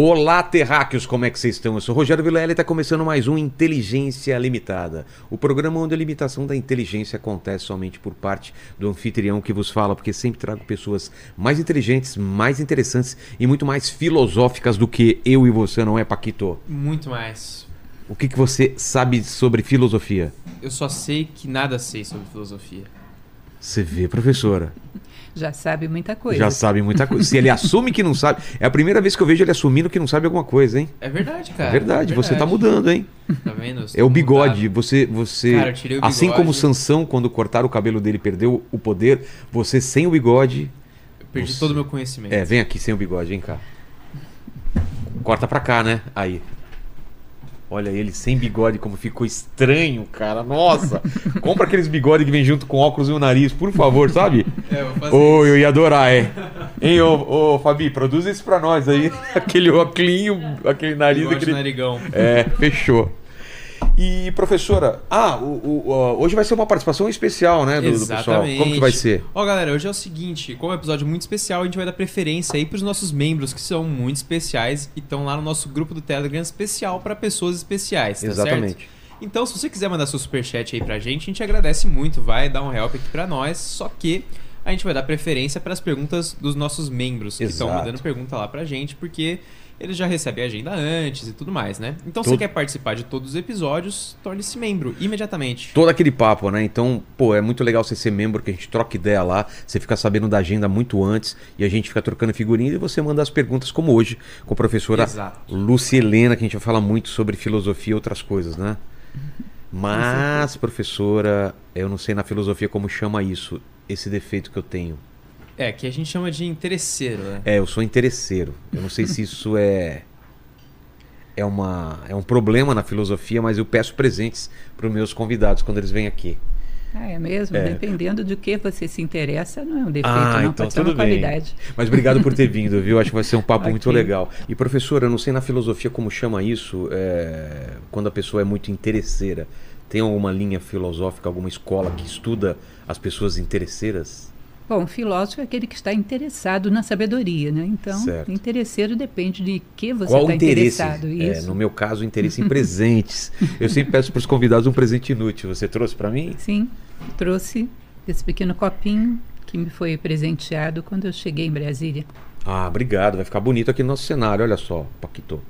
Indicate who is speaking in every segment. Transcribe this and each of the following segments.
Speaker 1: Olá, terráqueos, como é que vocês estão? Eu sou Rogério Vilela e está começando mais um Inteligência Limitada. O programa onde a limitação da inteligência acontece somente por parte do anfitrião que vos fala, porque sempre trago pessoas mais inteligentes, mais interessantes e muito mais filosóficas do que eu e você, não é, Paquito?
Speaker 2: Muito mais.
Speaker 1: O que, que você sabe sobre filosofia?
Speaker 2: Eu só sei que nada sei sobre filosofia.
Speaker 1: Você vê, professora.
Speaker 3: Já sabe muita coisa.
Speaker 1: Já sabe muita coisa. Se ele assume que não sabe. É a primeira vez que eu vejo ele assumindo que não sabe alguma coisa, hein?
Speaker 2: É verdade, cara.
Speaker 1: É verdade, você tá mudando, hein?
Speaker 2: Tá vendo? Eu
Speaker 1: É o bigode.
Speaker 2: mudado.
Speaker 1: Você, você
Speaker 2: Cara, eu tirei o
Speaker 1: assim
Speaker 2: bigode.
Speaker 1: como Sansão, quando cortaram o cabelo dele, perdeu o poder, você sem o bigode.
Speaker 2: Eu perdi
Speaker 1: Você-
Speaker 2: todo o meu conhecimento.
Speaker 1: É, vem aqui sem o bigode, vem cá. Corta pra cá, né? Aí. Olha ele sem bigode, como ficou estranho, cara. Nossa! Compra aqueles bigodes que vem junto com óculos e o nariz, por favor, sabe?
Speaker 2: É, vou fazer
Speaker 1: Ô,
Speaker 2: isso.
Speaker 1: eu ia adorar, é. Hein, ô, ô, Fabi, produz isso pra nós aí. Aquele óculinho, aquele nariz,
Speaker 2: Bigode
Speaker 1: aquele.
Speaker 2: narigão.
Speaker 1: É, fechou. E, professora, ah, o, o- hoje vai ser uma participação especial, né, do, do pessoal. Como que vai ser?
Speaker 2: Ó, galera, hoje é o seguinte, como é um episódio muito especial, a gente vai dar preferência aí pros nossos membros, que são muito especiais e estão lá no nosso grupo do Telegram especial para pessoas especiais, tá certo?
Speaker 1: Exatamente.
Speaker 2: Então, se você quiser mandar seu superchat aí pra gente, a gente agradece muito, vai dar um help aqui pra nós, só que a gente vai dar preferência para as perguntas dos nossos membros, que estão mandando pergunta lá pra gente, porque eles já recebem a agenda antes e tudo mais, né? Então, se
Speaker 1: Tudo.
Speaker 2: você quer participar de todos os episódios, torne-se membro imediatamente.
Speaker 1: Todo aquele papo, né? Então, pô, é muito legal você ser membro, que a gente troca ideia lá, você fica sabendo da agenda muito antes e a gente fica trocando figurinha e você manda as perguntas, como hoje, com a professora
Speaker 2: Exato.
Speaker 1: Lúcia Helena, que a gente vai falar muito sobre filosofia e outras coisas, né? Mas, professora, eu não sei na filosofia como chama isso, esse defeito que eu tenho.
Speaker 2: É, que a gente chama de interesseiro, né?
Speaker 1: É, eu sou interesseiro. Eu não sei se isso é é uma é um problema na filosofia, mas eu peço presentes para os meus convidados quando eles vêm aqui.
Speaker 3: Ah, é mesmo?
Speaker 1: É.
Speaker 3: Dependendo de que você se interessa, não é um defeito,
Speaker 1: Ah,
Speaker 3: não.
Speaker 1: então
Speaker 3: Pode ser
Speaker 1: tudo
Speaker 3: uma
Speaker 1: bem.
Speaker 3: qualidade.
Speaker 1: Mas obrigado por ter vindo, viu? Acho que vai ser um papo muito
Speaker 3: Ok.
Speaker 1: legal. E professora, eu não sei na filosofia como chama isso, é, quando a pessoa é muito interesseira. Tem alguma linha filosófica, alguma escola que estuda as pessoas interesseiras?
Speaker 3: Bom, filósofo é aquele que está interessado na sabedoria, né? Então,
Speaker 1: Certo.
Speaker 3: interesseiro depende de que você
Speaker 1: Qual
Speaker 3: está
Speaker 1: interesse?
Speaker 3: interessado.
Speaker 1: É,
Speaker 3: Isso.
Speaker 1: no meu caso, o interesse em presentes. Eu sempre peço para os convidados um presente inútil. Você trouxe para mim?
Speaker 3: Sim, trouxe esse pequeno copinho que me foi presenteado quando eu cheguei em Brasília.
Speaker 1: Ah, obrigado. Vai ficar bonito aqui no nosso cenário. Olha só, Paquito.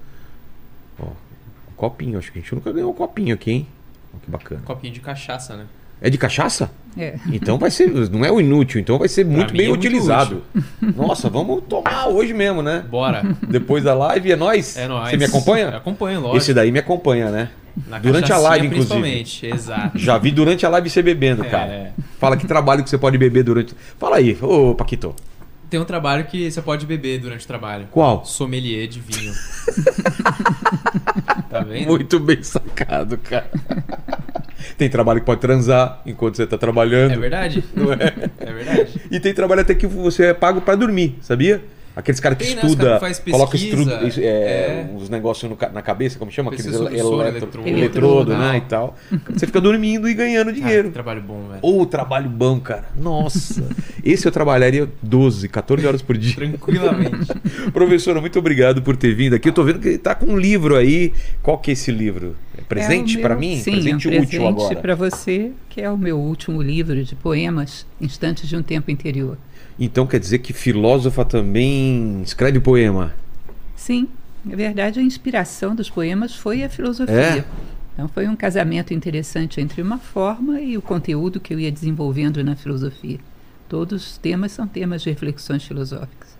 Speaker 1: Ó, um copinho. Acho que a gente nunca ganhou um copinho aqui, hein? Ó, que bacana.
Speaker 2: Copinho de cachaça, né?
Speaker 1: É de cachaça?
Speaker 3: É.
Speaker 1: Então vai ser. Não é o inútil, então vai ser muito bem
Speaker 2: é muito
Speaker 1: utilizado. Nossa, vamos tomar hoje mesmo, né?
Speaker 2: Bora.
Speaker 1: Depois da live é nós.
Speaker 2: É nóis.
Speaker 1: Você me acompanha?
Speaker 2: Acompanho, lógico.
Speaker 1: Esse daí me acompanha, né?
Speaker 2: Na
Speaker 1: durante a live, inclusive.
Speaker 2: Principalmente, exato.
Speaker 1: Já vi durante a live você bebendo,
Speaker 2: É,
Speaker 1: cara. Fala que trabalho que você pode beber durante. Fala aí, ô Paquito.
Speaker 2: Tem um trabalho que você pode beber durante o trabalho.
Speaker 1: Qual?
Speaker 2: Sommelier de vinho. tá vendo?
Speaker 1: Muito bem sacado, cara. tem trabalho que pode transar enquanto você tá trabalhando.
Speaker 2: É verdade?
Speaker 1: Não é?
Speaker 2: É verdade.
Speaker 1: E tem trabalho até que você é pago pra dormir, sabia? Aqueles caras que
Speaker 2: Tem, né? Os que faz
Speaker 1: coloca é,
Speaker 2: é.
Speaker 1: uns negócios no ca- na cabeça, como chama? Aqueles eletro-
Speaker 2: eletrodo.
Speaker 1: eletrodo, né?
Speaker 2: Não.
Speaker 1: E tal. Você fica dormindo e ganhando
Speaker 2: Ah,
Speaker 1: dinheiro.
Speaker 2: que trabalho bom, velho.
Speaker 1: Ou trabalho bom, cara. Nossa. Esse eu trabalharia 12, 14 horas por dia.
Speaker 2: Tranquilamente.
Speaker 1: Professora, muito obrigado por ter vindo aqui. Eu tô vendo que tá com um livro aí. Qual que é esse livro? É presente
Speaker 3: É meu-
Speaker 1: mim?
Speaker 3: Sim,
Speaker 1: presente
Speaker 3: é um
Speaker 1: útil
Speaker 3: presente
Speaker 1: agora.
Speaker 3: para você, que é o meu último livro de poemas, Instantes de um Tempo Interior.
Speaker 1: Então quer dizer que filósofa também escreve poema?
Speaker 3: Sim, na verdade a inspiração dos poemas foi a filosofia.
Speaker 1: É?
Speaker 3: Então foi um casamento interessante entre uma forma e o conteúdo que eu ia desenvolvendo na filosofia. Todos os temas são temas de reflexões filosóficas.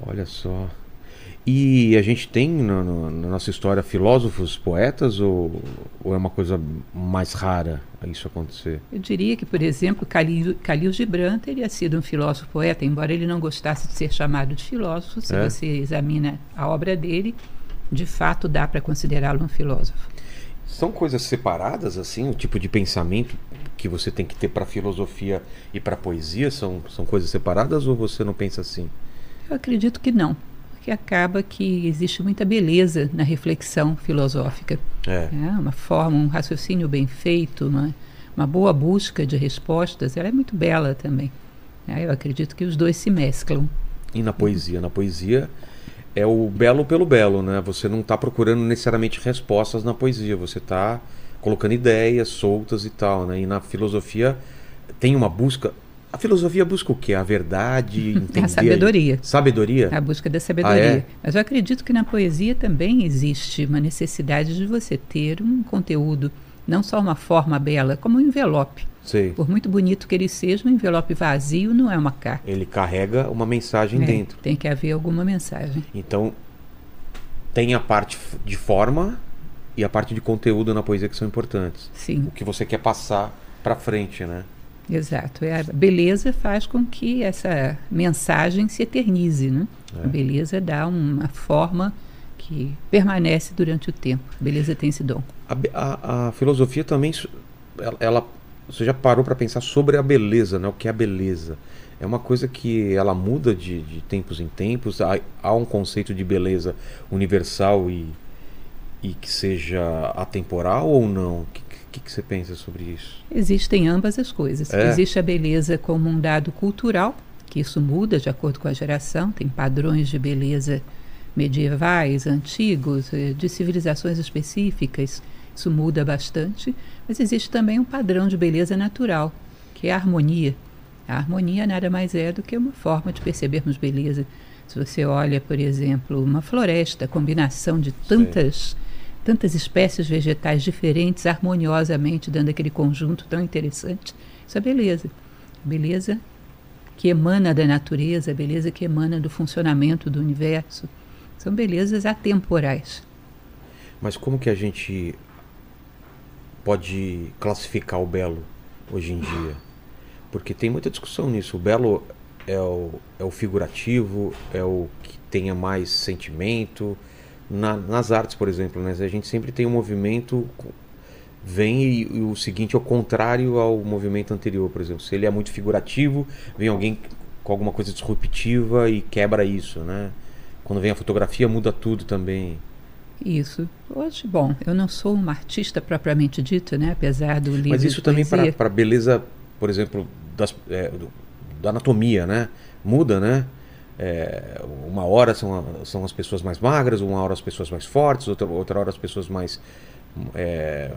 Speaker 1: Olha só. E a gente tem no- no- na nossa história filósofos, poetas, ou, ou é uma coisa mais rara isso acontecer?
Speaker 3: Eu diria que, por exemplo, Khalil, Khalil Gibran teria sido um filósofo poeta, embora ele não gostasse de ser chamado de filósofo. Se
Speaker 1: É?
Speaker 3: você examina a obra dele, de fato dá para considerá-lo um filósofo.
Speaker 1: São coisas separadas, assim, o tipo de pensamento que você tem que ter para filosofia e para poesia são, são coisas separadas ou você não pensa assim?
Speaker 3: Eu acredito que não, porque acaba que existe muita beleza na reflexão filosófica.
Speaker 1: É.
Speaker 3: É uma forma, um raciocínio bem feito, uma, uma boa busca de respostas, ela é muito bela também. É, eu acredito que os dois se mesclam.
Speaker 1: E na poesia? Na poesia é o belo pelo belo, né? Você não está procurando necessariamente respostas na poesia, você está colocando ideias soltas e tal, né? E na filosofia tem uma busca. A filosofia busca o quê? A verdade, entender...
Speaker 3: A sabedoria.
Speaker 1: Sabedoria?
Speaker 3: A busca da sabedoria.
Speaker 1: Ah, é?
Speaker 3: Mas eu acredito que na poesia também existe uma necessidade de você ter um conteúdo, não só uma forma bela, como um envelope.
Speaker 1: Sei.
Speaker 3: Por muito bonito que ele seja, um envelope vazio não é uma carta.
Speaker 1: Ele carrega uma mensagem
Speaker 3: né?
Speaker 1: dentro.
Speaker 3: Tem que haver alguma mensagem.
Speaker 1: Então, tem a parte de forma e a parte de conteúdo na poesia que são importantes.
Speaker 3: Sim,
Speaker 1: O que você quer passar para frente, né?
Speaker 3: Exato. É, a beleza faz com que essa mensagem se eternize. Né?
Speaker 1: É.
Speaker 3: A beleza dá uma forma que permanece durante o tempo. A beleza tem esse dom.
Speaker 1: A, a- a filosofia também, ela, ela- você já parou para pensar sobre a beleza, né? O que é a beleza? É uma coisa que ela muda de, de tempos em tempos. Há, há um conceito de beleza universal e, e que seja atemporal ou não? Que, que, que você pensa sobre isso?
Speaker 3: Existem ambas as coisas.
Speaker 1: É.
Speaker 3: Existe a beleza como um dado cultural, que isso muda de acordo com a geração, tem padrões de beleza medievais, antigos, eh, de civilizações específicas, isso muda bastante, mas existe também um padrão de beleza natural, que é a harmonia. A harmonia nada mais é do que uma forma de percebermos beleza. Se você olha, por exemplo, uma floresta, a combinação de tantas tantas espécies vegetais diferentes harmoniosamente dando aquele conjunto tão interessante. Isso é beleza. Beleza que emana da natureza, beleza que emana do funcionamento do universo. São belezas atemporais.
Speaker 1: Mas como que a gente pode classificar o belo hoje em dia? Porque tem muita discussão nisso. O belo é o, é o figurativo, é o que tenha mais sentimento. Na- nas artes, por exemplo, né? a gente sempre tem um movimento vem e, e o seguinte é o contrário ao movimento anterior, por exemplo. Se ele é muito figurativo, vem alguém com alguma coisa disruptiva e quebra isso, né? Quando vem a fotografia muda tudo também.
Speaker 3: Isso. Hoje, bom, eu não sou uma artista propriamente dita, né? apesar do livro
Speaker 1: Mas isso também para beleza, por exemplo, das, é, do- da anatomia, né? Muda, né? É, uma hora são, são as pessoas mais magras, uma hora as pessoas mais fortes, outra, outra hora as pessoas mais é,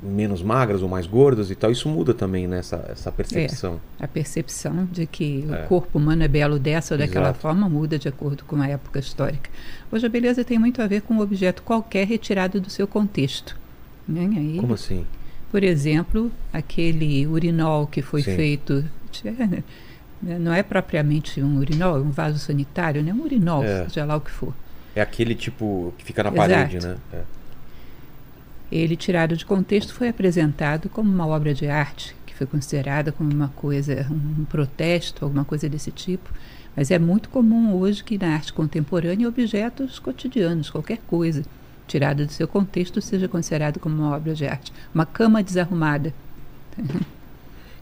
Speaker 1: menos magras ou mais gordas e tal. Isso muda também nessa essa percepção.
Speaker 3: A percepção de que
Speaker 1: É.
Speaker 3: o corpo humano é belo dessa ou daquela
Speaker 1: Exato.
Speaker 3: forma muda de acordo com a época histórica. Hoje a beleza tem muito a ver com um objeto qualquer retirado do seu contexto. Né? Aí,
Speaker 1: Como assim?
Speaker 3: Por exemplo, aquele urinol que foi
Speaker 1: Sim.
Speaker 3: feito. né, Não é propriamente um urinol, é um vaso sanitário, né? Um urinol,
Speaker 1: É.
Speaker 3: seja lá o que for.
Speaker 1: É aquele tipo que fica na
Speaker 3: Exato.
Speaker 1: parede, né? É.
Speaker 3: Ele, tirado de contexto, foi apresentado como uma obra de arte, que foi considerada como uma coisa, um protesto, alguma coisa desse tipo. Mas é muito comum hoje que na arte contemporânea objetos cotidianos, qualquer coisa, tirada do seu contexto, seja considerado como uma obra de arte. Uma cama desarrumada.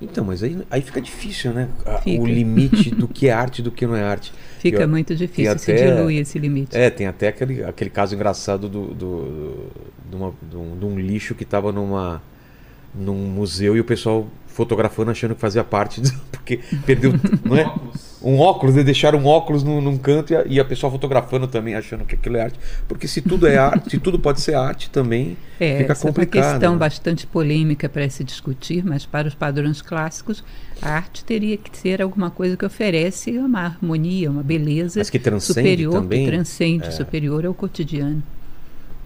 Speaker 1: Então, mas aí, aí fica difícil, né? A-
Speaker 3: Fica.
Speaker 1: O limite do que é arte e do que não é arte.
Speaker 3: Fica
Speaker 1: Eu-
Speaker 3: muito difícil, se
Speaker 1: até-
Speaker 3: dilui esse limite.
Speaker 1: É, tem até aquele, aquele caso engraçado do, do, de, uma- um, de um lixo que estava numa, num museu e o pessoal fotografando achando que fazia parte, do- porque perdeu, não é?
Speaker 2: Óculos.
Speaker 1: Um óculos, né? deixaram um óculos num, num canto e a, e a pessoa fotografando também achando que aquilo é arte. Porque se tudo é arte, se tudo pode ser arte também,
Speaker 3: É,
Speaker 1: fica
Speaker 3: essa é uma
Speaker 1: complicado.
Speaker 3: questão
Speaker 1: né?
Speaker 3: bastante polêmica para se discutir, mas para os padrões clássicos, a arte teria que ser alguma coisa que oferece uma harmonia, uma beleza
Speaker 1: Mas que transcende
Speaker 3: superior,
Speaker 1: também.
Speaker 3: que transcende,
Speaker 1: É.
Speaker 3: superior ao cotidiano.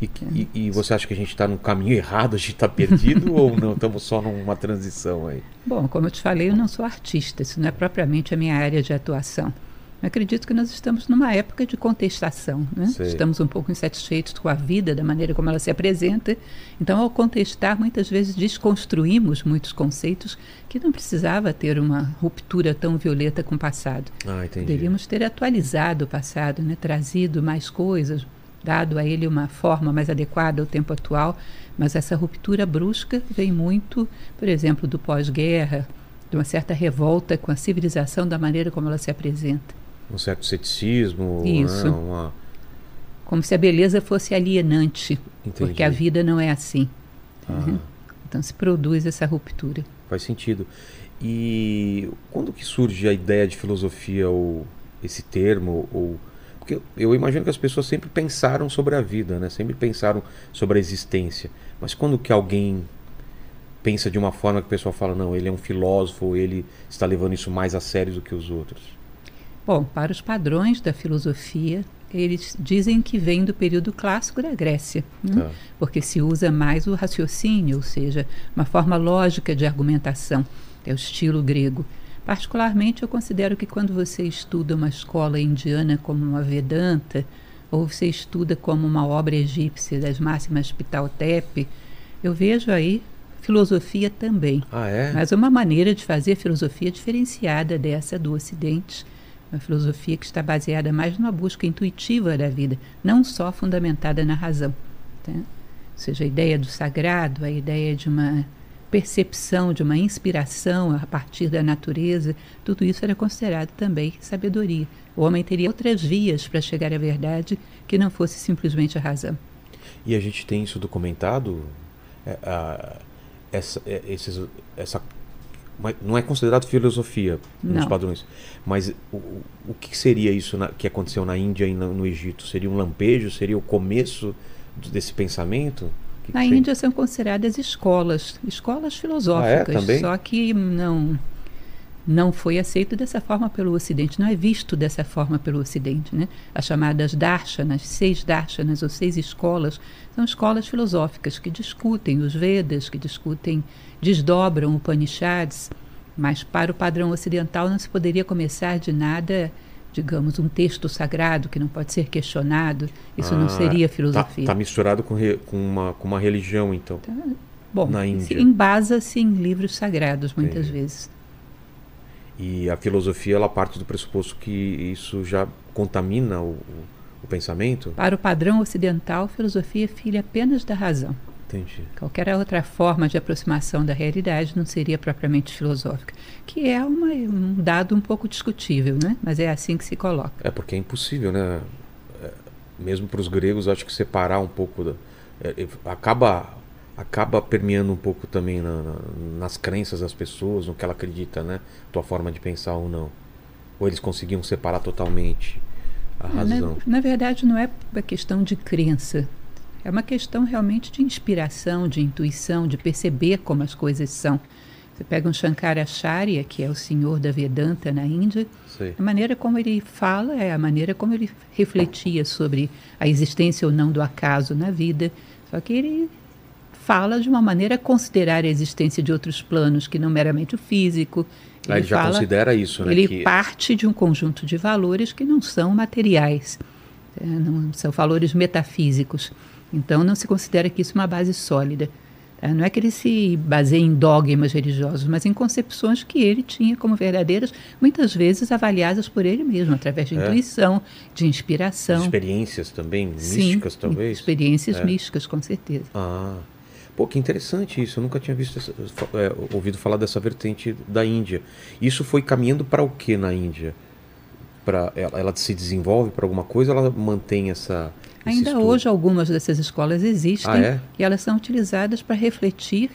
Speaker 1: E, e- e você acha que a gente está no caminho errado, a gente está perdido ou não? Estamos só numa transição aí?
Speaker 3: Bom, como eu te falei, eu não sou artista, isso não é propriamente a minha área de atuação. Eu acredito que nós estamos numa época de contestação. Né? Estamos um pouco insatisfeitos com a vida, da maneira como ela se apresenta. Então, ao contestar, muitas vezes desconstruímos muitos conceitos que não precisava ter uma ruptura tão violenta com o passado.
Speaker 1: Ah.
Speaker 3: Poderíamos ter atualizado o passado, né? trazido mais coisas, dado a ele uma forma mais adequada ao tempo atual, mas essa ruptura brusca vem muito, por exemplo, do pós-guerra, de uma certa revolta com a civilização da maneira como ela se apresenta.
Speaker 1: Um certo ceticismo,
Speaker 3: Isso.
Speaker 1: né? uma...
Speaker 3: Como se a beleza fosse alienante,
Speaker 1: Entendi.
Speaker 3: porque a vida não é assim.
Speaker 1: Ah,
Speaker 3: Então se produz essa ruptura.
Speaker 1: faz sentido. E quando que surge a ideia de filosofia ou esse termo ou Porque eu imagino que as pessoas sempre pensaram sobre a vida, né? Sempre pensaram sobre a existência. Mas quando que alguém pensa de uma forma que o pessoal fala, não, ele é um filósofo, ele está levando isso mais a sério do que os outros?
Speaker 3: Bom, para os padrões da filosofia, eles dizem que vem do período clássico da Grécia, né? tá. porque se usa mais o raciocínio, ou seja, uma forma lógica de argumentação, é o estilo grego. Particularmente, eu considero que quando você estuda uma escola indiana como uma Vedanta, ou você estuda como uma obra egípcia das máximas Ptahotep, eu vejo aí filosofia também.
Speaker 1: Ah, é?
Speaker 3: Mas uma maneira de fazer filosofia diferenciada dessa do Ocidente, uma filosofia que está baseada mais numa busca intuitiva da vida, não só fundamentada na razão. Tá? Ou seja, a ideia do sagrado, a ideia de uma percepção, de uma inspiração a partir da natureza, tudo isso era considerado também sabedoria. O homem teria outras vias para chegar à verdade que não fosse simplesmente a razão.
Speaker 1: E a gente tem isso documentado? É, a, essa, é, esses, essa não é considerado filosofia nos não. padrões, mas o, o que seria isso na, que aconteceu na Índia e no, no, Egito? Seria um lampejo? Seria o começo desse pensamento?
Speaker 3: Na que Índia são consideradas escolas, escolas filosóficas,
Speaker 1: ah, é?
Speaker 3: só que não não foi aceito dessa forma pelo Ocidente, não é visto dessa forma pelo Ocidente. Né? As chamadas darshanas, seis darshanas ou seis escolas, são escolas filosóficas que discutem os Vedas, que discutem, desdobram Upanishads, mas para o padrão ocidental não se poderia começar de nada, digamos, um texto sagrado que não pode ser questionado. Isso ah, não seria tá, filosofia.
Speaker 1: Está tá misturado com, re, com, uma, com uma religião, então. Tá,
Speaker 3: bom, na Índia. embasa-se em livros sagrados, muitas vezes.
Speaker 1: E a filosofia ela parte do pressuposto que isso já contamina o, o pensamento?
Speaker 3: Para o padrão ocidental, filosofia é filha apenas da razão.
Speaker 1: Entendi.
Speaker 3: Qualquer outra forma de aproximação da realidade não seria propriamente filosófica, que é uma, um dado um pouco discutível, né? Mas é assim que se coloca.
Speaker 1: É porque é impossível, né? É, mesmo para os gregos, acho que separar um pouco da, é, acaba acaba permeando um pouco também na, na, nas crenças das pessoas, no que ela acredita, né? Tua forma de pensar ou não. Ou eles conseguiam separar totalmente a razão?
Speaker 3: Na, na verdade, não é uma questão de crença. É uma questão realmente de inspiração, de intuição, de perceber como as coisas são. Você pega um Shankaracharya, que é o senhor da Vedanta na Índia, Sim. a maneira como ele fala é a maneira como ele refletia sobre a existência ou não do acaso na vida. Só que ele fala de uma maneira a considerar a existência de outros planos que não meramente o físico.
Speaker 1: Ele, ele já fala, considera isso, né?
Speaker 3: Ele
Speaker 1: que...
Speaker 3: parte de um conjunto de valores que não são materiais, é, não são valores metafísicos. Então não se considera que isso é uma base sólida. É, não é que ele se baseie em dogmas religiosos, mas em concepções que ele tinha como verdadeiras, muitas vezes avaliadas por ele mesmo, através de é. intuição, de inspiração.
Speaker 1: Experiências também, Sim, místicas talvez?
Speaker 3: experiências é. místicas, com certeza.
Speaker 1: Ah, Pô, que interessante isso. Eu nunca tinha visto essa, é, ouvido falar dessa vertente da Índia. Isso foi caminhando para o que na Índia? Para ela, ela, se desenvolve para alguma coisa? Ela mantém essa
Speaker 3: Ainda
Speaker 1: estudo?
Speaker 3: hoje algumas dessas escolas existem
Speaker 1: ah, é?
Speaker 3: e elas são utilizadas para refletir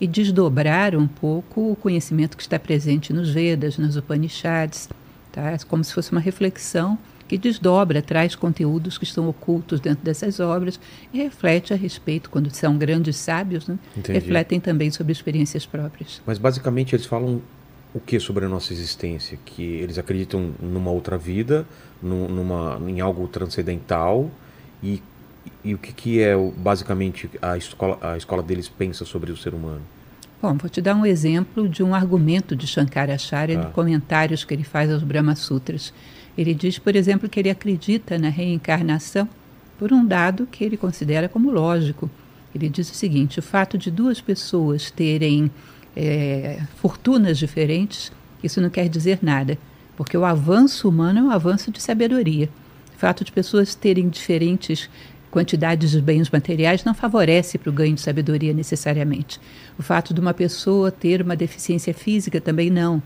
Speaker 3: e desdobrar um pouco o conhecimento que está presente nos Vedas, nos Upanishads, tá? Como se fosse uma reflexão que desdobra, traz conteúdos que estão ocultos dentro dessas obras e reflete a respeito, quando são grandes sábios, né? refletem também sobre experiências próprias.
Speaker 1: Mas basicamente eles falam o que sobre a nossa existência? Que eles acreditam numa outra vida, numa, em algo transcendental e, e o que, que é basicamente a escola, a escola deles pensa sobre o ser humano?
Speaker 3: Bom, vou te dar um exemplo de um argumento de Shankaracharya ah. de comentários que ele faz aos Brahma Sutras. Ele diz, por exemplo, que ele acredita na reencarnação por um dado que ele considera como lógico. Ele diz o seguinte: o fato de duas pessoas terem é, fortunas diferentes, isso não quer dizer nada, porque o avanço humano é um avanço de sabedoria. Fato de pessoas terem diferentes quantidades de bens materiais não favorece para o ganho de sabedoria necessariamente. O fato de uma pessoa ter uma deficiência física também não.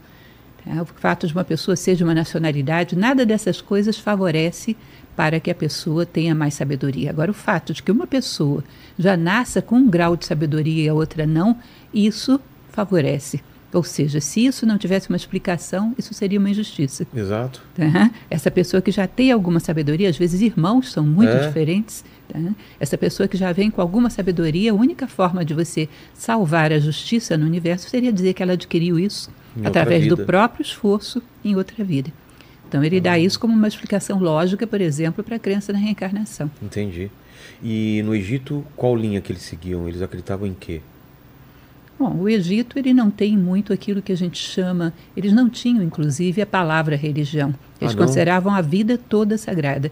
Speaker 3: É, o fato de uma pessoa ser de uma nacionalidade, nada dessas coisas favorece para que a pessoa tenha mais sabedoria. Agora, o fato de que uma pessoa já nasça com um grau de sabedoria e a outra não, isso favorece. Ou seja, se isso não tivesse uma explicação, isso seria uma injustiça.
Speaker 1: Exato.
Speaker 3: Tá? Essa pessoa que já tem alguma sabedoria, às vezes irmãos são muito
Speaker 1: É.
Speaker 3: diferentes. tá? Essa pessoa que já vem com alguma sabedoria, a única forma de você salvar a justiça no universo seria dizer que ela adquiriu isso
Speaker 1: Em
Speaker 3: através do próprio esforço em outra vida. Então ele dá isso como uma explicação lógica, por exemplo, para a crença na reencarnação.
Speaker 1: Entendi. E no Egito, qual linha que eles seguiam? Eles acreditavam em quê?
Speaker 3: Bom, o Egito ele não tem muito aquilo que a gente chama, eles não tinham inclusive a palavra religião. Eles
Speaker 1: Ah,
Speaker 3: consideravam a vida toda sagrada.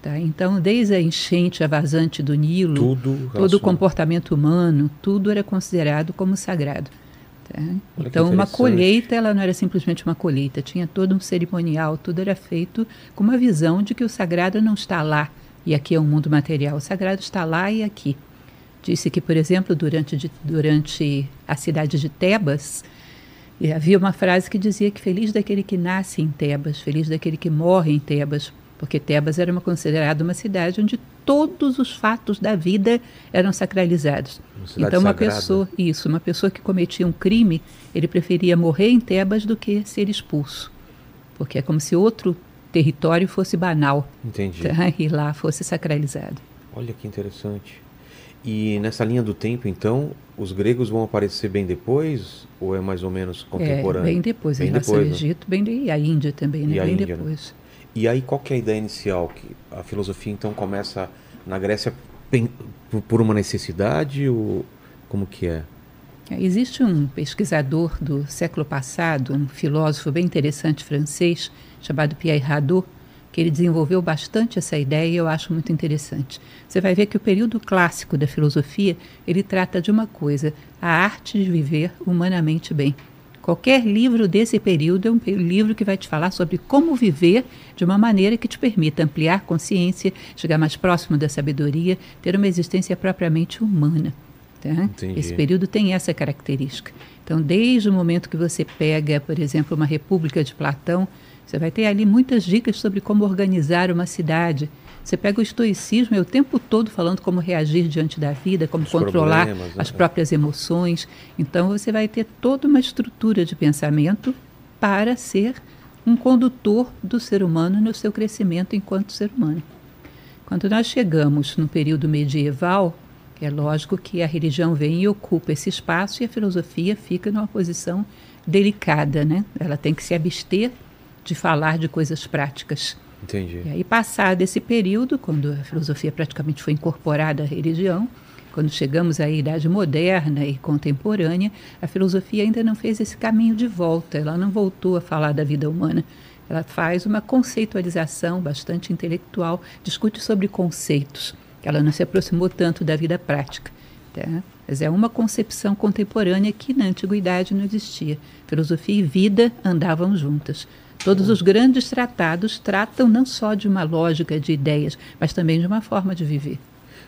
Speaker 3: Tá? Então, desde a enchente, a vazante do Nilo,
Speaker 1: Tudo
Speaker 3: todo o comportamento humano, tudo era considerado como sagrado. tá? Então, uma colheita, ela não era simplesmente uma colheita, tinha todo um cerimonial, tudo era feito com uma visão de que o sagrado não está lá e aqui é um mundo material, o sagrado está lá e aqui. Disse que, por exemplo, durante, durante a cidade de Tebas, havia uma frase que dizia que feliz daquele que nasce em Tebas, feliz daquele que morre em Tebas, porque Tebas era uma, considerada uma cidade onde todos os fatos da vida eram sacralizados.
Speaker 1: Uma
Speaker 3: então uma
Speaker 1: sagrada.
Speaker 3: pessoa, isso, uma pessoa que cometia um crime, ele preferia morrer em Tebas do que ser expulso, porque é como se outro território fosse banal
Speaker 1: Entendi.
Speaker 3: tá? e lá fosse sacralizado.
Speaker 1: Olha que interessante. E nessa linha do tempo, então, os gregos vão aparecer bem depois? Ou é mais ou menos contemporâneo?
Speaker 3: É, bem depois,
Speaker 1: Bem depois,
Speaker 3: ao
Speaker 1: né?
Speaker 3: Egito, bem de, e a Índia também, né?
Speaker 1: E
Speaker 3: bem
Speaker 1: Índia, né?
Speaker 3: depois.
Speaker 1: E aí, qual que é a ideia inicial? Que a filosofia, então, começa na Grécia por uma necessidade? Ou como que é?
Speaker 3: É, Existe um pesquisador do século passado, um filósofo bem interessante francês, chamado Pierre Hadot, que ele desenvolveu bastante essa ideia e eu acho muito interessante. Você vai ver que o período clássico da filosofia, ele trata de uma coisa, a arte de viver humanamente bem. Qualquer livro desse período é um livro que vai te falar sobre como viver de uma maneira que te permita ampliar consciência, chegar mais próximo da sabedoria, ter uma existência propriamente humana. Tá? Esse período tem essa característica. Então, desde o momento que você pega, por exemplo, uma República de Platão, você vai ter ali muitas dicas sobre como organizar uma cidade. Você pega o estoicismo, é o tempo todo falando como reagir diante da vida, como
Speaker 1: Os
Speaker 3: controlar
Speaker 1: né?
Speaker 3: as próprias emoções. Então, você vai ter toda uma estrutura de pensamento para ser um condutor do ser humano no seu crescimento enquanto ser humano. Quando nós chegamos no período medieval, é lógico que a religião vem e ocupa esse espaço e a filosofia fica numa posição delicada, né? Ela tem que se abster de falar de coisas práticas.
Speaker 1: Entendi.
Speaker 3: E aí, passado esse período, quando a filosofia praticamente foi incorporada à religião, quando chegamos à Idade Moderna e Contemporânea, a filosofia ainda não fez esse caminho de volta, ela não voltou a falar da vida humana. Ela faz uma conceitualização bastante intelectual, discute sobre conceitos. Ela não se aproximou tanto da vida prática. Tá? Mas é uma concepção contemporânea que na antiguidade não existia. Filosofia e vida andavam juntas. Todos os grandes tratados tratam não só de uma lógica de ideias, mas também de uma forma de viver.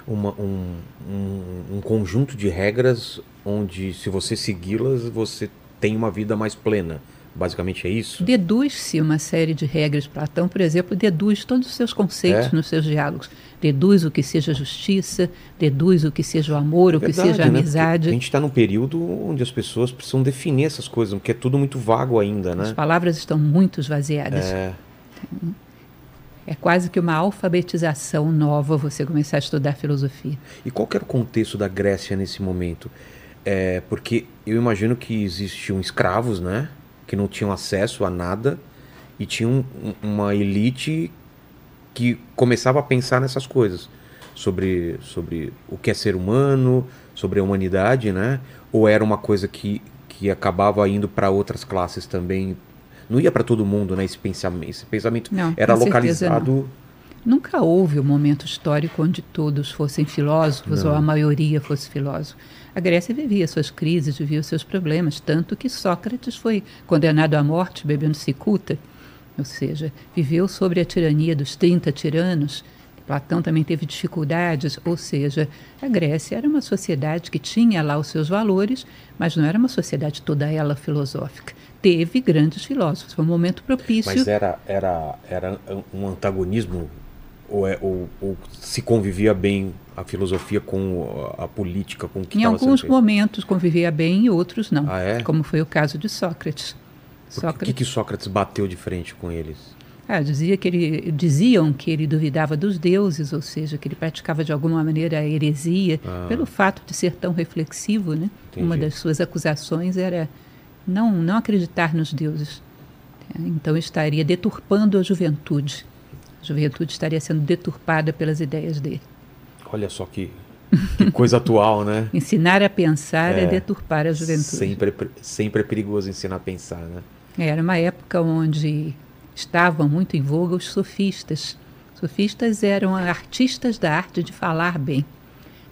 Speaker 1: Uma- um, um- um conjunto de regras onde, se você segui-las, você tem uma vida mais plena. Basicamente é isso?
Speaker 3: Deduz-se uma série de regras. Platão, por exemplo, deduz todos os seus conceitos
Speaker 1: É?
Speaker 3: nos seus diálogos. Deduz o que seja justiça, deduz o que seja o amor, o que
Speaker 1: Verdade,
Speaker 3: seja a
Speaker 1: né?
Speaker 3: Amizade.
Speaker 1: A gente está num período onde as pessoas precisam definir essas coisas, porque é tudo muito vago ainda,
Speaker 3: As
Speaker 1: né?
Speaker 3: palavras estão muito esvaziadas.
Speaker 1: É,
Speaker 3: É quase que uma alfabetização nova você começar a estudar filosofia.
Speaker 1: E qual que era o contexto da Grécia nesse momento? É, porque eu imagino que existiam escravos, né? Que não tinham acesso a nada e tinha um- uma elite que começava a pensar nessas coisas sobre, sobre o que é ser humano, sobre a humanidade, né? Ou era uma coisa que, que acabava indo para outras classes também? Não ia para todo mundo, né? Esse pensamento, esse pensamento
Speaker 3: Não,
Speaker 1: era localizado.
Speaker 3: Nunca houve um momento histórico onde todos fossem filósofos
Speaker 1: Não.
Speaker 3: ou a maioria fosse filósofo. A Grécia vivia suas crises, vivia os seus problemas, tanto que Sócrates foi condenado à morte bebendo cicuta, ou seja, viveu sobre a tirania dos 30 tiranos. Platão também teve dificuldades, ou seja, a Grécia era uma sociedade que tinha lá os seus valores, mas não era uma sociedade toda ela filosófica. Teve grandes filósofos, foi um momento propício.
Speaker 1: Mas era, era, era um antagonismo ou, é, ou, ou se convivia bem a filosofia com a política, com o que
Speaker 3: Em alguns momentos convivia bem e outros não,
Speaker 1: Ah, é?
Speaker 3: como foi o caso de Sócrates.
Speaker 1: Por que-
Speaker 3: Sócrates
Speaker 1: que, Sócrates bateu de frente com eles?
Speaker 3: Ah, dizia que ele, diziam que ele duvidava dos deuses, ou seja, que ele praticava de alguma maneira a heresia,
Speaker 1: Ah.
Speaker 3: pelo fato de ser tão reflexivo. Né? Uma das suas acusações era não, não acreditar nos deuses. É, Então estaria deturpando a juventude. A juventude estaria sendo deturpada pelas ideias dele.
Speaker 1: Olha só que, que coisa atual, né?
Speaker 3: Ensinar a pensar é,
Speaker 1: É.
Speaker 3: deturpar a juventude.
Speaker 1: Sempre, é sempre é perigoso ensinar a pensar, né?
Speaker 3: Era uma época onde estavam muito em voga os sofistas. Sofistas eram artistas da arte de falar bem.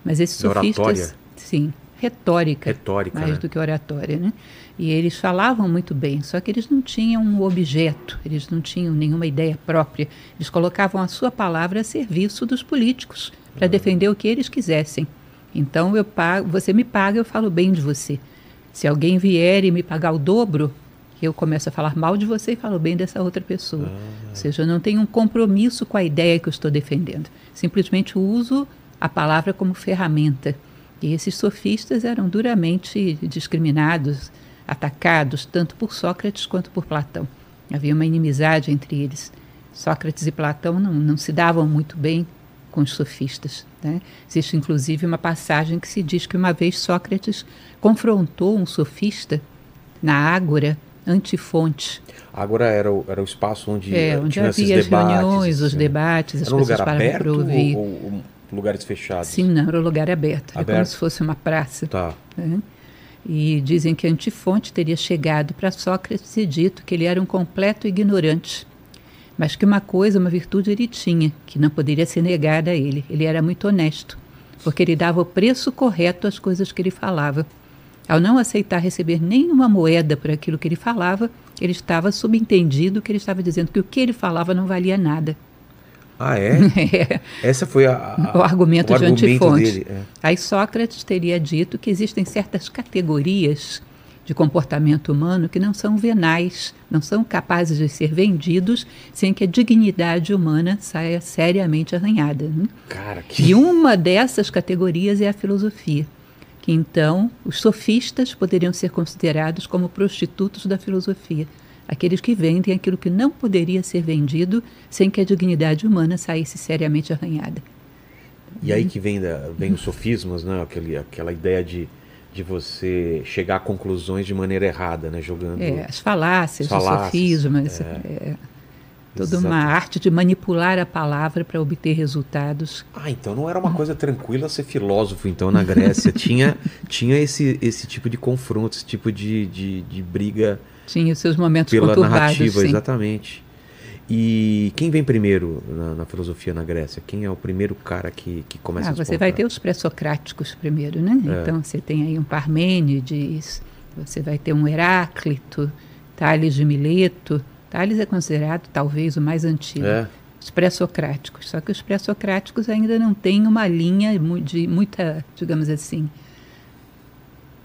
Speaker 3: Mas esses
Speaker 1: Da
Speaker 3: sofistas,
Speaker 1: oratória?
Speaker 3: sim, retórica,
Speaker 1: Retórica,
Speaker 3: mais
Speaker 1: né?
Speaker 3: do que oratória, né? E eles falavam muito bem, só que eles não tinham um objeto, eles não tinham nenhuma ideia própria. Eles colocavam a sua palavra a serviço dos políticos para defender o que eles quisessem. Então eu pago, você me paga, eu falo bem de você. Se alguém vier e me pagar o dobro, eu começo a falar mal de você e falo bem dessa outra pessoa. Ou seja, eu não tenho um compromisso com a ideia que eu estou defendendo. Simplesmente uso a palavra como ferramenta. E esses sofistas eram duramente discriminados, atacados, tanto por Sócrates quanto por Platão. Havia uma inimizade entre eles. Sócrates e Platão não, não se davam muito bem com os sofistas. Né? Existe inclusive uma passagem que se diz que uma vez Sócrates confrontou um sofista na Ágora Antifonte,
Speaker 1: Agora era o, era o espaço onde,
Speaker 3: é,
Speaker 1: eh,
Speaker 3: onde
Speaker 1: tinha
Speaker 3: havia as
Speaker 1: debates,
Speaker 3: reuniões, os
Speaker 1: né?
Speaker 3: debates, as
Speaker 1: Era um
Speaker 3: pessoas
Speaker 1: lugar
Speaker 3: paravam para
Speaker 1: aberto
Speaker 3: ouvir.
Speaker 1: ou, ou lugares fechados?
Speaker 3: Sim, não, era um lugar aberto, era como
Speaker 1: Aberto.
Speaker 3: se fosse uma praça.
Speaker 1: Tá.
Speaker 3: né? E dizem que Antifonte teria chegado para Sócrates e dito que ele era um completo ignorante, mas que uma coisa, uma virtude ele tinha, que não poderia ser negada a ele. Ele era muito honesto, porque ele dava o preço correto às coisas que ele falava. Ao não aceitar receber nenhuma moeda por aquilo que ele falava, ele estava subentendido que ele estava dizendo que o que ele falava não valia nada.
Speaker 1: Ah, é?
Speaker 3: É.
Speaker 1: Essa foi a, a-
Speaker 3: O argumento
Speaker 1: o
Speaker 3: de
Speaker 1: argumento
Speaker 3: Antifonte.
Speaker 1: dele. é.
Speaker 3: Aí Sócrates teria dito que existem certas categorias de comportamento humano que não são venais, não são capazes de ser vendidos sem que a dignidade humana saia seriamente arranhada. né?
Speaker 1: Cara, que.
Speaker 3: E uma dessas categorias é a filosofia, que então os sofistas poderiam ser considerados como prostitutos da filosofia, aqueles que vendem aquilo que não poderia ser vendido sem que a dignidade humana saísse seriamente arranhada.
Speaker 1: E aí que vem, da, vem os sofismas, né? Aquele, aquela ideia de, de você chegar a conclusões de maneira errada, né? Jogando.
Speaker 3: É, as falácias,
Speaker 1: As
Speaker 3: os
Speaker 1: falácias,
Speaker 3: sofismas,
Speaker 1: é.
Speaker 3: é, toda
Speaker 1: Exato.
Speaker 3: uma arte de manipular a palavra para obter resultados.
Speaker 1: Ah, então não era uma coisa tranquila ser filósofo, então, na Grécia. tinha tinha esse, esse tipo de confronto, esse tipo de, de, de briga
Speaker 3: Tinha os seus momentos
Speaker 1: pela narrativa,
Speaker 3: sim.
Speaker 1: exatamente. E quem vem primeiro na, na filosofia na Grécia? Quem é o primeiro cara que, que começa
Speaker 3: Ah,
Speaker 1: a
Speaker 3: você vai ter os pré-socráticos primeiro, né?
Speaker 1: É.
Speaker 3: Então você tem aí um Parmênides, você vai ter um Heráclito, Tales de Mileto. Tales é considerado talvez o mais antigo.
Speaker 1: É,
Speaker 3: Os pré-socráticos. Só que os pré-socráticos ainda não têm uma linha de muita, digamos assim,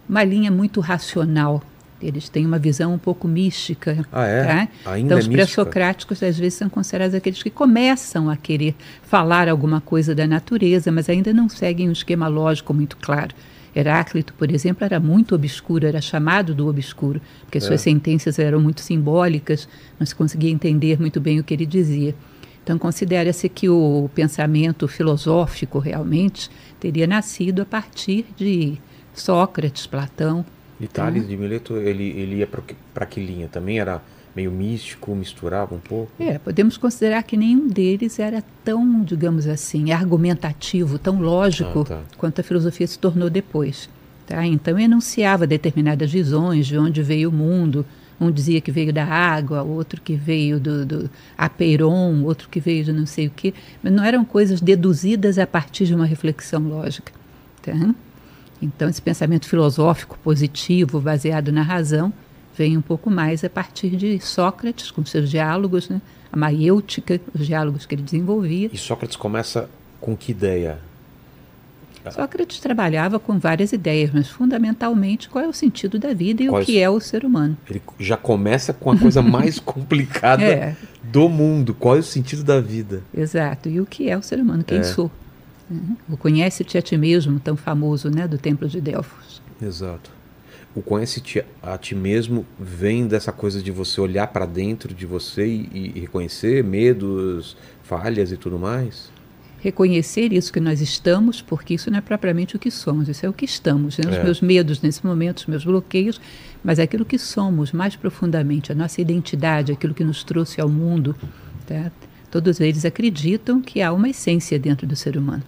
Speaker 3: uma linha muito racional. Eles têm uma visão um pouco mística.
Speaker 1: Ah, é?
Speaker 3: tá?
Speaker 1: Ainda
Speaker 3: então,
Speaker 1: é
Speaker 3: os pré-socráticos, às vezes, são considerados aqueles que começam a querer falar alguma coisa da natureza, mas ainda não seguem um esquema lógico muito claro. Heráclito, por exemplo, era muito obscuro, era chamado do obscuro, porque suas sentenças eram muito simbólicas, não se conseguia entender muito bem o que ele dizia. Então, considera-se que o pensamento filosófico realmente teria nascido a partir de Sócrates, Platão.
Speaker 1: E Tales de Mileto, ele, ele ia para que linha? Também era meio místico, misturava um pouco?
Speaker 3: É, podemos considerar que nenhum deles era tão, digamos assim, argumentativo, tão lógico
Speaker 1: Ah, tá.
Speaker 3: quanto a filosofia se tornou depois. Tá? Então enunciava determinadas visões de onde veio o mundo. Um dizia que veio da água, outro que veio do, do Apeiron, outro que veio de não sei o quê. Mas não eram coisas deduzidas a partir de uma reflexão lógica. Tá? Então esse pensamento filosófico positivo, baseado na razão, vem um pouco mais a partir de Sócrates, com seus diálogos, né? a maiêutica, os diálogos que ele desenvolvia.
Speaker 1: E Sócrates começa com que ideia?
Speaker 3: Sócrates trabalhava com várias ideias, mas fundamentalmente qual é o sentido da vida e o que é o ser humano.
Speaker 1: Ele já começa com a coisa mais complicada
Speaker 3: É.
Speaker 1: do mundo. Qual é o sentido da vida?
Speaker 3: Exato. E o que é o ser humano? Quem
Speaker 1: É.
Speaker 3: sou? Né? O conhece-te a ti mesmo, tão famoso, né, do Templo de Delfos.
Speaker 1: Exato. O conhece-te a ti mesmo vem dessa coisa de você olhar para dentro de você e, e reconhecer medos, falhas e tudo mais?
Speaker 3: reconhecer isso que nós estamos, porque isso não é propriamente o que somos, isso é o que estamos. Né? Os é. meus medos nesse momento, os meus bloqueios, mas é aquilo que somos mais profundamente, a nossa identidade, aquilo que nos trouxe ao mundo. Tá? Todos eles acreditam que há uma essência dentro do ser humano.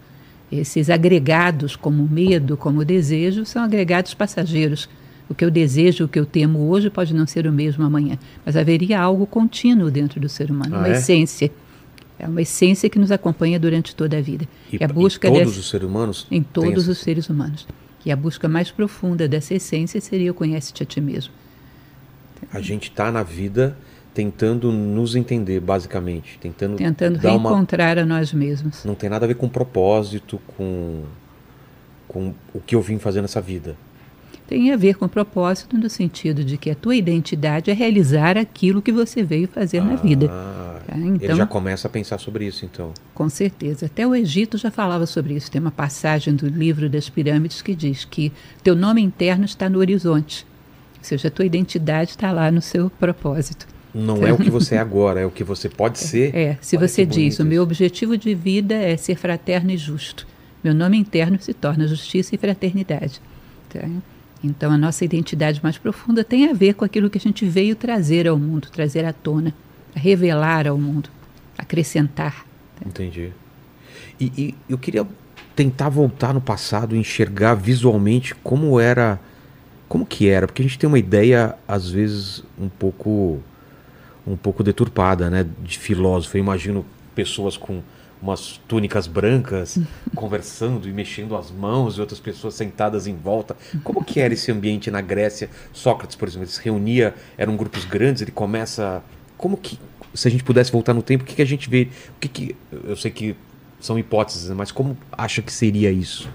Speaker 3: Esses agregados, como medo, como desejo, são agregados passageiros. O que eu desejo, o que eu temo hoje pode não ser o mesmo amanhã, mas haveria algo contínuo dentro do ser humano, ah, uma é? essência. É uma essência que nos acompanha durante toda a vida.
Speaker 1: E, e a busca em todos dessa, os seres humanos?
Speaker 3: Em todos os seres humanos. E a busca mais profunda dessa essência seria o conhece-te a ti mesmo.
Speaker 1: A gente está na vida tentando nos entender, basicamente. Tentando,
Speaker 3: tentando reencontrar uma... a nós mesmos.
Speaker 1: Não tem nada a ver com propósito, com, com o que eu vim fazer nessa vida
Speaker 3: tem a ver com propósito no sentido de que a tua identidade é realizar aquilo que você veio fazer ah, na vida.
Speaker 1: Tá? Então, ele já começa a pensar sobre isso, então.
Speaker 3: Com certeza. Até o Egito já falava sobre isso. Tem uma passagem do livro das pirâmides que diz que teu nome interno está no horizonte. Ou seja, a tua identidade está lá no seu propósito.
Speaker 1: Não então, é o que você é agora, é o que você pode ser.
Speaker 3: É, se Olha você diz, o meu objetivo de vida é ser fraterno e justo. Meu nome interno se torna justiça e fraternidade. Tá? Então, a nossa identidade mais profunda tem a ver com aquilo que a gente veio trazer ao mundo, trazer à tona, revelar ao mundo, acrescentar.
Speaker 1: Entendi. E, e eu queria tentar voltar no passado enxergar visualmente como era, como que era, porque a gente tem uma ideia às vezes um pouco, um pouco deturpada, né, de filósofo. Eu imagino pessoas com umas túnicas brancas, conversando e mexendo as mãos e outras pessoas sentadas em volta. Como que era esse ambiente na Grécia? Sócrates, por exemplo, ele se reunia, eram grupos grandes, ele começa... Como que, se a gente pudesse voltar no tempo, o que, que a gente vê? O que, que eu sei que são hipóteses, mas como acha que seria isso?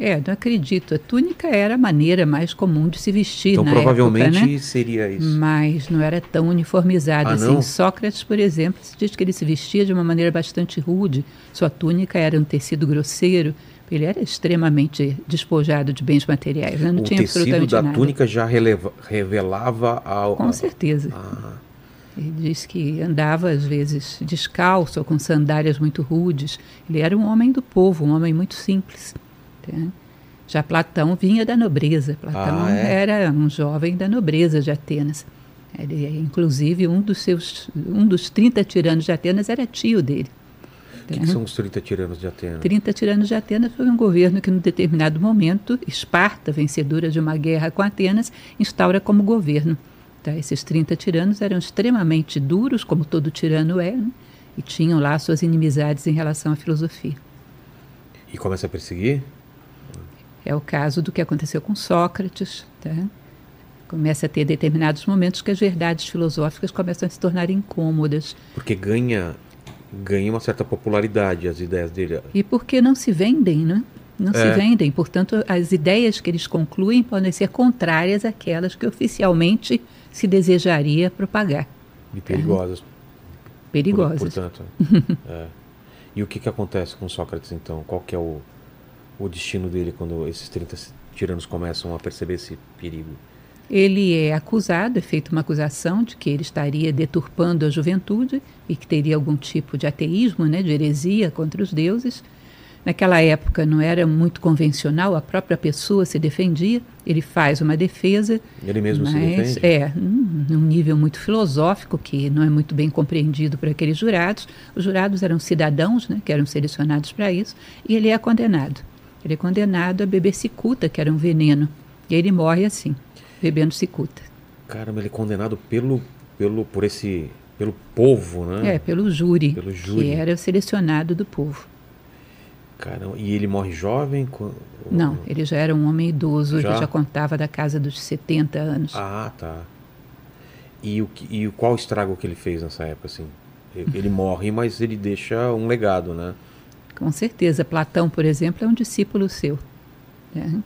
Speaker 3: É, não acredito. A túnica era a maneira mais comum de se vestir então,
Speaker 1: na provavelmente época, né? seria isso.
Speaker 3: Mas não era tão uniformizado
Speaker 1: ah,
Speaker 3: assim.
Speaker 1: Não?
Speaker 3: Sócrates, por exemplo, se diz que ele se vestia de uma maneira bastante rude. Sua túnica era um tecido grosseiro. Ele era extremamente despojado de bens materiais. Né? Não
Speaker 1: o
Speaker 3: tinha
Speaker 1: absolutamente
Speaker 3: nada.
Speaker 1: O tecido da túnica já releva, revelava ao...
Speaker 3: Com certeza. Ah. Ele diz que andava às vezes descalço ou com sandálias muito rudes. Ele era um homem do povo, um homem muito simples. Né? Já Platão vinha da nobreza. Platão ah, é? era um jovem da nobreza de Atenas. Ele, inclusive, um dos seus, um dos 30 tiranos de Atenas era tio dele.
Speaker 1: O que, que, são os 30 tiranos de Atenas?
Speaker 3: 30 tiranos de Atenas foi um governo que, num determinado momento, Esparta, vencedora de uma guerra com Atenas, instaura como governo. Tá? Esses 30 tiranos eram extremamente duros, como todo tirano é, né? e tinham lá suas inimizades em relação à filosofia.
Speaker 1: E começa a perseguir?
Speaker 3: É o caso do que aconteceu com Sócrates. Tá? Começa a ter determinados momentos que as verdades filosóficas começam a se tornar incômodas.
Speaker 1: Porque ganha, ganha uma certa popularidade as ideias dele.
Speaker 3: E porque não se vendem, né? Não é. se vendem. Portanto, as ideias que eles concluem podem ser contrárias àquelas que oficialmente se desejaria propagar.
Speaker 1: E perigosas.
Speaker 3: Perigosas.
Speaker 1: Por, portanto. é. E o que, que acontece com Sócrates, então? Qual que é o o destino dele quando esses 30 tiranos começam a perceber esse perigo?
Speaker 3: Ele é acusado, é feita uma acusação de que ele estaria deturpando a juventude e que teria algum tipo de ateísmo, né, de heresia contra os deuses. Naquela época não era muito convencional, a própria pessoa se defendia, ele faz uma defesa.
Speaker 1: Ele mesmo se defende?
Speaker 3: É, num nível muito filosófico, que não é muito bem compreendido por aqueles jurados. Os jurados eram cidadãos, né, que eram selecionados para isso, e ele é condenado. Ele é condenado a beber cicuta, que era um veneno. E ele morre assim, bebendo cicuta.
Speaker 1: Caramba, ele é condenado pelo, pelo, por esse, pelo povo, né?
Speaker 3: É, pelo júri, pelo júri. que era selecionado do povo.
Speaker 1: Caramba, e ele morre jovem?
Speaker 3: Não, ele já era um homem idoso, já? ele já contava da casa dos 70 anos.
Speaker 1: Ah, tá. E, o, e qual estrago que ele fez nessa época, assim? Ele morre, mas ele deixa um legado, né?
Speaker 3: Com certeza. Platão, por exemplo, é um discípulo seu. Né?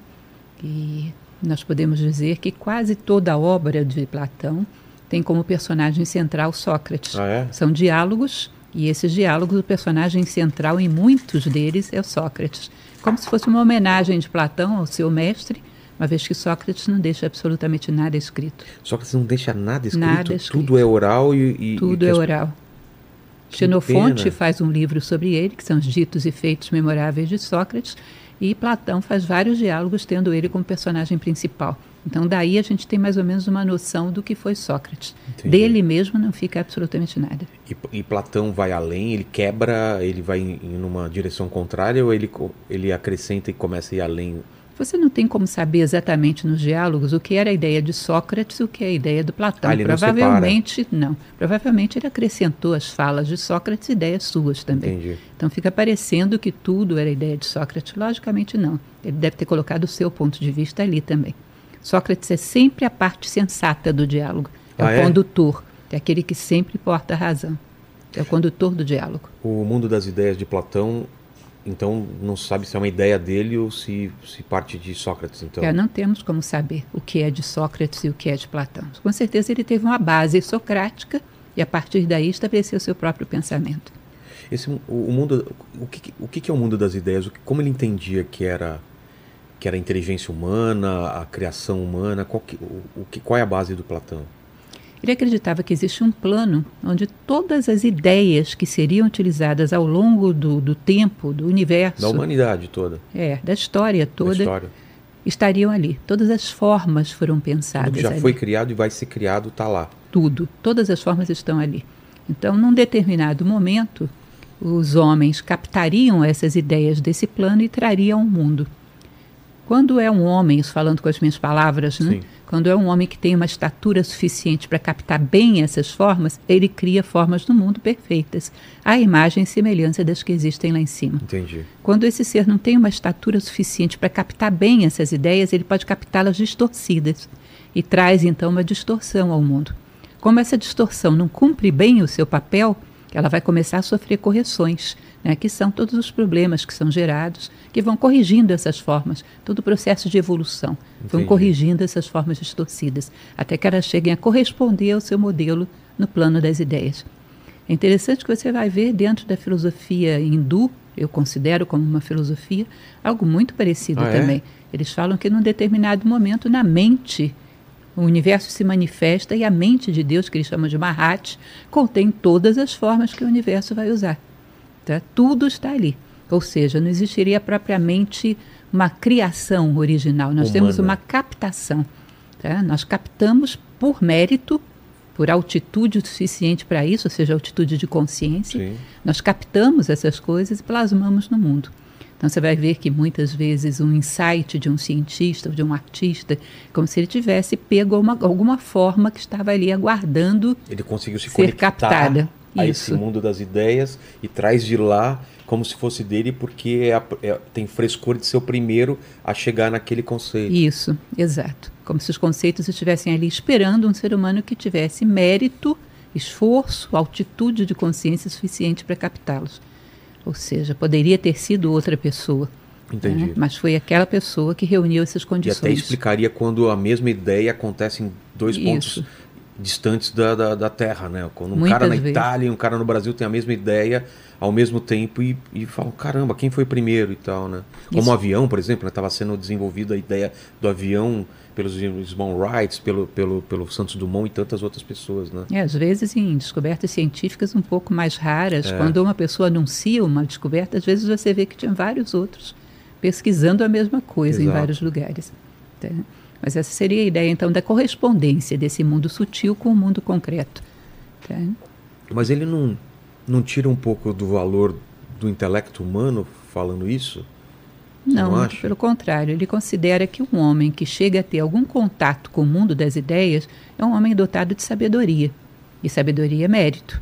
Speaker 3: E nós podemos dizer que quase toda a obra de Platão tem como personagem central Sócrates.
Speaker 1: Ah, é?
Speaker 3: São diálogos E esses diálogos, o personagem central em muitos deles é o Sócrates, como se fosse uma homenagem de Platão ao seu mestre, uma vez que Sócrates não deixa absolutamente nada escrito.
Speaker 1: Sócrates não deixa nada escrito?
Speaker 3: Nada escrito.
Speaker 1: Tudo é oral e...
Speaker 3: e Tudo
Speaker 1: e
Speaker 3: é oral. Xenofonte faz um livro sobre ele, que são os ditos e feitos memoráveis de Sócrates, e Platão faz vários diálogos tendo ele como personagem principal. Então, daí a gente tem mais ou menos uma noção do que foi Sócrates. Entendi. Dele mesmo não fica absolutamente nada.
Speaker 1: E, e, Platão vai além, ele quebra, ele vai em, em uma direção contrária ou ele, ele acrescenta e começa a ir além
Speaker 3: você não tem como saber exatamente nos diálogos o que era a ideia de Sócrates e o que é a ideia do Platão.
Speaker 1: Ah,
Speaker 3: provavelmente não, não, Provavelmente ele acrescentou às falas de Sócrates ideias suas também.
Speaker 1: Entendi.
Speaker 3: Então fica parecendo que tudo era a ideia de Sócrates. Logicamente não. Ele deve ter colocado o seu ponto de vista ali também. Sócrates é sempre a parte sensata do diálogo. É
Speaker 1: ah,
Speaker 3: o
Speaker 1: é?
Speaker 3: condutor, é aquele que sempre porta a razão. É o condutor do diálogo.
Speaker 1: O mundo das ideias de Platão então não se sabe se é uma ideia dele ou se, se parte de Sócrates. Então.
Speaker 3: É, não temos como saber o que é de Sócrates e o que é de Platão. Com certeza ele teve uma base socrática e a partir daí estabeleceu seu próprio pensamento.
Speaker 1: Esse, o, o mundo, o que, o que é o mundo das ideias? Como ele entendia que era que era a inteligência humana, a criação humana? Qual, que, o, o que, qual é a base do Platão?
Speaker 3: Ele acreditava que existe um plano onde todas as ideias que seriam utilizadas ao longo do, do tempo, do universo.
Speaker 1: Da humanidade toda.
Speaker 3: É, da história toda.
Speaker 1: Da história.
Speaker 3: Estariam ali. Todas as formas foram pensadas. Tudo
Speaker 1: que já
Speaker 3: ali.
Speaker 1: foi criado e vai ser criado está lá.
Speaker 3: Tudo. Todas as formas estão ali. Então, num determinado momento, os homens captariam essas ideias desse plano e trariam ao mundo. Quando é um homem, isso falando com as minhas palavras, né? quando é um homem que tem uma estatura suficiente para captar bem essas formas, ele cria formas no mundo perfeitas, à imagem e semelhança das que existem lá em cima.
Speaker 1: Entendi.
Speaker 3: Quando esse ser não tem uma estatura suficiente para captar bem essas ideias, ele pode captá-las distorcidas e traz então uma distorção ao mundo. Como essa distorção não cumpre bem o seu papel, ela vai começar a sofrer correções né, que são todos os problemas que são gerados, que vão corrigindo essas formas, todo o processo de evolução, Entendi. vão corrigindo essas formas distorcidas, até que elas cheguem a corresponder ao seu modelo no plano das ideias. É interessante que você vai ver dentro da filosofia hindu, eu considero como uma filosofia, algo muito parecido
Speaker 1: ah,
Speaker 3: também.
Speaker 1: É?
Speaker 3: Eles falam que num determinado momento na mente o universo se manifesta e a mente de Deus, que eles chamam de Mahat, contém todas as formas que o universo vai usar. Tá? Tudo está ali. Ou seja, não existiria propriamente uma criação original. Nós
Speaker 1: Humana.
Speaker 3: temos uma captação. Tá? Nós captamos por mérito, por altitude suficiente para isso, ou seja, altitude de consciência.
Speaker 1: Sim.
Speaker 3: Nós captamos essas coisas e plasmamos no mundo. Então você vai ver que muitas vezes um insight de um cientista ou de um artista, como se ele tivesse pego uma, alguma forma que estava ali aguardando
Speaker 1: ele conseguiu se
Speaker 3: ser captada
Speaker 1: a
Speaker 3: Isso.
Speaker 1: esse mundo das ideias e traz de lá como se fosse dele, porque é, é, tem frescor de ser o primeiro a chegar naquele conceito.
Speaker 3: Isso, exato. Como se os conceitos estivessem ali esperando um ser humano que tivesse mérito, esforço, altitude de consciência suficiente para captá-los. Ou seja, poderia ter sido outra pessoa.
Speaker 1: Entendi. Né?
Speaker 3: Mas foi aquela pessoa que reuniu essas condições.
Speaker 1: E até explicaria quando a mesma ideia acontece em dois
Speaker 3: Isso.
Speaker 1: pontos distantes da, da, da, Terra, né? Quando um
Speaker 3: Muitas
Speaker 1: cara na
Speaker 3: vezes.
Speaker 1: Itália e um cara no Brasil tem a mesma ideia ao mesmo tempo e, e falam, caramba, quem foi primeiro e tal, né? Como o avião, por exemplo, estava sendo desenvolvida a ideia do avião pelos irmãos Wright, pelo, pelo, pelo Santos Dumont e tantas outras pessoas, né?
Speaker 3: É, às vezes em descobertas científicas um pouco mais raras,
Speaker 1: É.
Speaker 3: quando uma pessoa anuncia uma descoberta, às vezes você vê que tinha vários outros pesquisando a mesma coisa em
Speaker 1: Exato.
Speaker 3: vários lugares. tá? Mas essa seria a ideia, então, da correspondência desse mundo sutil com o mundo concreto. tá?
Speaker 1: Mas ele não, não tira um pouco do valor do intelecto humano falando isso?
Speaker 3: Não, pelo contrário. Ele considera que um homem que chega a ter algum contato com o mundo das ideias é um homem dotado de sabedoria. E sabedoria é mérito.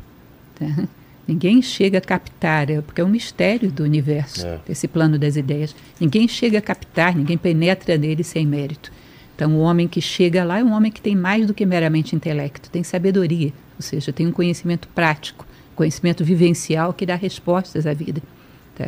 Speaker 3: tá? Ninguém chega a captar, é- porque é um mistério do universo,
Speaker 1: É.
Speaker 3: esse plano das ideias. Ninguém chega a captar, ninguém penetra nele sem mérito. Então, o homem que chega lá é um homem que tem mais do que meramente intelecto, tem sabedoria, ou seja, tem um conhecimento prático, conhecimento vivencial que dá respostas à vida. Tá?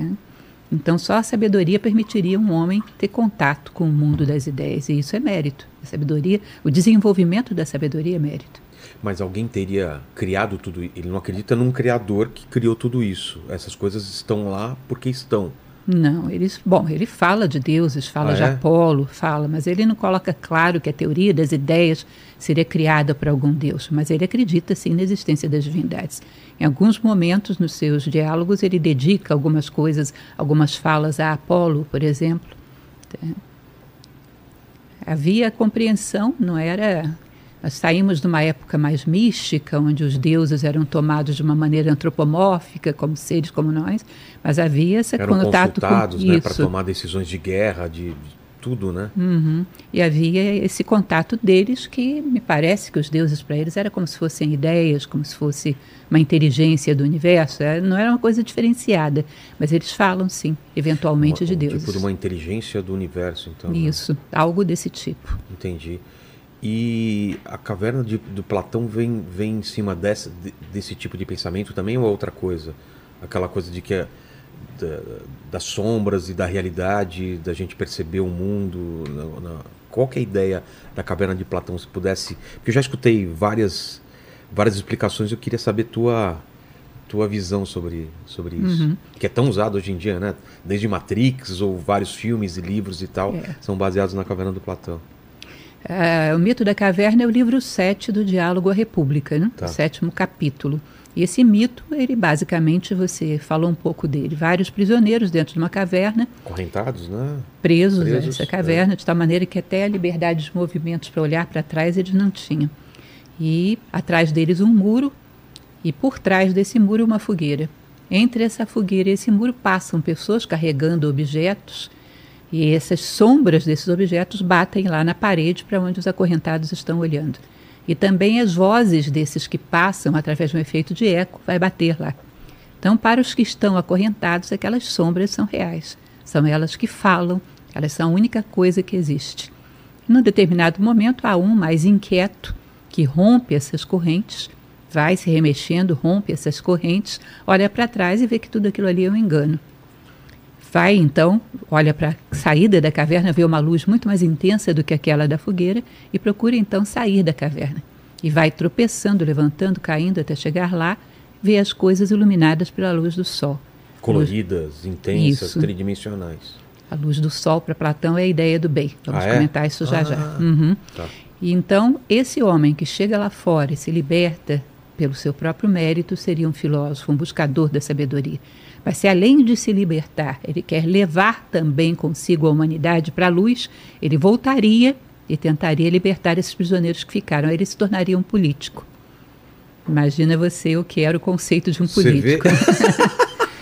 Speaker 3: Então, só a sabedoria permitiria um homem ter contato com o mundo das ideias, e isso é mérito. A sabedoria, o desenvolvimento da sabedoria é mérito.
Speaker 1: Mas alguém teria criado tudo Ele não acredita num criador que criou tudo isso. Essas coisas estão lá porque estão.
Speaker 3: Não, ele, bom, ele fala de deuses, fala
Speaker 1: Ah,
Speaker 3: de
Speaker 1: é?
Speaker 3: Apolo, fala, mas ele não coloca claro que a teoria das ideias seria criada por algum deus, mas ele acredita sim na existência das divindades. Em alguns momentos nos seus diálogos ele dedica algumas coisas, algumas falas a Apolo, por exemplo. Tá? Havia compreensão, não era saímos de uma época mais mística, onde os deuses eram tomados de uma maneira antropomórfica, como seres como nós, mas havia esse
Speaker 1: Eram
Speaker 3: contato
Speaker 1: consultados
Speaker 3: com
Speaker 1: né, para tomar decisões de guerra, de, de tudo, né?
Speaker 3: Uhum. E havia esse contato deles que me parece que os deuses para eles era como se fossem ideias, como se fosse uma inteligência do universo. Era- Não era uma coisa diferenciada, mas eles falam sim, eventualmente
Speaker 1: Uma-
Speaker 3: de
Speaker 1: um
Speaker 3: deuses.
Speaker 1: Tipo de uma inteligência do universo, então. né?
Speaker 3: Isso, algo desse tipo.
Speaker 1: Entendi. E a caverna de- do Platão vem, vem em cima dessa, de- desse tipo de pensamento também ou é outra coisa? Aquela coisa de que é da- das sombras e da realidade, da gente perceber o mundo. na- na- qual que é a ideia da caverna de Platão? Se pudesse. Porque eu já escutei várias, várias explicações eu queria saber tua tua visão sobre, sobre isso.
Speaker 3: Uhum.
Speaker 1: Que é tão usado hoje em dia, né? Desde Matrix ou vários filmes e livros e tal,
Speaker 3: É.
Speaker 1: são baseados na caverna do Platão.
Speaker 3: Ah, o mito da caverna é o livro 7 do Diálogo à República, né?
Speaker 1: Tá.
Speaker 3: o sétimo capítulo. E esse mito, ele basicamente, você falou um pouco dele. Vários prisioneiros dentro de uma caverna,
Speaker 1: Correntados, né?
Speaker 3: presos,
Speaker 1: Presos,
Speaker 3: a essa
Speaker 1: é.
Speaker 3: caverna, de tal maneira que até a liberdade de movimentos para olhar para trás eles não tinham. E atrás deles um muro, e por trás desse muro uma fogueira. Entre essa fogueira e esse muro passam pessoas carregando objetos, e essas sombras desses objetos batem lá na parede para onde os acorrentados estão olhando. E também as vozes desses que passam, através de um efeito de eco, vai bater lá. Então, para os que estão acorrentados, aquelas sombras são reais. São elas que falam, elas são a única coisa que existe. Num determinado momento, há um mais inquieto que rompe essas correntes, vai se remexendo, rompe essas correntes, olha para trás e vê que tudo aquilo ali é um engano. Vai então, olha para a saída da caverna, vê uma luz muito mais intensa do que aquela da fogueira e procura então sair da caverna. E vai tropeçando, levantando, caindo até chegar lá, vê as coisas iluminadas pela luz do sol.
Speaker 1: Coloridas, intensas,
Speaker 3: Isso.
Speaker 1: tridimensionais.
Speaker 3: A luz do sol para Platão é a ideia do bem. Vamos
Speaker 1: Ah, é?
Speaker 3: comentar isso já já.
Speaker 1: Ah.
Speaker 3: Uhum.
Speaker 1: Tá.
Speaker 3: E então, esse homem que chega lá fora e se liberta pelo seu próprio mérito seria um filósofo, um buscador da sabedoria. Mas se além de se libertar, ele quer levar também consigo a humanidade para a luz, ele voltaria e tentaria libertar esses prisioneiros que ficaram. Aí ele se tornaria um político. Imagina você o que era o conceito de um político.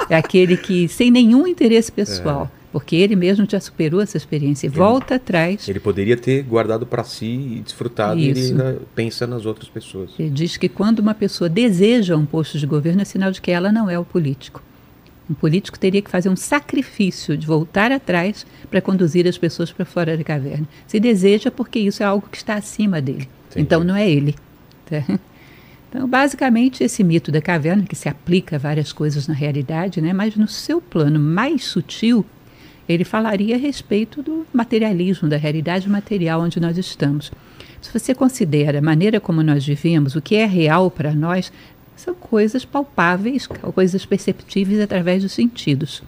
Speaker 3: é aquele que, sem nenhum interesse pessoal, porque ele mesmo já superou essa experiência e volta atrás
Speaker 1: Ele poderia ter guardado para si e desfrutado, e ele
Speaker 3: Isso.
Speaker 1: pensa nas outras pessoas.
Speaker 3: Ele diz que quando uma pessoa deseja um posto de governo, é sinal de que ela não é o político. Um político teria que fazer um sacrifício de voltar atrás para conduzir as pessoas para fora da caverna. Se deseja, porque isso é algo que está acima dele.
Speaker 1: Entendi.
Speaker 3: Então não é ele. tá? Então, basicamente, esse mito da caverna, que se aplica a várias coisas na realidade, né, mas no seu plano mais sutil, ele falaria a respeito do materialismo, da realidade material onde nós estamos. Se você considera a maneira como nós vivemos, o que é real para nós, são coisas palpáveis, coisas perceptíveis através dos sentidos.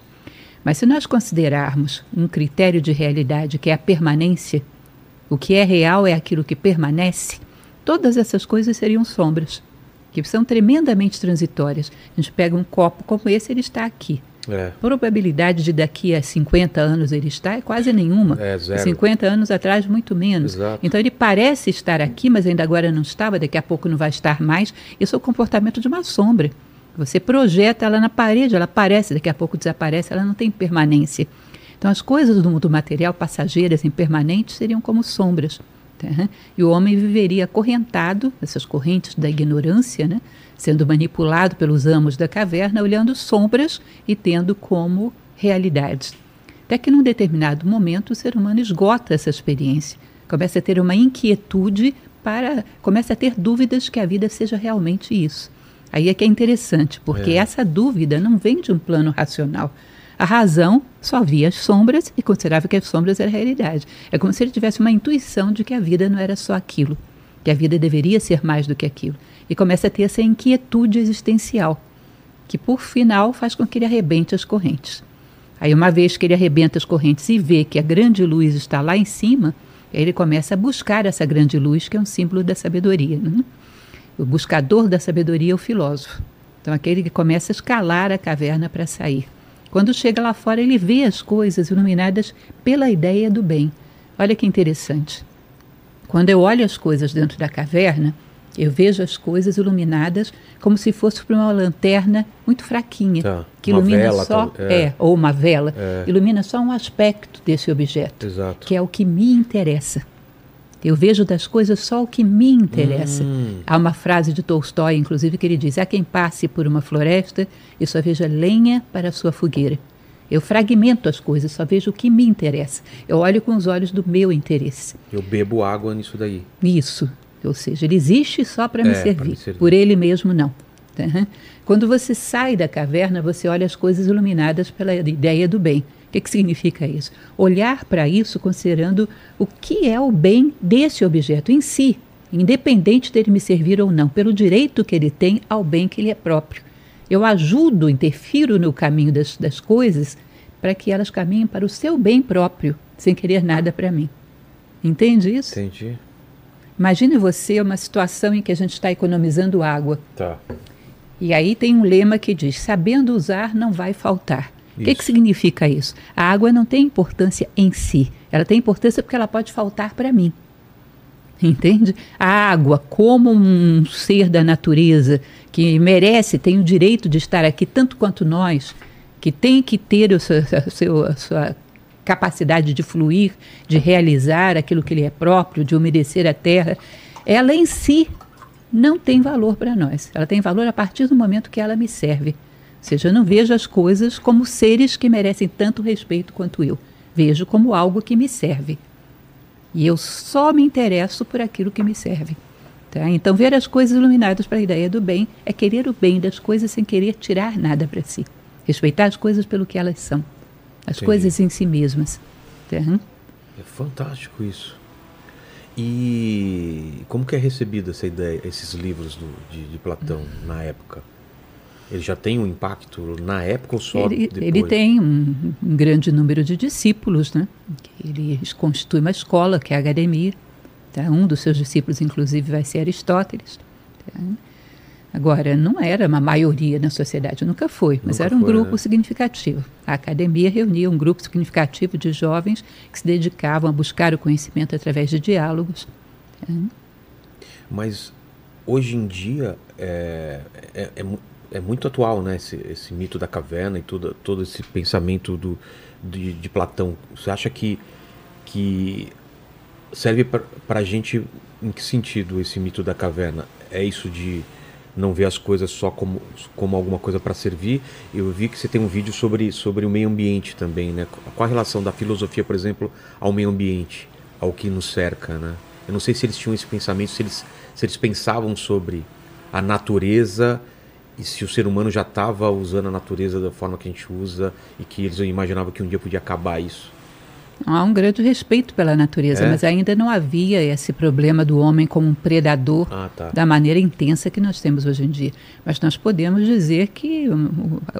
Speaker 3: Mas se nós considerarmos um critério de realidade que é a permanência, o que é real é aquilo que permanece, todas essas coisas seriam sombras, que são tremendamente transitórias. A gente pega um copo como esse, ele está aqui.
Speaker 1: É,
Speaker 3: probabilidade de daqui a 50 anos ele estar é quase nenhuma.
Speaker 1: É, zero.
Speaker 3: 50 anos atrás, muito menos.
Speaker 1: Exato.
Speaker 3: Então ele parece estar aqui, mas ainda agora não estava, daqui a pouco não vai estar mais. Isso é o comportamento de uma sombra. Você projeta ela na parede, ela aparece, daqui a pouco desaparece, ela não tem permanência. Então as coisas do mundo material, passageiras, impermanentes, seriam como sombras. tá? E o homem viveria acorrentado, nessas correntes da ignorância, né? Sendo manipulado pelos amos da caverna, olhando sombras e tendo como realidades. Até que num determinado momento o ser humano esgota essa experiência, começa a ter uma inquietude para, começa a ter dúvidas que a vida seja realmente isso. Aí é que é interessante, porque
Speaker 1: É.
Speaker 3: essa dúvida não vem de um plano racional. A razão só via as sombras e considerava que as sombras eram a realidade. É como se ele tivesse uma intuição de que a vida não era só aquilo. Que a vida deveria ser mais do que aquilo. E começa a ter essa inquietude existencial, que por final faz com que ele arrebente as correntes. Aí, uma vez que ele arrebenta as correntes e vê que a grande luz está lá em cima, ele começa a buscar essa grande luz, que é um símbolo da sabedoria. Né? O buscador da sabedoria é o filósofo. Então, aquele que começa a escalar a caverna para sair. Quando chega lá fora, ele vê as coisas iluminadas pela ideia do bem. Olha que interessante. Quando eu olho as coisas dentro da caverna, eu vejo as coisas iluminadas como se fosse por uma lanterna muito fraquinha,
Speaker 1: Tá,
Speaker 3: que ilumina
Speaker 1: vela,
Speaker 3: só,
Speaker 1: é.
Speaker 3: é, ou uma vela,
Speaker 1: É.
Speaker 3: ilumina só um aspecto desse objeto,
Speaker 1: Exato.
Speaker 3: que é o que me interessa. Eu vejo das coisas só o que me interessa.
Speaker 1: Hum.
Speaker 3: Há uma frase de Tolstói, inclusive, que ele diz: Há quem passe por uma floresta e só veja lenha para a sua fogueira. Eu fragmento as coisas, só vejo o que me interessa. Eu olho com os olhos do meu interesse.
Speaker 1: Eu bebo água nisso daí.
Speaker 3: Isso. Ou seja, ele existe só para me,
Speaker 1: É,
Speaker 3: servir.
Speaker 1: me servir.
Speaker 3: Por ele mesmo, não. Tá? Quando você sai da caverna, você olha as coisas iluminadas pela ideia do bem. O que, que significa isso? Olhar para isso considerando o que é o bem desse objeto em si, independente dele me servir ou não, pelo direito que ele tem ao bem que ele é próprio. Eu ajudo, interfiro no caminho das, das coisas para que elas caminhem para o seu bem próprio, sem querer nada para mim. Entende isso?
Speaker 1: Entendi.
Speaker 3: Imagine você uma situação em que a gente está economizando água.
Speaker 1: Tá.
Speaker 3: E aí tem um lema que diz: sabendo usar, não vai faltar. O que, que significa isso? A água não tem importância em si. Ela tem importância porque ela pode faltar para mim. Entende? A água, como um ser da natureza que merece, tem o direito de estar aqui tanto quanto nós, que tem que ter o seu, a seu- a sua capacidade de fluir, de realizar aquilo que lhe é próprio, de umedecer a terra, ela em si não tem valor para nós. Ela tem valor a partir do momento que ela me serve. Ou seja, eu não vejo as coisas como seres que merecem tanto respeito quanto eu. Vejo como algo que me serve. E eu só me interesso por aquilo que me serve. Tá? Então, ver as coisas iluminadas para a ideia do bem é querer o bem das coisas sem querer tirar nada para si. Respeitar as coisas pelo que elas são. As
Speaker 1: Entendi.
Speaker 3: coisas em si mesmas. Tá?
Speaker 1: É fantástico isso. E como que é recebida essa ideia, esses livros do- de, de Platão na época? Ele já tem um impacto na época ou só
Speaker 3: Ele,
Speaker 1: depois?
Speaker 3: ele tem um, um grande número de discípulos, né? Ele constitui uma escola, que é a academia. Tá? Um dos seus discípulos, inclusive, vai ser Aristóteles. tá? Agora, não era uma maioria na sociedade, nunca foi, mas
Speaker 1: Nunca
Speaker 3: era um
Speaker 1: foi,
Speaker 3: grupo
Speaker 1: né?
Speaker 3: significativo. A academia reunia um grupo significativo de jovens que se dedicavam a buscar o conhecimento através de diálogos. tá?
Speaker 1: Mas hoje em dia é, é, é, é muito atual, né? Esse, esse mito da caverna e tudo, todo esse pensamento do, de, de Platão. Você acha que, que serve para a gente em que sentido esse mito da caverna? É isso de não ver as coisas só como, como alguma coisa para servir? Eu vi que você tem um vídeo sobre, sobre o meio ambiente também, né? Qual a relação da filosofia, por exemplo, ao meio ambiente, ao que nos cerca, né? Eu não sei se eles tinham esse pensamento, se eles, se eles pensavam sobre a natureza e se o ser humano já estava usando a natureza da forma que a gente usa e que eles imaginavam que um dia podia acabar isso.
Speaker 3: Há um grande respeito pela natureza,
Speaker 1: É?
Speaker 3: mas ainda não havia esse problema do homem como um predador
Speaker 1: Ah, tá.
Speaker 3: da maneira intensa que nós temos hoje em dia. Mas nós podemos dizer que o,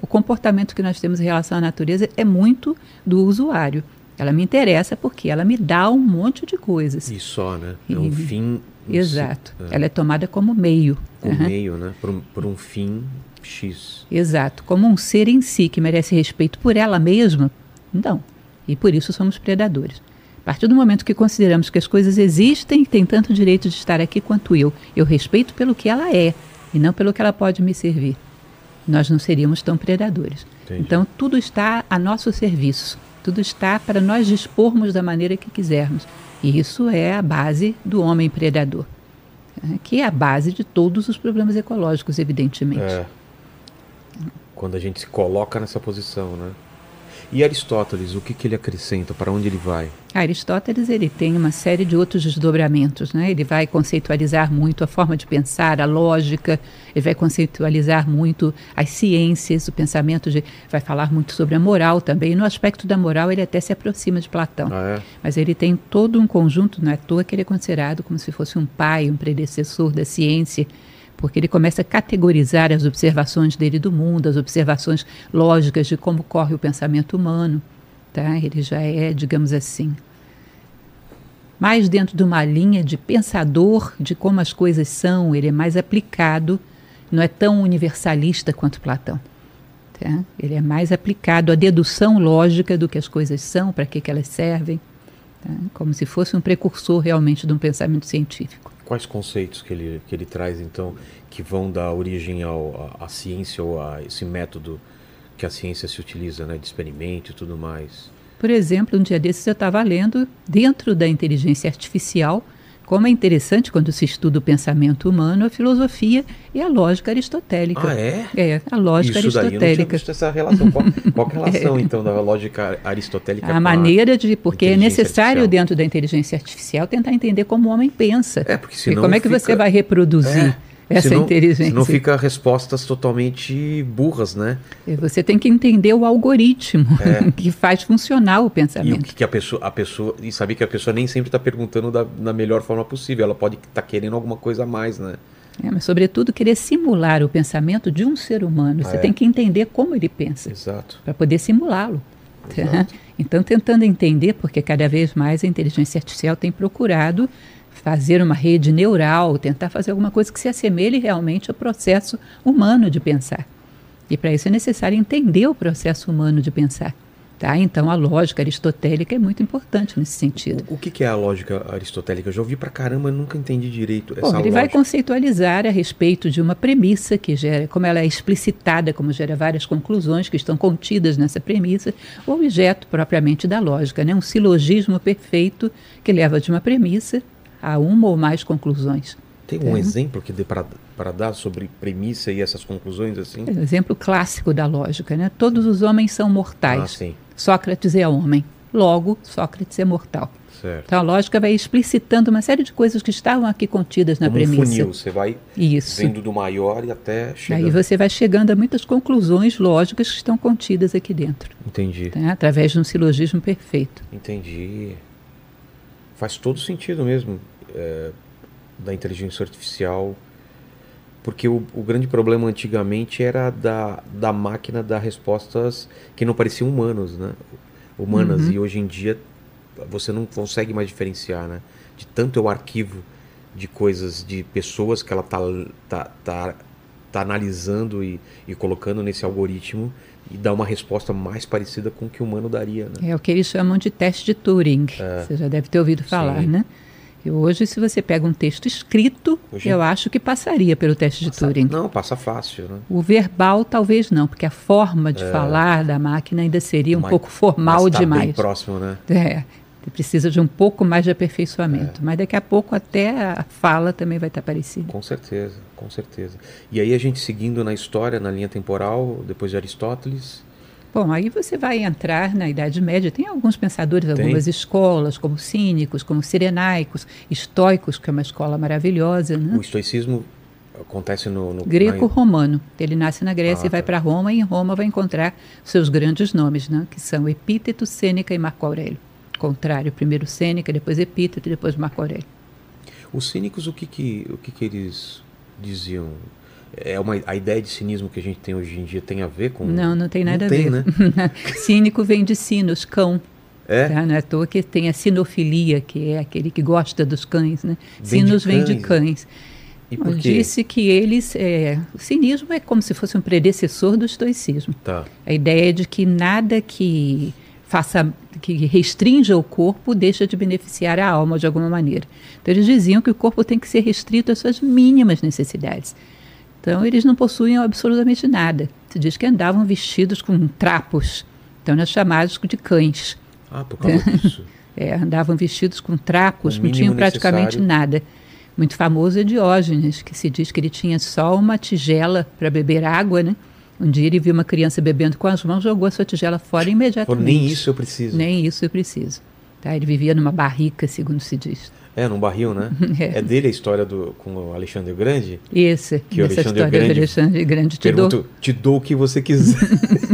Speaker 3: o- comportamento que nós temos em relação à natureza é muito do usuário. Ela me interessa porque ela me dá um monte de coisas.
Speaker 1: E só, né? É um
Speaker 3: E-
Speaker 1: fim.
Speaker 3: Exato.
Speaker 1: É.
Speaker 3: Ela é tomada como meio.
Speaker 1: Com
Speaker 3: Aham.
Speaker 1: meio, né? Por um, por um fim X.
Speaker 3: Exato. Como um ser em si que merece respeito por ela mesma, não. E por isso somos predadores. A partir do momento que consideramos que as coisas existem e têm tanto direito de estar aqui quanto eu, eu respeito pelo que ela é e não pelo que ela pode me servir. Nós não seríamos tão predadores.
Speaker 1: Entendi.
Speaker 3: Então, tudo está a nosso serviço. Tudo está para nós dispormos da maneira que quisermos. E isso é a base do homem predador, né, que é a base de todos os problemas ecológicos, evidentemente.
Speaker 1: É. Quando a gente se coloca nessa posição, né? E Aristóteles, o que, que ele acrescenta? Para onde ele vai?
Speaker 3: Aristóteles ele tem uma série de outros desdobramentos, né? Ele vai conceitualizar muito a forma de pensar, a lógica, ele vai conceitualizar muito as ciências, o pensamento de, vai falar muito sobre a moral também. No aspecto da moral ele até se aproxima de Platão,
Speaker 1: Ah, é?
Speaker 3: mas ele tem todo um conjunto, não é à toa que ele é considerado como se fosse um pai, um predecessor da ciência, porque ele começa a categorizar as observações dele do mundo, as observações lógicas de como corre o pensamento humano. Tá? Ele já é, digamos assim, mais dentro de uma linha de pensador de como as coisas são, ele é mais aplicado, não é tão universalista quanto Platão. Tá? Ele é mais aplicado à dedução lógica do que as coisas são, para que, que elas servem, tá? como se fosse um precursor realmente de um pensamento científico.
Speaker 1: Quais conceitos que ele, que ele traz, então, que vão dar origem à ciência ou a esse método que a ciência se utiliza, né, de experimento e tudo mais?
Speaker 3: Por exemplo, um dia desses eu estava lendo, dentro da inteligência artificial, como é interessante quando se estuda o pensamento humano, a filosofia e a lógica aristotélica.
Speaker 1: Ah, é?
Speaker 3: É, a lógica
Speaker 1: Isso daí
Speaker 3: aristotélica.
Speaker 1: visto essa relação. Qual, qual é a relação, então, da lógica aristotélica com
Speaker 3: A maneira de. Porque é necessário,
Speaker 1: artificial?
Speaker 3: dentro da inteligência artificial, tentar entender como o homem pensa.
Speaker 1: É, porque
Speaker 3: E
Speaker 1: senão
Speaker 3: como é que
Speaker 1: fica-
Speaker 3: você vai reproduzir
Speaker 1: É,
Speaker 3: essa
Speaker 1: senão,
Speaker 3: inteligência?
Speaker 1: Senão fica respostas totalmente burras, né?
Speaker 3: Você tem que entender o algoritmo
Speaker 1: É.
Speaker 3: que faz funcionar o
Speaker 1: E o
Speaker 3: pensamento.
Speaker 1: que, que a pessoa, a pessoa. E saber que a pessoa nem sempre está perguntando da, da melhor forma possível. Ela pode estar querendo alguma coisa a mais, né?
Speaker 3: É, mas, sobretudo, querer simular o pensamento de um ser humano. Você
Speaker 1: É.
Speaker 3: tem que entender como ele pensa.
Speaker 1: Exato.
Speaker 3: para poder simulá-lo. tá? Então, tentando entender, porque cada vez mais a inteligência artificial tem procurado fazer uma rede neural, tentar fazer alguma coisa que se assemelhe realmente ao processo humano de pensar. E para isso é necessário entender o processo humano de pensar. Tá? Então, a lógica aristotélica é muito importante nesse sentido.
Speaker 1: O, o que, que é a lógica aristotélica? Eu já ouvi pra caramba, nunca entendi direito
Speaker 3: Bom,
Speaker 1: essa
Speaker 3: ele vai
Speaker 1: lógica.
Speaker 3: conceitualizar a respeito de uma premissa que gera, como ela é explicitada, como gera várias conclusões que estão contidas nessa premissa, o objeto propriamente da lógica, né? um silogismo perfeito que leva de uma premissa a uma ou mais conclusões.
Speaker 1: Tem um
Speaker 3: É.
Speaker 1: exemplo que dê para dar sobre premissa e essas conclusões assim?
Speaker 3: É um exemplo clássico da lógica. Né? Todos os homens são
Speaker 1: Ah,
Speaker 3: mortais.
Speaker 1: sim.
Speaker 3: Sócrates é homem. Logo, Sócrates é mortal.
Speaker 1: Certo.
Speaker 3: Então a lógica vai explicitando uma série de coisas que estavam aqui contidas na
Speaker 1: Como um
Speaker 3: premissa.
Speaker 1: funil, você vai
Speaker 3: Isso.
Speaker 1: vendo do maior e até chegar.
Speaker 3: Aí você vai chegando a muitas conclusões lógicas que estão contidas aqui dentro,
Speaker 1: Entendi.
Speaker 3: tá? através de um silogismo perfeito.
Speaker 1: Entendi. Faz todo sentido mesmo é, da inteligência artificial. Porque o, o grande problema antigamente era da, da máquina dar respostas que não pareciam humanos, né? Humanas.
Speaker 3: Uhum.
Speaker 1: E hoje em dia você não consegue mais diferenciar, né? De tanto é o arquivo de coisas, de pessoas que ela tá, tá, tá, tá analisando e, e colocando nesse algoritmo e dá uma resposta mais parecida com o que o humano daria, né?
Speaker 3: É o que eles chamam de teste de Turing. Você já deve ter ouvido falar,
Speaker 1: É. Sim.
Speaker 3: né? Hoje, se você pega um texto escrito,
Speaker 1: Hoje-
Speaker 3: eu acho que passaria pelo teste de
Speaker 1: Passa-
Speaker 3: Turing.
Speaker 1: Não, passa fácil, né?
Speaker 3: O verbal, talvez não, porque a forma de falar da máquina ainda seria um
Speaker 1: Mas-
Speaker 3: pouco formal
Speaker 1: mas tá
Speaker 3: demais.
Speaker 1: bem próximo, né?
Speaker 3: É, precisa de um pouco mais de aperfeiçoamento.
Speaker 1: É.
Speaker 3: Mas daqui a pouco até a fala também vai estar parecida.
Speaker 1: Com certeza, com certeza. E aí a gente seguindo na história, na linha temporal, depois de Aristóteles.
Speaker 3: Bom, aí você vai entrar na Idade Média. Tem alguns pensadores,
Speaker 1: Tem.
Speaker 3: algumas escolas, como cínicos, como sirenaicos, estoicos, que é uma escola maravilhosa, né?
Speaker 1: O estoicismo acontece no. no
Speaker 3: Greco-romano. Ele nasce na Grécia
Speaker 1: Ah,
Speaker 3: e vai
Speaker 1: tá.
Speaker 3: para Roma, e em Roma vai encontrar seus grandes nomes, né? que são Epíteto, Sêneca e Marco Aurélio. Contrário, primeiro Sêneca, depois Epíteto e depois Marco Aurélio.
Speaker 1: Os cínicos, o que que, o que que eles diziam? É uma, a ideia de cinismo que a gente tem hoje em dia tem a ver com.
Speaker 3: Não, não tem nada a
Speaker 1: tem,
Speaker 3: ver.
Speaker 1: Né?
Speaker 3: Cínico vem de sinos, cão.
Speaker 1: É?
Speaker 3: Tá? Não é à toa que tem a sinofilia, que é aquele que gosta dos cães. Né?
Speaker 1: Vem de
Speaker 3: Sinos vem de
Speaker 1: cães.
Speaker 3: cães.
Speaker 1: E por quê?
Speaker 3: Disse que eles. É, o cinismo é como se fosse um predecessor do estoicismo.
Speaker 1: Tá.
Speaker 3: A ideia de que nada que faça que restrinja o corpo deixa de beneficiar a alma de alguma maneira. Então eles diziam que o corpo tem que ser restrito às suas mínimas necessidades. Então eles não possuíam absolutamente nada. Se diz que andavam vestidos com trapos. Então eram chamados de cães.
Speaker 1: Ah, por causa disso.
Speaker 3: É, andavam vestidos com trapos, não tinham praticamente
Speaker 1: necessário.
Speaker 3: nada. Muito famoso é Diógenes, que se diz que ele tinha só uma tigela para beber água, né? Um dia ele viu uma criança bebendo com as mãos, jogou a sua tigela fora imediatamente.
Speaker 1: Falou, nem isso eu preciso.
Speaker 3: Nem isso eu preciso. Tá? Ele vivia numa barrica, segundo se diz.
Speaker 1: É, num barril, né?
Speaker 3: É.
Speaker 1: É, dele a história do, com o Alexandre o Grande.
Speaker 3: Esse,
Speaker 1: Que o Alexandre
Speaker 3: história
Speaker 1: Grande
Speaker 3: do Alexandre Grande te dou.
Speaker 1: Pergunto, te dou o que você quiser.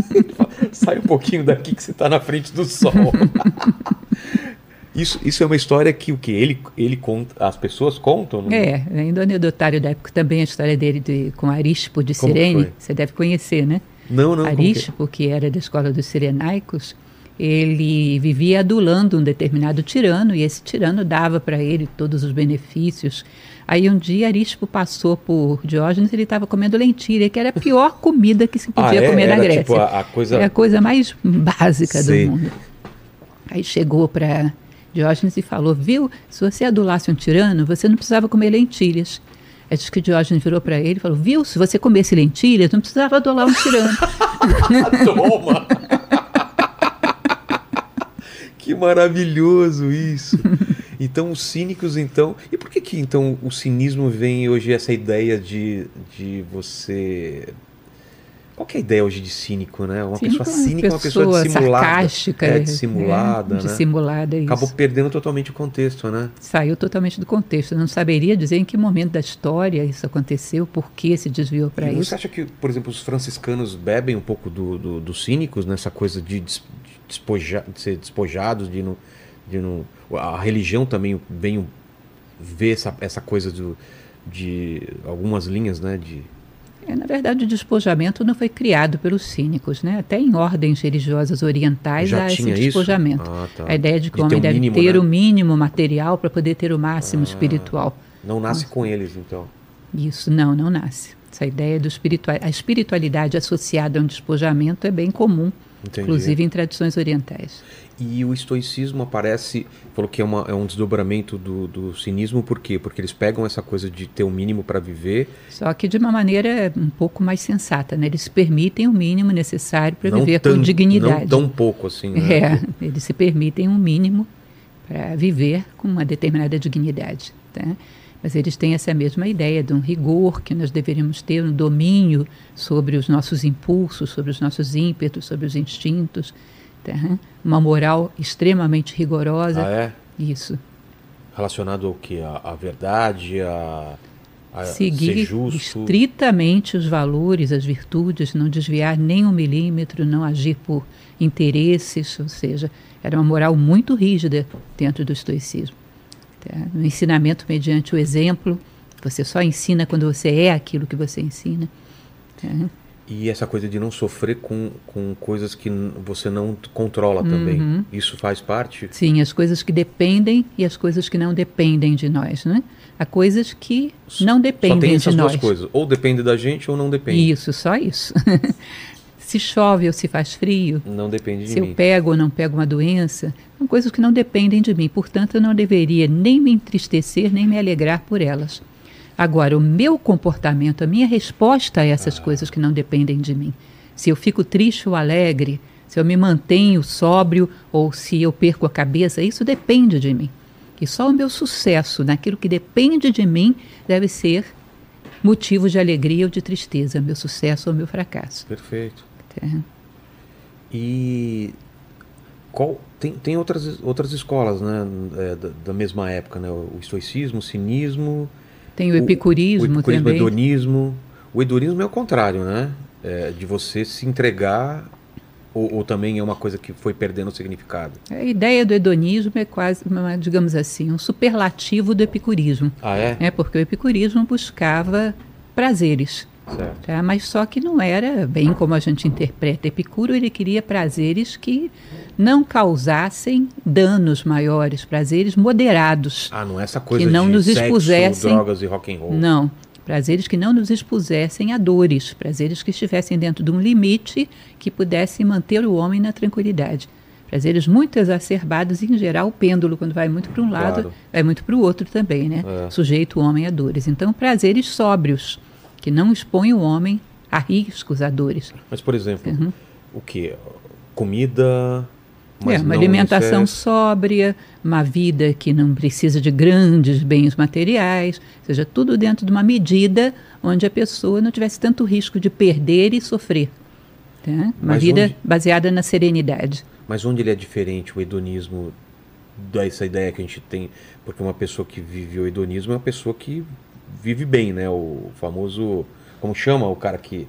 Speaker 1: Sai um pouquinho daqui que você está na frente do sol. isso, isso é uma história que o que ele, ele conta, as pessoas contam. não-
Speaker 3: É, ainda anedotário da época também a história dele de, com Arispo de
Speaker 1: Como que foi?
Speaker 3: Você deve conhecer, né?
Speaker 1: Não, não. que-
Speaker 3: Arispo, que era da escola dos Sirenaicos, ele vivia adulando um determinado tirano e esse tirano dava para ele todos os benefícios. Aí um dia Arispo passou por Diógenes e ele estava comendo lentilha, que era a pior comida que se podia
Speaker 1: Ah, é?
Speaker 3: comer na
Speaker 1: Era
Speaker 3: Grécia.
Speaker 1: tipo a, a coisa.
Speaker 3: É a coisa mais básica
Speaker 1: Sei.
Speaker 3: do mundo. Aí chegou para Diógenes e falou: Viu, se você adulasse um tirano, você não precisava comer lentilhas. Aí diz que Diógenes virou para ele e falou: Viu, se você comesse lentilhas, não precisava adular um tirano.
Speaker 1: Toma! Que maravilhoso isso. Então os cínicos então, e por que que então o cinismo vem hoje essa ideia de, de você qual que é a ideia hoje de cínico, né? Uma
Speaker 3: Cínico
Speaker 1: pessoa
Speaker 3: é
Speaker 1: cínica é uma pessoa dissimulada.
Speaker 3: sarcástica,
Speaker 1: é, dissimulada,
Speaker 3: é,
Speaker 1: né?
Speaker 3: dissimulada, isso.
Speaker 1: Acabou perdendo totalmente o contexto, né?
Speaker 3: Saiu totalmente do contexto. Eu não saberia dizer em que momento da história isso aconteceu, por que se desviou para isso.
Speaker 1: você acha que, por exemplo, os franciscanos bebem um pouco do, do- dos cínicos nessa coisa de, de despoja- de ser despojados, de não, de não. A religião também vem ver essa, essa coisa do, de algumas linhas, né? De,
Speaker 3: É, na verdade, o despojamento não foi criado pelos cínicos, né? Até em ordens religiosas orientais
Speaker 1: já
Speaker 3: há esse despojamento.
Speaker 1: Ah, tá.
Speaker 3: A ideia de que
Speaker 1: De
Speaker 3: o homem
Speaker 1: um
Speaker 3: deve
Speaker 1: mínimo,
Speaker 3: ter
Speaker 1: né?
Speaker 3: o mínimo material para poder ter o máximo
Speaker 1: Ah.
Speaker 3: espiritual.
Speaker 1: Não nasce com eles, então.
Speaker 3: Isso não, não nasce. Essa ideia do espiritual, a espiritualidade associada a um despojamento é bem comum,
Speaker 1: Entendi.
Speaker 3: inclusive em tradições orientais.
Speaker 1: E o estoicismo aparece, falou que é, uma- é um desdobramento do, do cinismo, por quê? Porque eles pegam essa coisa de ter o mínimo para viver,
Speaker 3: Só que de uma maneira um pouco mais sensata, né? Eles permitem o mínimo necessário para viver
Speaker 1: tão,
Speaker 3: com dignidade.
Speaker 1: não tão pouco assim, né?
Speaker 3: É, eles se permitem um mínimo para viver com uma determinada dignidade. Tá? Mas eles têm essa mesma ideia de um rigor que nós deveríamos ter, um domínio sobre os nossos impulsos, sobre os nossos ímpetos, sobre os instintos. tá? Uma moral extremamente rigorosa.
Speaker 1: Ah, é?
Speaker 3: Isso.
Speaker 1: Relacionado ao que? A, a verdade, a, a
Speaker 3: Seguir estritamente os valores, as virtudes, não desviar nem um milímetro, não agir por interesses, ou seja, era uma moral muito rígida dentro do estoicismo. Tá? No ensinamento mediante o exemplo, você só ensina quando você é aquilo que você ensina. tá?
Speaker 1: E essa coisa de não sofrer com, com coisas que você não controla também.
Speaker 3: Uhum.
Speaker 1: Isso faz parte?
Speaker 3: Sim, as coisas que dependem e as coisas que não dependem de nós. Né? Há coisas que não
Speaker 1: Só
Speaker 3: dependem
Speaker 1: tem
Speaker 3: de
Speaker 1: essas
Speaker 3: nós.
Speaker 1: duas coisas. Ou depende da gente ou não depende.
Speaker 3: Isso, só isso. se chove ou se faz frio,
Speaker 1: Não depende de
Speaker 3: se eu
Speaker 1: mim.
Speaker 3: pego ou não pego uma doença, são coisas que não dependem de mim. Portanto, eu não deveria nem me entristecer, nem me alegrar por elas. Agora, o meu comportamento, a minha resposta a essas coisas que não dependem de mim. Se eu fico triste ou alegre, se eu me mantenho sóbrio ou se eu perco a cabeça, isso depende de mim. E só o meu sucesso naquilo que depende de mim deve ser motivo de alegria ou de tristeza, meu sucesso ou meu fracasso.
Speaker 1: Perfeito.
Speaker 3: Tá?
Speaker 1: E qual tem, tem outras, outras escolas, né? é, da, da mesma época, né? O estoicismo, o cinismo,
Speaker 3: Tem o epicurismo,
Speaker 1: o epicurismo, o
Speaker 3: também.
Speaker 1: hedonismo. O hedonismo é o contrário, né? É, de você se entregar ou, ou também é uma coisa que foi perdendo o significado.
Speaker 3: A ideia do hedonismo é quase, uma, digamos assim, um superlativo do epicurismo.
Speaker 1: Ah, é?
Speaker 3: É porque o epicurismo buscava prazeres,
Speaker 1: Certo.
Speaker 3: tá? mas só que não era bem como a gente interpreta. Epicuro ele queria prazeres que não causassem danos maiores, prazeres moderados.
Speaker 1: Ah, não é essa coisa
Speaker 3: Que não
Speaker 1: de
Speaker 3: nos
Speaker 1: sexo,
Speaker 3: expusessem-
Speaker 1: drogas e rock and roll.
Speaker 3: Não, prazeres que não nos expusessem a dores, prazeres que estivessem dentro de um limite que pudesse manter o homem na tranquilidade. Prazeres muito exacerbados, e em geral o pêndulo, quando vai muito para um lado,
Speaker 1: Claro.
Speaker 3: vai muito para o outro também, né?
Speaker 1: É.
Speaker 3: Sujeito o homem a dores. Então, prazeres sóbrios, que não expõem o homem a riscos, a dores.
Speaker 1: Mas, por exemplo,
Speaker 3: Uhum.
Speaker 1: o que? Comida,
Speaker 3: é, uma alimentação sóbria, uma vida que não precisa de grandes bens materiais, seja, tudo dentro de uma medida onde a pessoa não tivesse tanto risco de perder e sofrer. Tá? Uma Mas vida onde... baseada na serenidade.
Speaker 1: Mas onde ele é diferente, o hedonismo, dessa ideia que a gente tem? Porque uma pessoa que vive o hedonismo é uma pessoa que vive bem, né? O famoso. Como chama o cara que.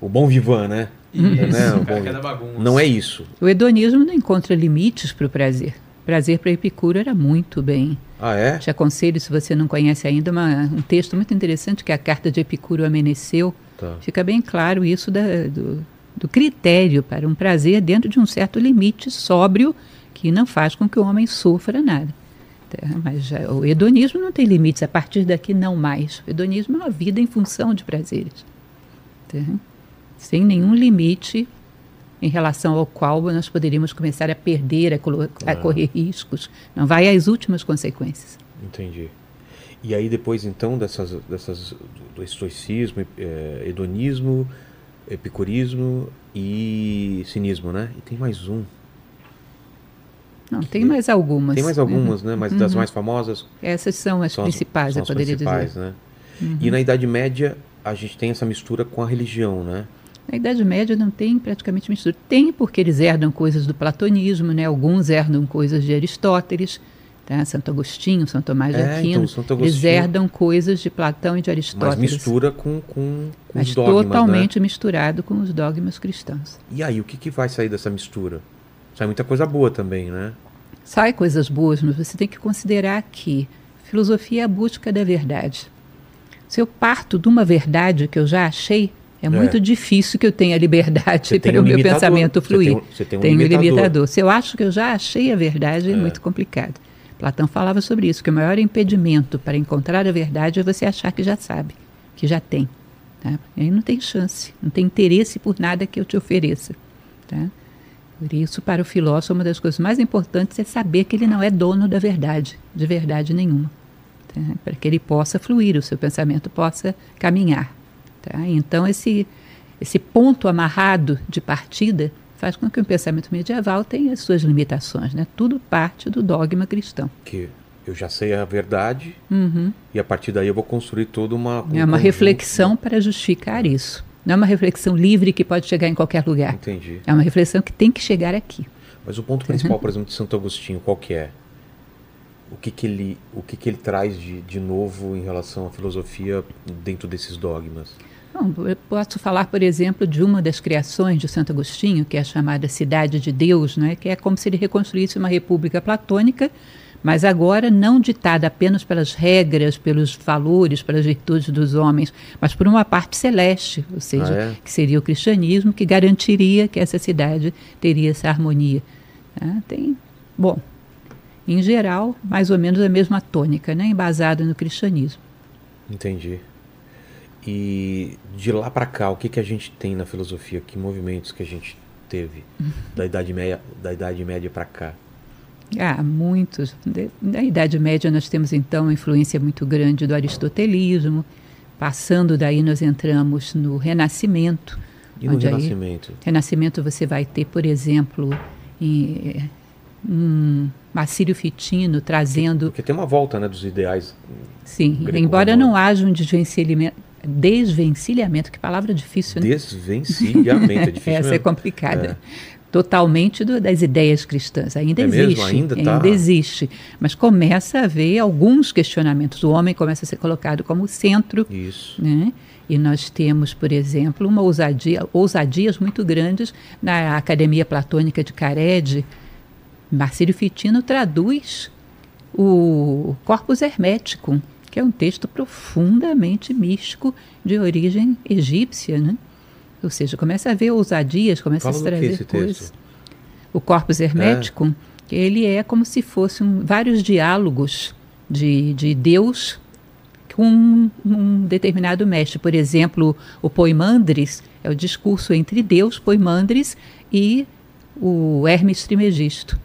Speaker 1: O bom vivan, né?
Speaker 2: Isso, né? o bom... É
Speaker 1: não é isso.
Speaker 3: O hedonismo não encontra limites para o prazer. Prazer para Epicuro era muito bem.
Speaker 1: Ah, é?
Speaker 3: Te aconselho, se você não conhece ainda, uma, um texto muito interessante que é a Carta de Epicuro Ameneceu. Tá. Fica bem claro isso da, do, do critério para um prazer dentro de um certo limite sóbrio que não faz com que o homem sofra nada. Tá? Mas já, o hedonismo não tem limites, a partir daqui não mais. O hedonismo é uma vida em função de prazeres. Tá? Sem nenhum limite em relação ao qual nós poderíamos começar a perder, a, a ah. correr riscos. Não vai às últimas consequências.
Speaker 1: Entendi. E aí depois então dessas, dessas do estoicismo, é, hedonismo, epicurismo e cinismo, né? E tem mais um.
Speaker 3: Não, tem mais algumas.
Speaker 1: Tem mais algumas, uhum. né? Mas uhum. das mais famosas.
Speaker 3: Essas são as são principais, as, são eu poderia dizer.
Speaker 1: Né? Uhum. E na Idade Média a gente tem essa mistura com a religião, né?
Speaker 3: Na Idade Média não tem praticamente mistura. Tem porque eles herdam coisas do platonismo, né? alguns herdam coisas de Aristóteles, tá? Santo Agostinho, São Tomás de é, Aquino. Então, eles herdam coisas de Platão e de Aristóteles.
Speaker 1: Mas mistura com, com, com
Speaker 3: Mas
Speaker 1: os dogmas,
Speaker 3: totalmente
Speaker 1: né?
Speaker 3: misturado com os dogmas cristãos.
Speaker 1: E aí, o que, que vai sair dessa mistura? Sai muita coisa boa também, né?
Speaker 3: Sai coisas boas, mas você tem que considerar que filosofia é a busca da verdade. Se eu parto de uma verdade que eu já achei, é, é muito difícil que eu tenha liberdade para um o meu limitador. pensamento fluir. Você tem, você tem um, limitador. limitador. Se eu acho que eu já achei a verdade, é, é muito complicado. Platão falava sobre isso, que o maior impedimento para encontrar a verdade é você achar que já sabe, que já tem. Tá? E aí não tem chance, não tem interesse por nada que eu te ofereça. Tá? Por isso, para o filósofo, uma das coisas mais importantes é saber que ele não é dono da verdade, de verdade nenhuma. Tá? Para que ele possa fluir, o seu pensamento possa caminhar. Tá? Então, esse, esse ponto amarrado de partida faz com que o pensamento medieval tenha as suas limitações. Né? Tudo parte do dogma cristão.
Speaker 1: Que eu já sei a verdade
Speaker 3: uhum.
Speaker 1: e a partir daí eu vou construir toda uma.
Speaker 3: Um é uma reflexão para justificar isso. Não é uma reflexão livre que pode chegar em qualquer lugar.
Speaker 1: Entendi.
Speaker 3: É uma reflexão que tem que chegar aqui.
Speaker 1: Mas o ponto principal, uhum. por exemplo, de Santo Agostinho, qual que é? O que, que, ele, o que, que ele traz de, de novo em relação à filosofia dentro desses dogmas?
Speaker 3: Bom, eu posso falar, por exemplo, de uma das criações de Santo Agostinho, que é a chamada Cidade de Deus, né? que é como se ele reconstruísse uma república platônica, mas agora não ditada apenas pelas regras, pelos valores, pelas virtudes dos homens, mas por uma parte celeste, ou seja, ah, é? que seria o cristianismo, que garantiria que essa cidade teria essa harmonia. Né? Tem, bom, em geral, mais ou menos a mesma tônica, né? embasada no cristianismo.
Speaker 1: Entendi. E de lá para cá, o que, que a gente tem na filosofia? Que movimentos que a gente teve da Idade Média, da Idade Média para cá?
Speaker 3: Ah, muitos. Da Idade Média nós temos então uma influência muito grande do aristotelismo. Passando daí nós entramos no Renascimento.
Speaker 1: E no Renascimento? Aí,
Speaker 3: Renascimento você vai ter, por exemplo, em, um Marcílio Fitino trazendo...
Speaker 1: Porque tem uma volta né, dos ideais
Speaker 3: Sim, embora não haja um desvencilhamento, desvencilhamento, que palavra difícil,
Speaker 1: né? Desvencilhamento, é difícil
Speaker 3: Essa
Speaker 1: mesmo.
Speaker 3: é complicada. É. Totalmente do, das ideias cristãs. Ainda é existe. Mesmo? Ainda, tá... ainda existe. Mas começa a haver alguns questionamentos. O homem começa a ser colocado como centro.
Speaker 1: Isso.
Speaker 3: Né? E nós temos, por exemplo, uma ousadia, ousadias muito grandes na Academia Platônica de Cared. Marcílio Fitino traduz o Corpus Hermeticum, que é um texto profundamente místico de origem egípcia, né? Ou seja, começa a ver ousadias, começa
Speaker 1: Fala
Speaker 3: a trazer
Speaker 1: coisas.
Speaker 3: O Corpus Hermeticum, é. ele é como se fossem vários diálogos de, de Deus com um, um, determinado mestre. Por exemplo, o Poimandres é o discurso entre Deus, Poimandres, e o Hermes Trimegisto,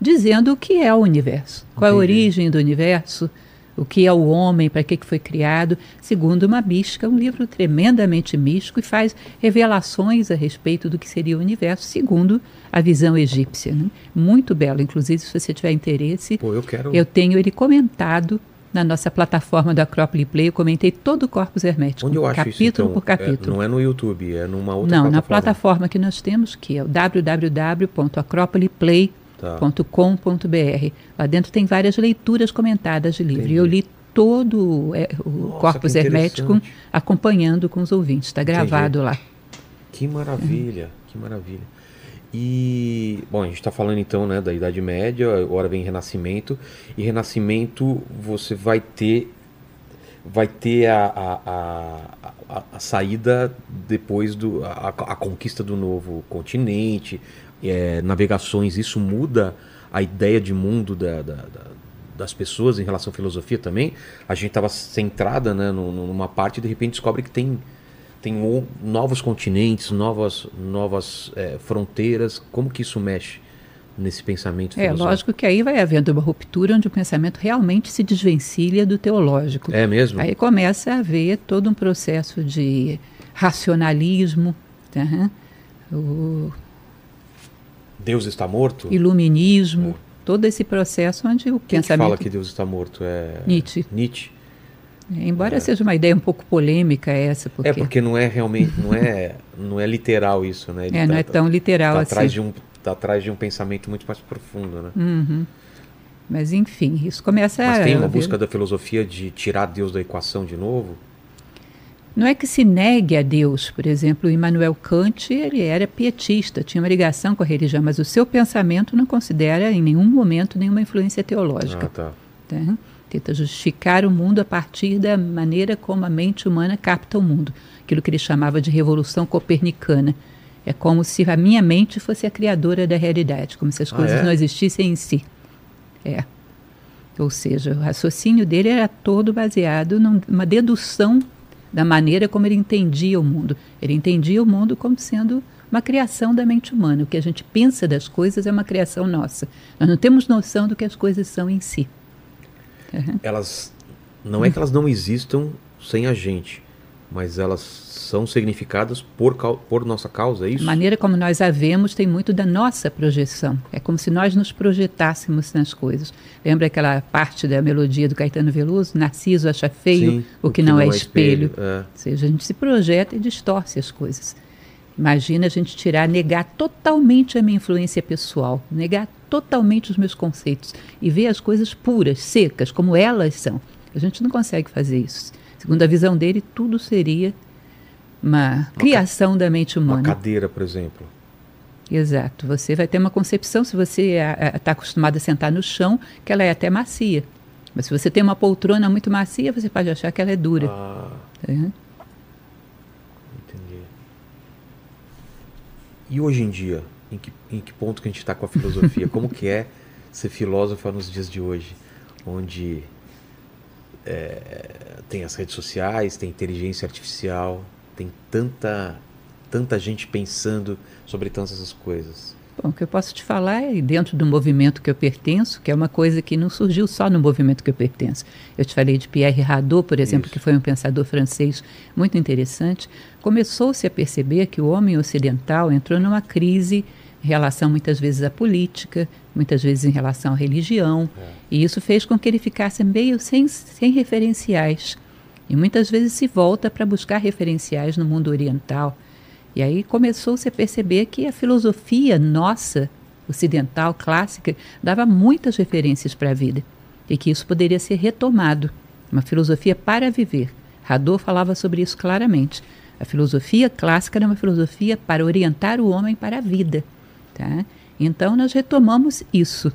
Speaker 3: dizendo o que é o universo, qual é a origem do universo, o que é o homem, para que, que foi criado, segundo uma mística, um livro tremendamente místico e faz revelações a respeito do que seria o universo, segundo a visão egípcia. Né? Muito belo, inclusive se você tiver interesse,
Speaker 1: Pô, eu, quero...
Speaker 3: eu tenho ele comentado na nossa plataforma do Acrópole Play, eu comentei todo o Corpus Hermético,
Speaker 1: Onde eu acho
Speaker 3: capítulo
Speaker 1: isso, então?
Speaker 3: por capítulo.
Speaker 1: É, não é no YouTube, é numa outra
Speaker 3: Não,
Speaker 1: plataforma.
Speaker 3: na plataforma que nós temos, que é o www.acropoleplay.com.br. Lá dentro tem várias leituras comentadas de livro. E eu li todo é, o
Speaker 1: Nossa,
Speaker 3: Corpus Hermético acompanhando com os ouvintes. Está gravado lá.
Speaker 1: Que maravilha, que maravilha. E, bom, a gente está falando então né, da Idade Média, agora vem Renascimento, e Renascimento você vai ter vai ter a, a, a, a, a saída depois do a, a conquista do novo continente, é, navegações, isso muda a ideia de mundo da, da- da- das pessoas em relação à filosofia também. A gente estava centrada né, numa parte e de repente descobre que tem tem novos continentes, novas, novas é, fronteiras. Como que isso mexe nesse pensamento
Speaker 3: É, lógico que aí vai havendo uma ruptura onde o pensamento realmente se desvencilha do teológico.
Speaker 1: É mesmo?
Speaker 3: Aí começa a haver todo um processo de racionalismo, tá? o
Speaker 1: Deus está morto?
Speaker 3: iluminismo, todo esse processo onde o
Speaker 1: Quem que
Speaker 3: pensamento
Speaker 1: fala que Deus está morto? É
Speaker 3: Nietzsche.
Speaker 1: Nietzsche.
Speaker 3: É, Embora seja uma ideia um pouco polêmica essa, porque,
Speaker 1: É porque não é realmente, não é, não é literal isso, né? Ele
Speaker 3: é, não é tão literal
Speaker 1: tá
Speaker 3: assim.
Speaker 1: atrás de um, tá atrás de um pensamento muito mais profundo, né?
Speaker 3: Uhum. Mas enfim, isso começa
Speaker 1: Mas
Speaker 3: a
Speaker 1: tem uma busca da filosofia de tirar Deus da equação de novo?
Speaker 3: Não é que se negue a Deus, por exemplo, Immanuel Kant, ele era pietista, tinha uma ligação com a religião, mas o seu pensamento não considera em nenhum momento nenhuma influência teológica.
Speaker 1: Ah, tá.
Speaker 3: tá? Tenta justificar o mundo a partir da maneira como a mente humana capta o mundo, aquilo que ele chamava de revolução copernicana. É como se a minha mente fosse a criadora da realidade, como se as
Speaker 1: Ah,
Speaker 3: coisas
Speaker 1: é?
Speaker 3: não existissem em si. É. Ou seja, o raciocínio dele era todo baseado num- numa dedução da maneira como ele entendia o mundo. Ele entendia o mundo como sendo uma criação da mente humana. O que a gente pensa das coisas é uma criação nossa. Nós não temos noção do que as coisas são em si.
Speaker 1: Elas não é que elas não existam sem a gente, mas elas são significadas por, por nossa causa, é
Speaker 3: A
Speaker 1: isso?
Speaker 3: maneira como nós a vemos tem muito da nossa projeção. É como se nós nos projetássemos nas coisas. Lembra aquela parte da melodia do Caetano Veloso? Narciso acha feio
Speaker 1: Sim,
Speaker 3: o que, não, é espelho.
Speaker 1: É.
Speaker 3: Ou seja, a gente se projeta e distorce as coisas. Imagina a gente tirar, negar totalmente a minha influência pessoal, negar totalmente os meus conceitos e ver as coisas puras, secas, como elas são. A gente não consegue fazer isso. Segundo a visão dele, tudo seria uma criação da mente
Speaker 1: Uma
Speaker 3: humana.
Speaker 1: cadeira, por exemplo.
Speaker 3: Exato. Você vai ter uma concepção, se você está acostumado a sentar no chão, que ela é até macia. Mas se você tem uma poltrona muito macia, você pode achar que ela é dura.
Speaker 1: Ah,
Speaker 3: tá
Speaker 1: entendi. E hoje em dia, em que, em que ponto que a gente está com a filosofia? Como que é ser filósofa nos dias de hoje? Onde é, tem as redes sociais, tem inteligência artificial, tem tanta, tanta gente pensando sobre tantas essas coisas.
Speaker 3: Bom, o que eu posso te falar é dentro do movimento que eu pertenço, que é uma coisa que não surgiu só no movimento que eu pertenço. Eu te falei de Pierre Hadot, por exemplo,
Speaker 1: Isso.
Speaker 3: que foi um pensador francês muito interessante. Começou-se a perceber que o homem ocidental entrou numa crise relação muitas vezes à política, muitas vezes em relação à religião, e isso fez com que ele ficasse meio sem, sem referenciais. E muitas vezes se volta para buscar referenciais no mundo oriental. E aí começou-se a perceber que a filosofia nossa, ocidental, clássica, dava muitas referências para a vida e que isso poderia ser retomado. Uma filosofia para viver. Hadot falava sobre isso claramente. A filosofia clássica era uma filosofia para orientar o homem para a vida. Tá? Então nós retomamos isso.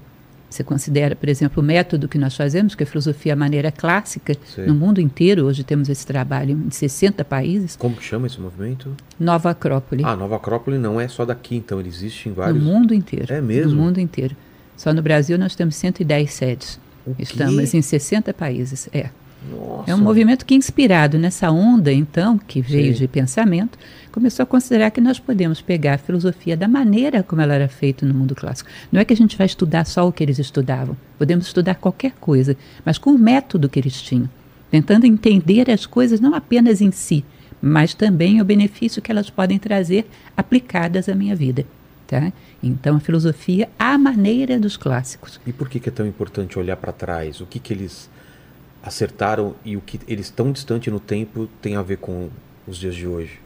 Speaker 3: Você considera, por exemplo, o método que nós fazemos, que é a filosofia à maneira clássica, no mundo inteiro, hoje temos esse trabalho em 60 países,
Speaker 1: Como que chama esse movimento?
Speaker 3: Nova Acrópole.
Speaker 1: Ah, Nova Acrópole não é só daqui, então ele existe em
Speaker 3: No
Speaker 1: vários.
Speaker 3: mundo inteiro.
Speaker 1: É mesmo?
Speaker 3: No mundo inteiro. Só no Brasil nós temos 110 sedes. Estamos em 60 países. É.
Speaker 1: Nossa.
Speaker 3: É um movimento que, inspirado nessa onda, então, que veio
Speaker 1: Sim.
Speaker 3: de pensamento, começou a considerar que nós podemos pegar a filosofia da maneira como ela era feita no mundo clássico. Não é que a gente vai estudar só o que eles estudavam, podemos estudar qualquer coisa, mas com o método que eles tinham, tentando entender as coisas não apenas em si, mas também o benefício que elas podem trazer aplicadas à minha vida. Tá? Então, a filosofia à maneira dos clássicos.
Speaker 1: E por que, que é tão importante olhar para trás? O que, que eles acertaram e o que eles tão distante no tempo tem a ver com os dias de hoje?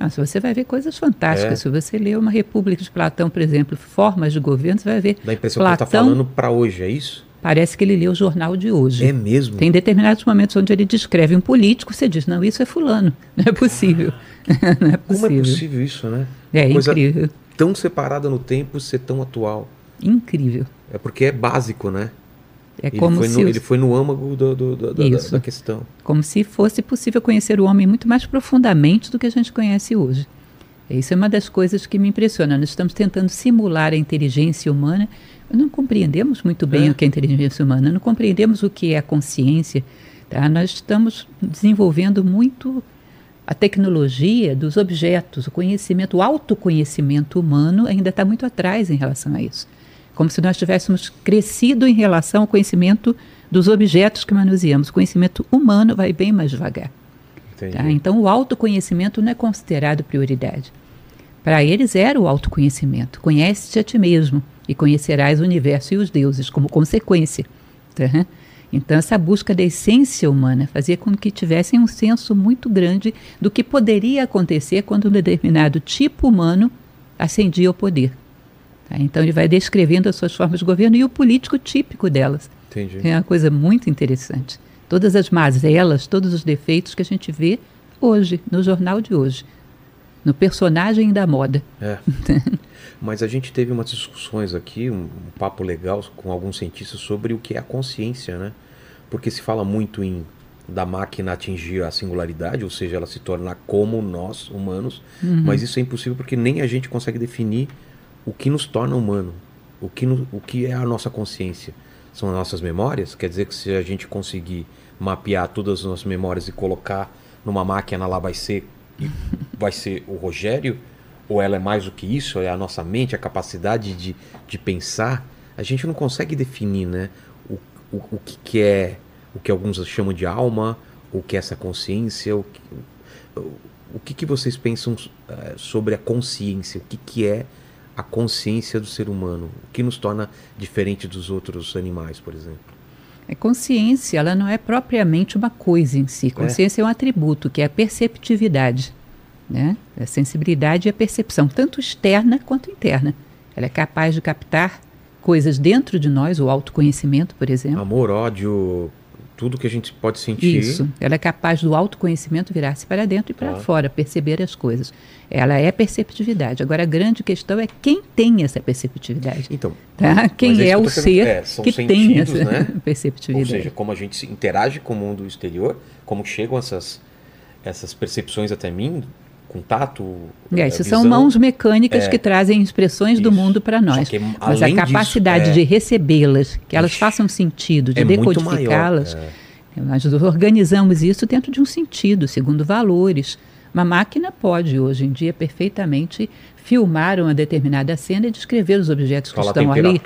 Speaker 3: Nossa, você vai ver coisas fantásticas.
Speaker 1: É.
Speaker 3: Se você ler uma República de Platão, por exemplo, Formas de Governo, você vai ver.
Speaker 1: Dá a impressão que ele está
Speaker 3: Platão,
Speaker 1: falando para hoje, é isso?
Speaker 3: Parece que ele leu o jornal de hoje.
Speaker 1: É mesmo?
Speaker 3: Tem determinados momentos onde ele descreve um político, você diz, não, isso é fulano. Não é possível. não é
Speaker 1: Como
Speaker 3: possível.
Speaker 1: é possível isso, né?
Speaker 3: É
Speaker 1: Coisa
Speaker 3: incrível.
Speaker 1: Tão separada no tempo ser tão atual.
Speaker 3: Incrível.
Speaker 1: É porque é básico, né?
Speaker 3: É
Speaker 1: ele,
Speaker 3: como
Speaker 1: foi
Speaker 3: se,
Speaker 1: no,
Speaker 3: os-
Speaker 1: ele foi no âmago do- do- do- da- da, questão.
Speaker 3: como se fosse possível conhecer o homem muito mais profundamente do que a gente conhece hoje. Isso é uma das coisas que me impressiona. Nós estamos tentando simular a inteligência humana. mas Não compreendemos muito bem
Speaker 1: É.
Speaker 3: o que é inteligência humana, não compreendemos o que é a consciência. tá? Nós estamos desenvolvendo muito a tecnologia dos objetos, o conhecimento, o autoconhecimento humano ainda está muito atrás em relação a isso. Como se nós tivéssemos crescido em relação ao conhecimento dos objetos que manuseamos. O conhecimento humano vai bem mais devagar. Tá? Então, o autoconhecimento não é considerado prioridade. Para eles era o autoconhecimento. Conhece-te a ti mesmo e conhecerás o universo e os deuses como consequência. tá? Então, essa busca da essência humana fazia com que tivessem um senso muito grande do que poderia acontecer quando um determinado tipo humano ascendia ao poder. Tá? Então, ele vai descrevendo as suas formas de governo e o político típico delas.
Speaker 1: Entendi.
Speaker 3: É uma coisa muito interessante. Todas as mazelas, todos os defeitos que a gente vê hoje, no jornal de hoje. No personagem da moda.
Speaker 1: É. Mas a gente teve umas discussões aqui, um, um papo legal com alguns cientistas sobre o que é a consciência, né? Porque se fala muito em da máquina atingir a singularidade, ou seja, ela se tornar como nós, humanos, mas isso é impossível porque nem a gente consegue definir o que nos torna humano, o que, no- o que é a nossa consciência. São as nossas memórias? Quer dizer que se a gente conseguir mapear todas as nossas memórias e colocar numa máquina lá vai ser vai ser o Rogério? Ou ela é mais do que isso? É a nossa mente, a capacidade de, de pensar? A gente não consegue definir, né? O, o, o que, que é o que alguns chamam de alma, o que é essa consciência, o que, o, que, que vocês pensam eh, sobre a consciência? O que, que é a consciência do ser humano? O que nos torna diferente dos outros animais, por exemplo?
Speaker 3: A consciência, ela não é propriamente uma coisa em si. Consciência é, um atributo, que é a perceptividade. Né? A sensibilidade e a percepção, tanto externa quanto interna. Ela é capaz de captar coisas dentro de nós, o autoconhecimento, por exemplo.
Speaker 1: Amor, ódio, tudo que a gente pode sentir.
Speaker 3: Isso. Ela é capaz do autoconhecimento virar-se para dentro e para
Speaker 1: Tá.
Speaker 3: fora, perceber as coisas. Ela é perceptividade. Agora, a grande questão é quem tem essa perceptividade.
Speaker 1: Então,
Speaker 3: Tá?
Speaker 1: mas
Speaker 3: Quem é o ser
Speaker 1: é, são
Speaker 3: que tem
Speaker 1: sentidos,
Speaker 3: essa
Speaker 1: né? Ou
Speaker 3: perceptividade.
Speaker 1: seja, como a gente interage com o mundo exterior, como chegam essas, essas percepções até mim, contato.
Speaker 3: É,
Speaker 1: eh,
Speaker 3: isso são mãos mecânicas
Speaker 1: É.
Speaker 3: que trazem expressões do
Speaker 1: Isso.
Speaker 3: mundo para nós.
Speaker 1: que,
Speaker 3: Mas a
Speaker 1: além disso,
Speaker 3: capacidade
Speaker 1: é-
Speaker 3: de recebê-las, que elas
Speaker 1: Ixi,
Speaker 3: façam sentido, de
Speaker 1: é
Speaker 3: decodificá-las,
Speaker 1: é.
Speaker 3: nós organizamos isso dentro de um sentido, segundo valores. Uma máquina pode, hoje em dia, perfeitamente filmar uma determinada cena e descrever os objetos que
Speaker 1: Fala
Speaker 3: estão ali.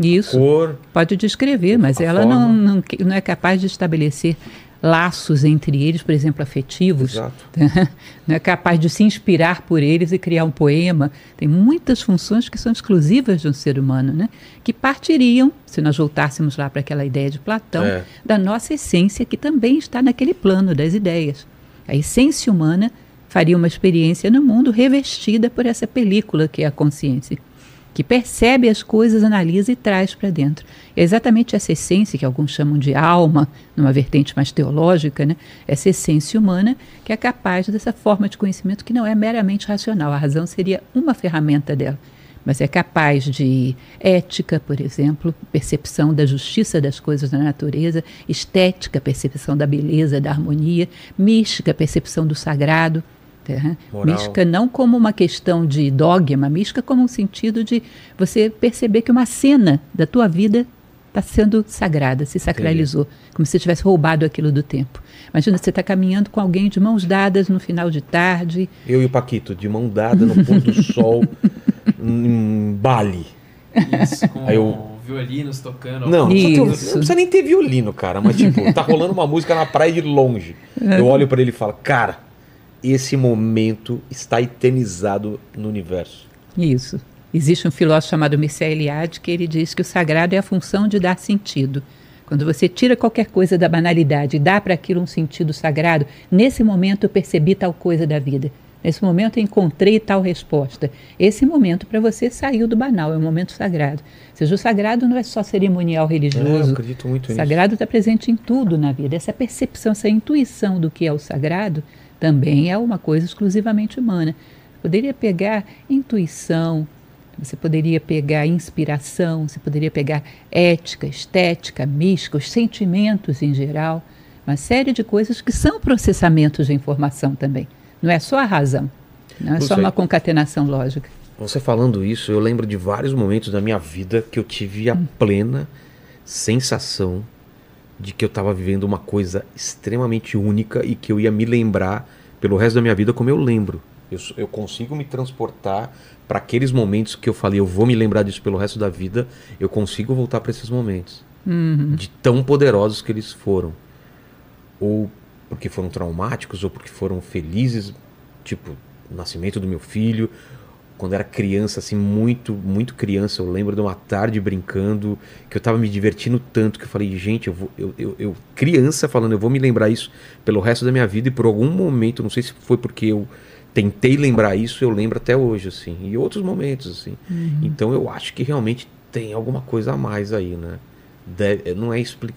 Speaker 3: Isso.
Speaker 1: cor.
Speaker 3: Pode descrever, mas ela não, não, que- não é capaz de estabelecer laços entre eles, por exemplo, afetivos.
Speaker 1: Exato.
Speaker 3: Não é capaz de se inspirar por eles e criar um poema. Tem muitas funções que são exclusivas de um ser humano, né? que partiriam, se nós voltássemos lá para aquela ideia de Platão,
Speaker 1: É.
Speaker 3: da nossa essência, que também está naquele plano das ideias. A essência humana faria uma experiência no mundo revestida por essa película que é a consciência que percebe as coisas, analisa e traz para dentro. É exatamente essa essência que alguns chamam de alma, numa vertente mais teológica, né? essa essência humana que é capaz dessa forma de conhecimento que não é meramente racional. A razão seria uma ferramenta dela, mas é capaz de ética, por exemplo, percepção da justiça das coisas da natureza, estética, percepção da beleza, da harmonia, mística, percepção do sagrado. Tá?
Speaker 1: Moral.
Speaker 3: Mística não como uma questão de dogma, mística como um sentido de você perceber que uma cena da tua vida está sendo sagrada, se sacralizou, Entendi. como se tivesse roubado aquilo do tempo. Imagina, você está caminhando com alguém de mãos dadas no final de tarde.
Speaker 1: Eu e o Paquito, de mão dada no pôr do sol, em Bali.
Speaker 2: Isso, com Aí eu... violinos tocando.
Speaker 1: Não, não precisa nem ter violino, cara, mas tipo, tá rolando uma música na praia de longe. Eu olho para ele e falo, cara, esse momento está eternizado no universo.
Speaker 3: Isso. Existe um filósofo chamado Mircea Eliade que ele diz que o sagrado é a função de dar sentido. Quando você tira qualquer coisa da banalidade e dá para aquilo um sentido sagrado, nesse momento eu percebi tal coisa da vida. Nesse momento eu encontrei tal resposta. Esse momento para você saiu do banal, é um momento sagrado. Ou seja, o sagrado não é só cerimonial religioso. É, eu
Speaker 1: acredito muito
Speaker 3: nisso. O sagrado está presente em tudo na vida. Essa percepção, essa intuição do que é o sagrado também é uma coisa exclusivamente humana. Poderia pegar intuição, você poderia pegar inspiração, você poderia pegar ética, estética, mística, os sentimentos em geral, uma série de coisas que são processamentos de informação também. Não é só a razão, não é só uma concatenação lógica.
Speaker 1: Você falando isso, eu lembro de vários momentos da minha vida que eu tive a hum. plena sensação de que eu estava vivendo uma coisa extremamente única e que eu ia me lembrar pelo resto da minha vida como eu lembro. Eu, eu consigo me transportar para aqueles momentos que eu falei, eu vou me lembrar disso pelo resto da vida, eu consigo voltar para esses momentos.
Speaker 3: Uhum.
Speaker 1: De tão poderosos que eles foram. Ou porque foram traumáticos, ou porque foram felizes, tipo, o nascimento do meu filho. Quando era criança, assim, muito, muito criança, eu lembro de uma tarde brincando, que eu estava me divertindo tanto que eu falei, gente, eu vou, eu, eu, eu, criança falando, eu vou me lembrar isso pelo resto da minha vida, e por algum momento, não sei se foi porque eu tentei lembrar isso, eu lembro até hoje, assim, e outros momentos, assim. Uhum. Então eu acho que realmente tem alguma coisa a mais aí, né? Deve, não é expli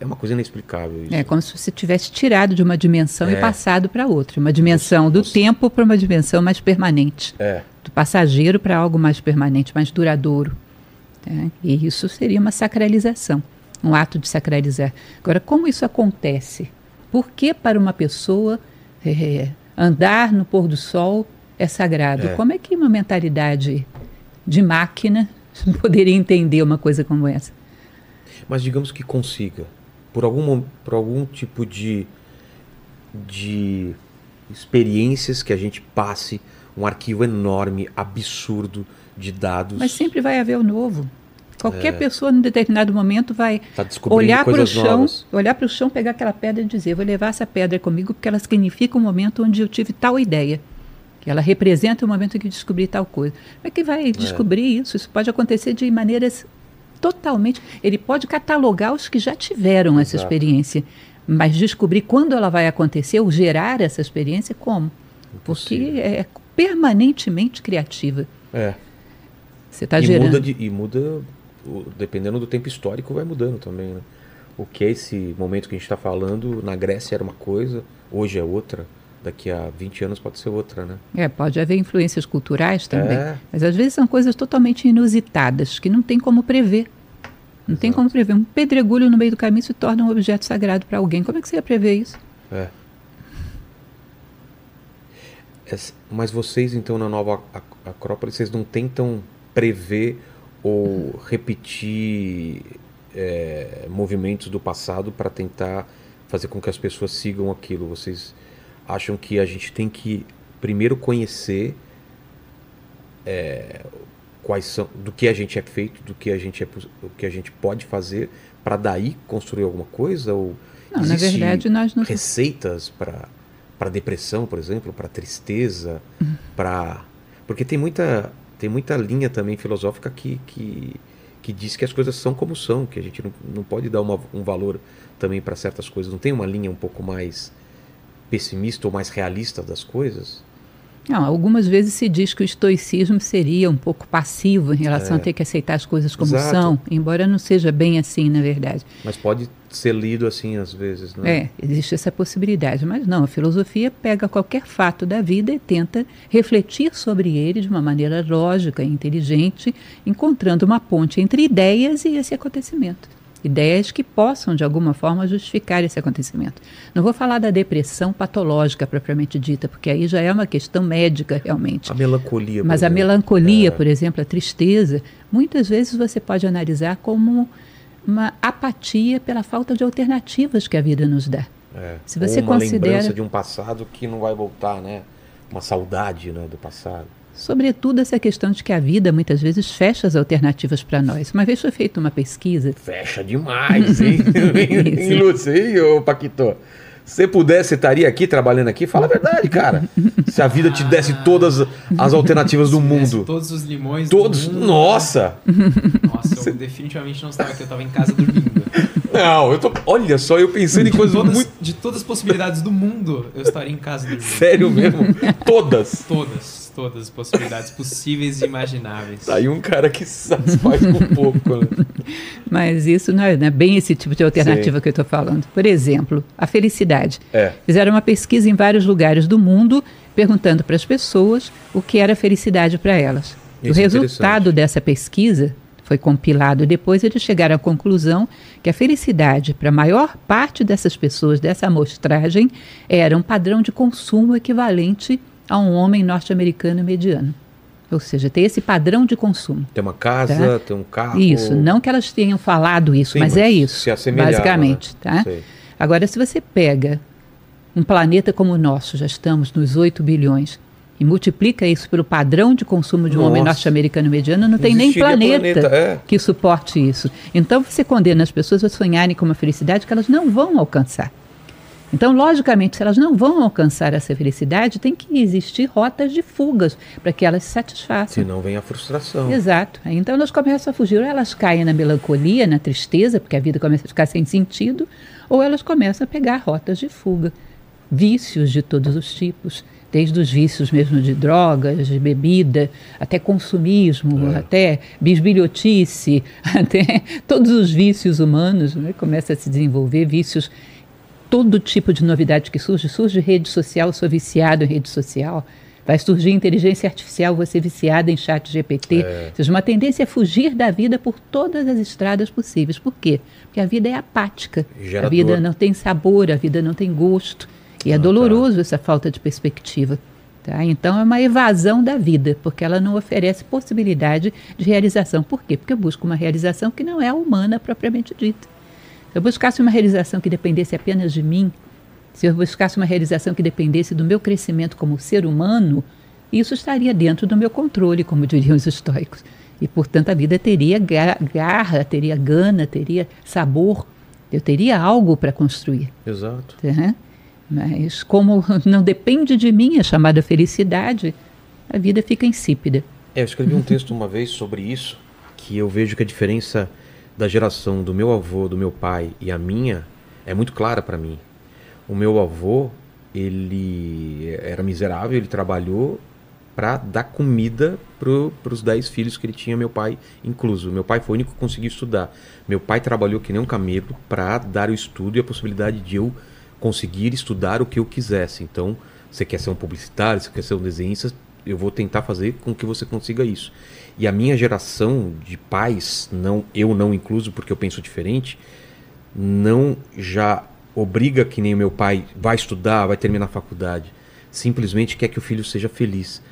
Speaker 1: é uma coisa inexplicável isso.
Speaker 3: É como se você tivesse tirado de uma dimensão é. e passado para outra, uma dimensão do tempo para uma dimensão mais permanente,
Speaker 1: é.
Speaker 3: Do passageiro para algo mais permanente, mais duradouro. É? E isso seria uma sacralização, um ato de sacralizar. Agora, como isso acontece? Por que para uma pessoa é, andar no pôr do sol é sagrado. É. Como é que uma mentalidade de máquina poderia entender uma coisa como essa?
Speaker 1: Mas digamos que consiga, por algum, por algum tipo de, de experiências que a gente passe um arquivo enorme, absurdo de dados.
Speaker 3: Mas sempre vai haver o novo. Qualquer é. pessoa, num determinado momento, vai tá olhar para o chão, novas. olhar para o chão, pegar aquela pedra e dizer: vou levar essa pedra comigo porque ela significa um momento onde eu tive tal ideia. Que ela representa o momento em que descobri tal coisa. Como é que vai descobrir é. isso? Isso pode acontecer de maneiras totalmente. Ele pode catalogar os que já tiveram Exato. essa experiência, mas descobrir quando ela vai acontecer ou gerar essa experiência, como? Porque é permanentemente criativa.
Speaker 1: É.
Speaker 3: Você está gerando.
Speaker 1: Muda de, e muda dependendo do tempo histórico, vai mudando também. Né? O que é esse momento que a gente está falando, na Grécia era uma coisa, hoje é outra. Daqui a 20 anos pode ser outra, né?
Speaker 3: É, pode haver influências culturais também. É. Mas às vezes são coisas totalmente inusitadas, que não tem como prever. Não Exato. tem como prever. Um pedregulho no meio do caminho se torna um objeto sagrado para alguém. Como é que você ia prever isso?
Speaker 1: É. Mas vocês, então, na nova Acrópole, vocês não tentam prever ou repetir é, movimentos do passado para tentar fazer com que as pessoas sigam aquilo? Vocês acham que a gente tem que primeiro conhecer é, quais são do que a gente é feito, do que a gente é, o que a gente pode fazer para daí construir alguma coisa ou
Speaker 3: não, na verdade nós não
Speaker 1: receitas para para depressão, por exemplo, para tristeza, uhum. para porque tem muita tem muita linha também filosófica que, que, que diz que as coisas são como são, que a gente não, não pode dar uma, um valor também para certas coisas. Não tem uma linha um pouco mais pessimista ou mais realista das coisas?
Speaker 3: Não, algumas vezes se diz que o estoicismo seria um pouco passivo em relação é. a ter que aceitar as coisas como Exato. são, embora não seja bem assim, na verdade.
Speaker 1: Mas pode ser lido assim às vezes, não
Speaker 3: é? É, existe essa possibilidade, mas não, a filosofia pega qualquer fato da vida e tenta refletir sobre ele de uma maneira lógica e inteligente, encontrando uma ponte entre ideias e esse acontecimento ideias que possam, de alguma forma, justificar esse acontecimento. Não vou falar da depressão patológica propriamente dita, porque aí já é uma questão médica realmente.
Speaker 1: A melancolia.
Speaker 3: Mas a melancolia, é. por exemplo, a tristeza, muitas vezes você pode analisar como uma apatia pela falta de alternativas que a vida nos dá.
Speaker 1: É.
Speaker 3: Se você
Speaker 1: Ou uma
Speaker 3: considera-
Speaker 1: lembrança de um passado que não vai voltar, né? Uma saudade né, do passado.
Speaker 3: Sobretudo essa questão de que a vida muitas vezes fecha as alternativas para nós. Uma vez foi feita uma pesquisa
Speaker 1: Fecha demais, hein? hein? Hein, ô Paquito? Se pudesse, você estaria aqui trabalhando aqui? Fala a verdade, cara. Se a vida te desse todas as alternativas do mundo.
Speaker 2: Todos os limões. do
Speaker 1: Todos.
Speaker 2: mundo.
Speaker 1: Nossa!
Speaker 2: Nossa, eu definitivamente não estava aqui, eu estava em casa dormindo.
Speaker 1: Não, eu tô. Olha só, eu pensando em coisas
Speaker 2: Todas-
Speaker 1: muito.
Speaker 2: De todas as possibilidades do mundo, eu estaria em casa dormindo.
Speaker 1: Sério mesmo? Todas.
Speaker 2: Todas, todas as possibilidades possíveis e imagináveis.
Speaker 1: Tá aí um cara que se satisfaz com pouco, né?
Speaker 3: Mas isso não é, não é bem esse tipo de alternativa que eu estou falando. Por exemplo, a felicidade.
Speaker 1: É.
Speaker 3: Fizeram uma pesquisa em vários lugares do mundo, perguntando para as pessoas o que era felicidade para elas. o
Speaker 1: Isso é
Speaker 3: resultado dessa pesquisa foi compilado depois eles chegaram à conclusão que a felicidade para a maior parte dessas pessoas dessa amostragem era um padrão de consumo equivalente a um homem norte-americano mediano. Ou seja, ter esse padrão de consumo.
Speaker 1: Tem uma casa, tem um carro.
Speaker 3: Isso, não que elas tenham falado isso,
Speaker 1: Sim,
Speaker 3: mas,
Speaker 1: mas
Speaker 3: é isso, basicamente,
Speaker 1: né?
Speaker 3: tá?
Speaker 1: Sei.
Speaker 3: Agora, se você pega um planeta como o nosso, já estamos nos 8 bilhões, e multiplica isso pelo padrão de consumo de um homem norte-americano mediano, não tem nem
Speaker 1: existiria
Speaker 3: planeta,
Speaker 1: planeta, é.
Speaker 3: que suporte isso. Então, você condena as pessoas a sonharem com uma felicidade que elas não vão alcançar. Então, logicamente, se elas não vão alcançar essa felicidade, tem que existir rotas de fugas para que elas se satisfaçam.
Speaker 1: Senão vem a frustração.
Speaker 3: Exato. Então elas começam a fugir, ou elas caem na melancolia, na tristeza, porque a vida começa a ficar sem sentido, ou elas começam a pegar rotas de fuga. Vícios de todos os tipos, desde os vícios mesmo de drogas, de bebida, até consumismo,
Speaker 1: É.
Speaker 3: até bisbilhotice, até todos os vícios humanos, né? começa a se desenvolver vícios todo tipo de novidade que surge. Surge rede social, sou viciado em rede social. Vai surgir inteligência artificial, você viciado em chat GPT.
Speaker 1: É.
Speaker 3: Ou seja, uma tendência é fugir da vida por todas as estradas possíveis. Por quê? Porque a vida é apática.
Speaker 1: Gera
Speaker 3: a vida não tem sabor, a vida não tem gosto. E é
Speaker 1: Ah, tá.
Speaker 3: doloroso essa falta de perspectiva. Tá? Então é uma evasão da vida, porque ela não oferece possibilidade de realização. Por quê? Porque eu busco uma realização que não é humana propriamente dita. Eu buscasse uma realização que dependesse apenas de mim, se eu buscasse uma realização que dependesse do meu crescimento como ser humano, isso estaria dentro do meu controle, como diriam os estoicos. E, portanto, a vida teria ga- garra, teria gana, teria sabor, eu teria algo para construir.
Speaker 1: Exato.
Speaker 3: tá? Mas, como não depende de mim a chamada felicidade, a vida fica insípida.
Speaker 1: É, eu escrevi um texto uma vez sobre isso, que eu vejo que a diferença da geração do meu avô, do meu pai e a minha é muito clara para mim. O meu avô, ele era miserável, ele trabalhou para dar comida para os 10 filhos que ele tinha, meu pai incluso. Meu pai foi o único que conseguiu estudar. Meu pai trabalhou que nem um camelo para dar o estudo e a possibilidade de eu conseguir estudar o que eu quisesse. Então, você quer ser um publicitário, você quer ser um desenhista, eu vou tentar fazer com que você consiga isso. E a minha geração de pais, não eu não incluso porque eu penso diferente, não já obriga que nem o meu pai vai estudar, vai terminar a faculdade. Simplesmente quer que o filho seja feliz.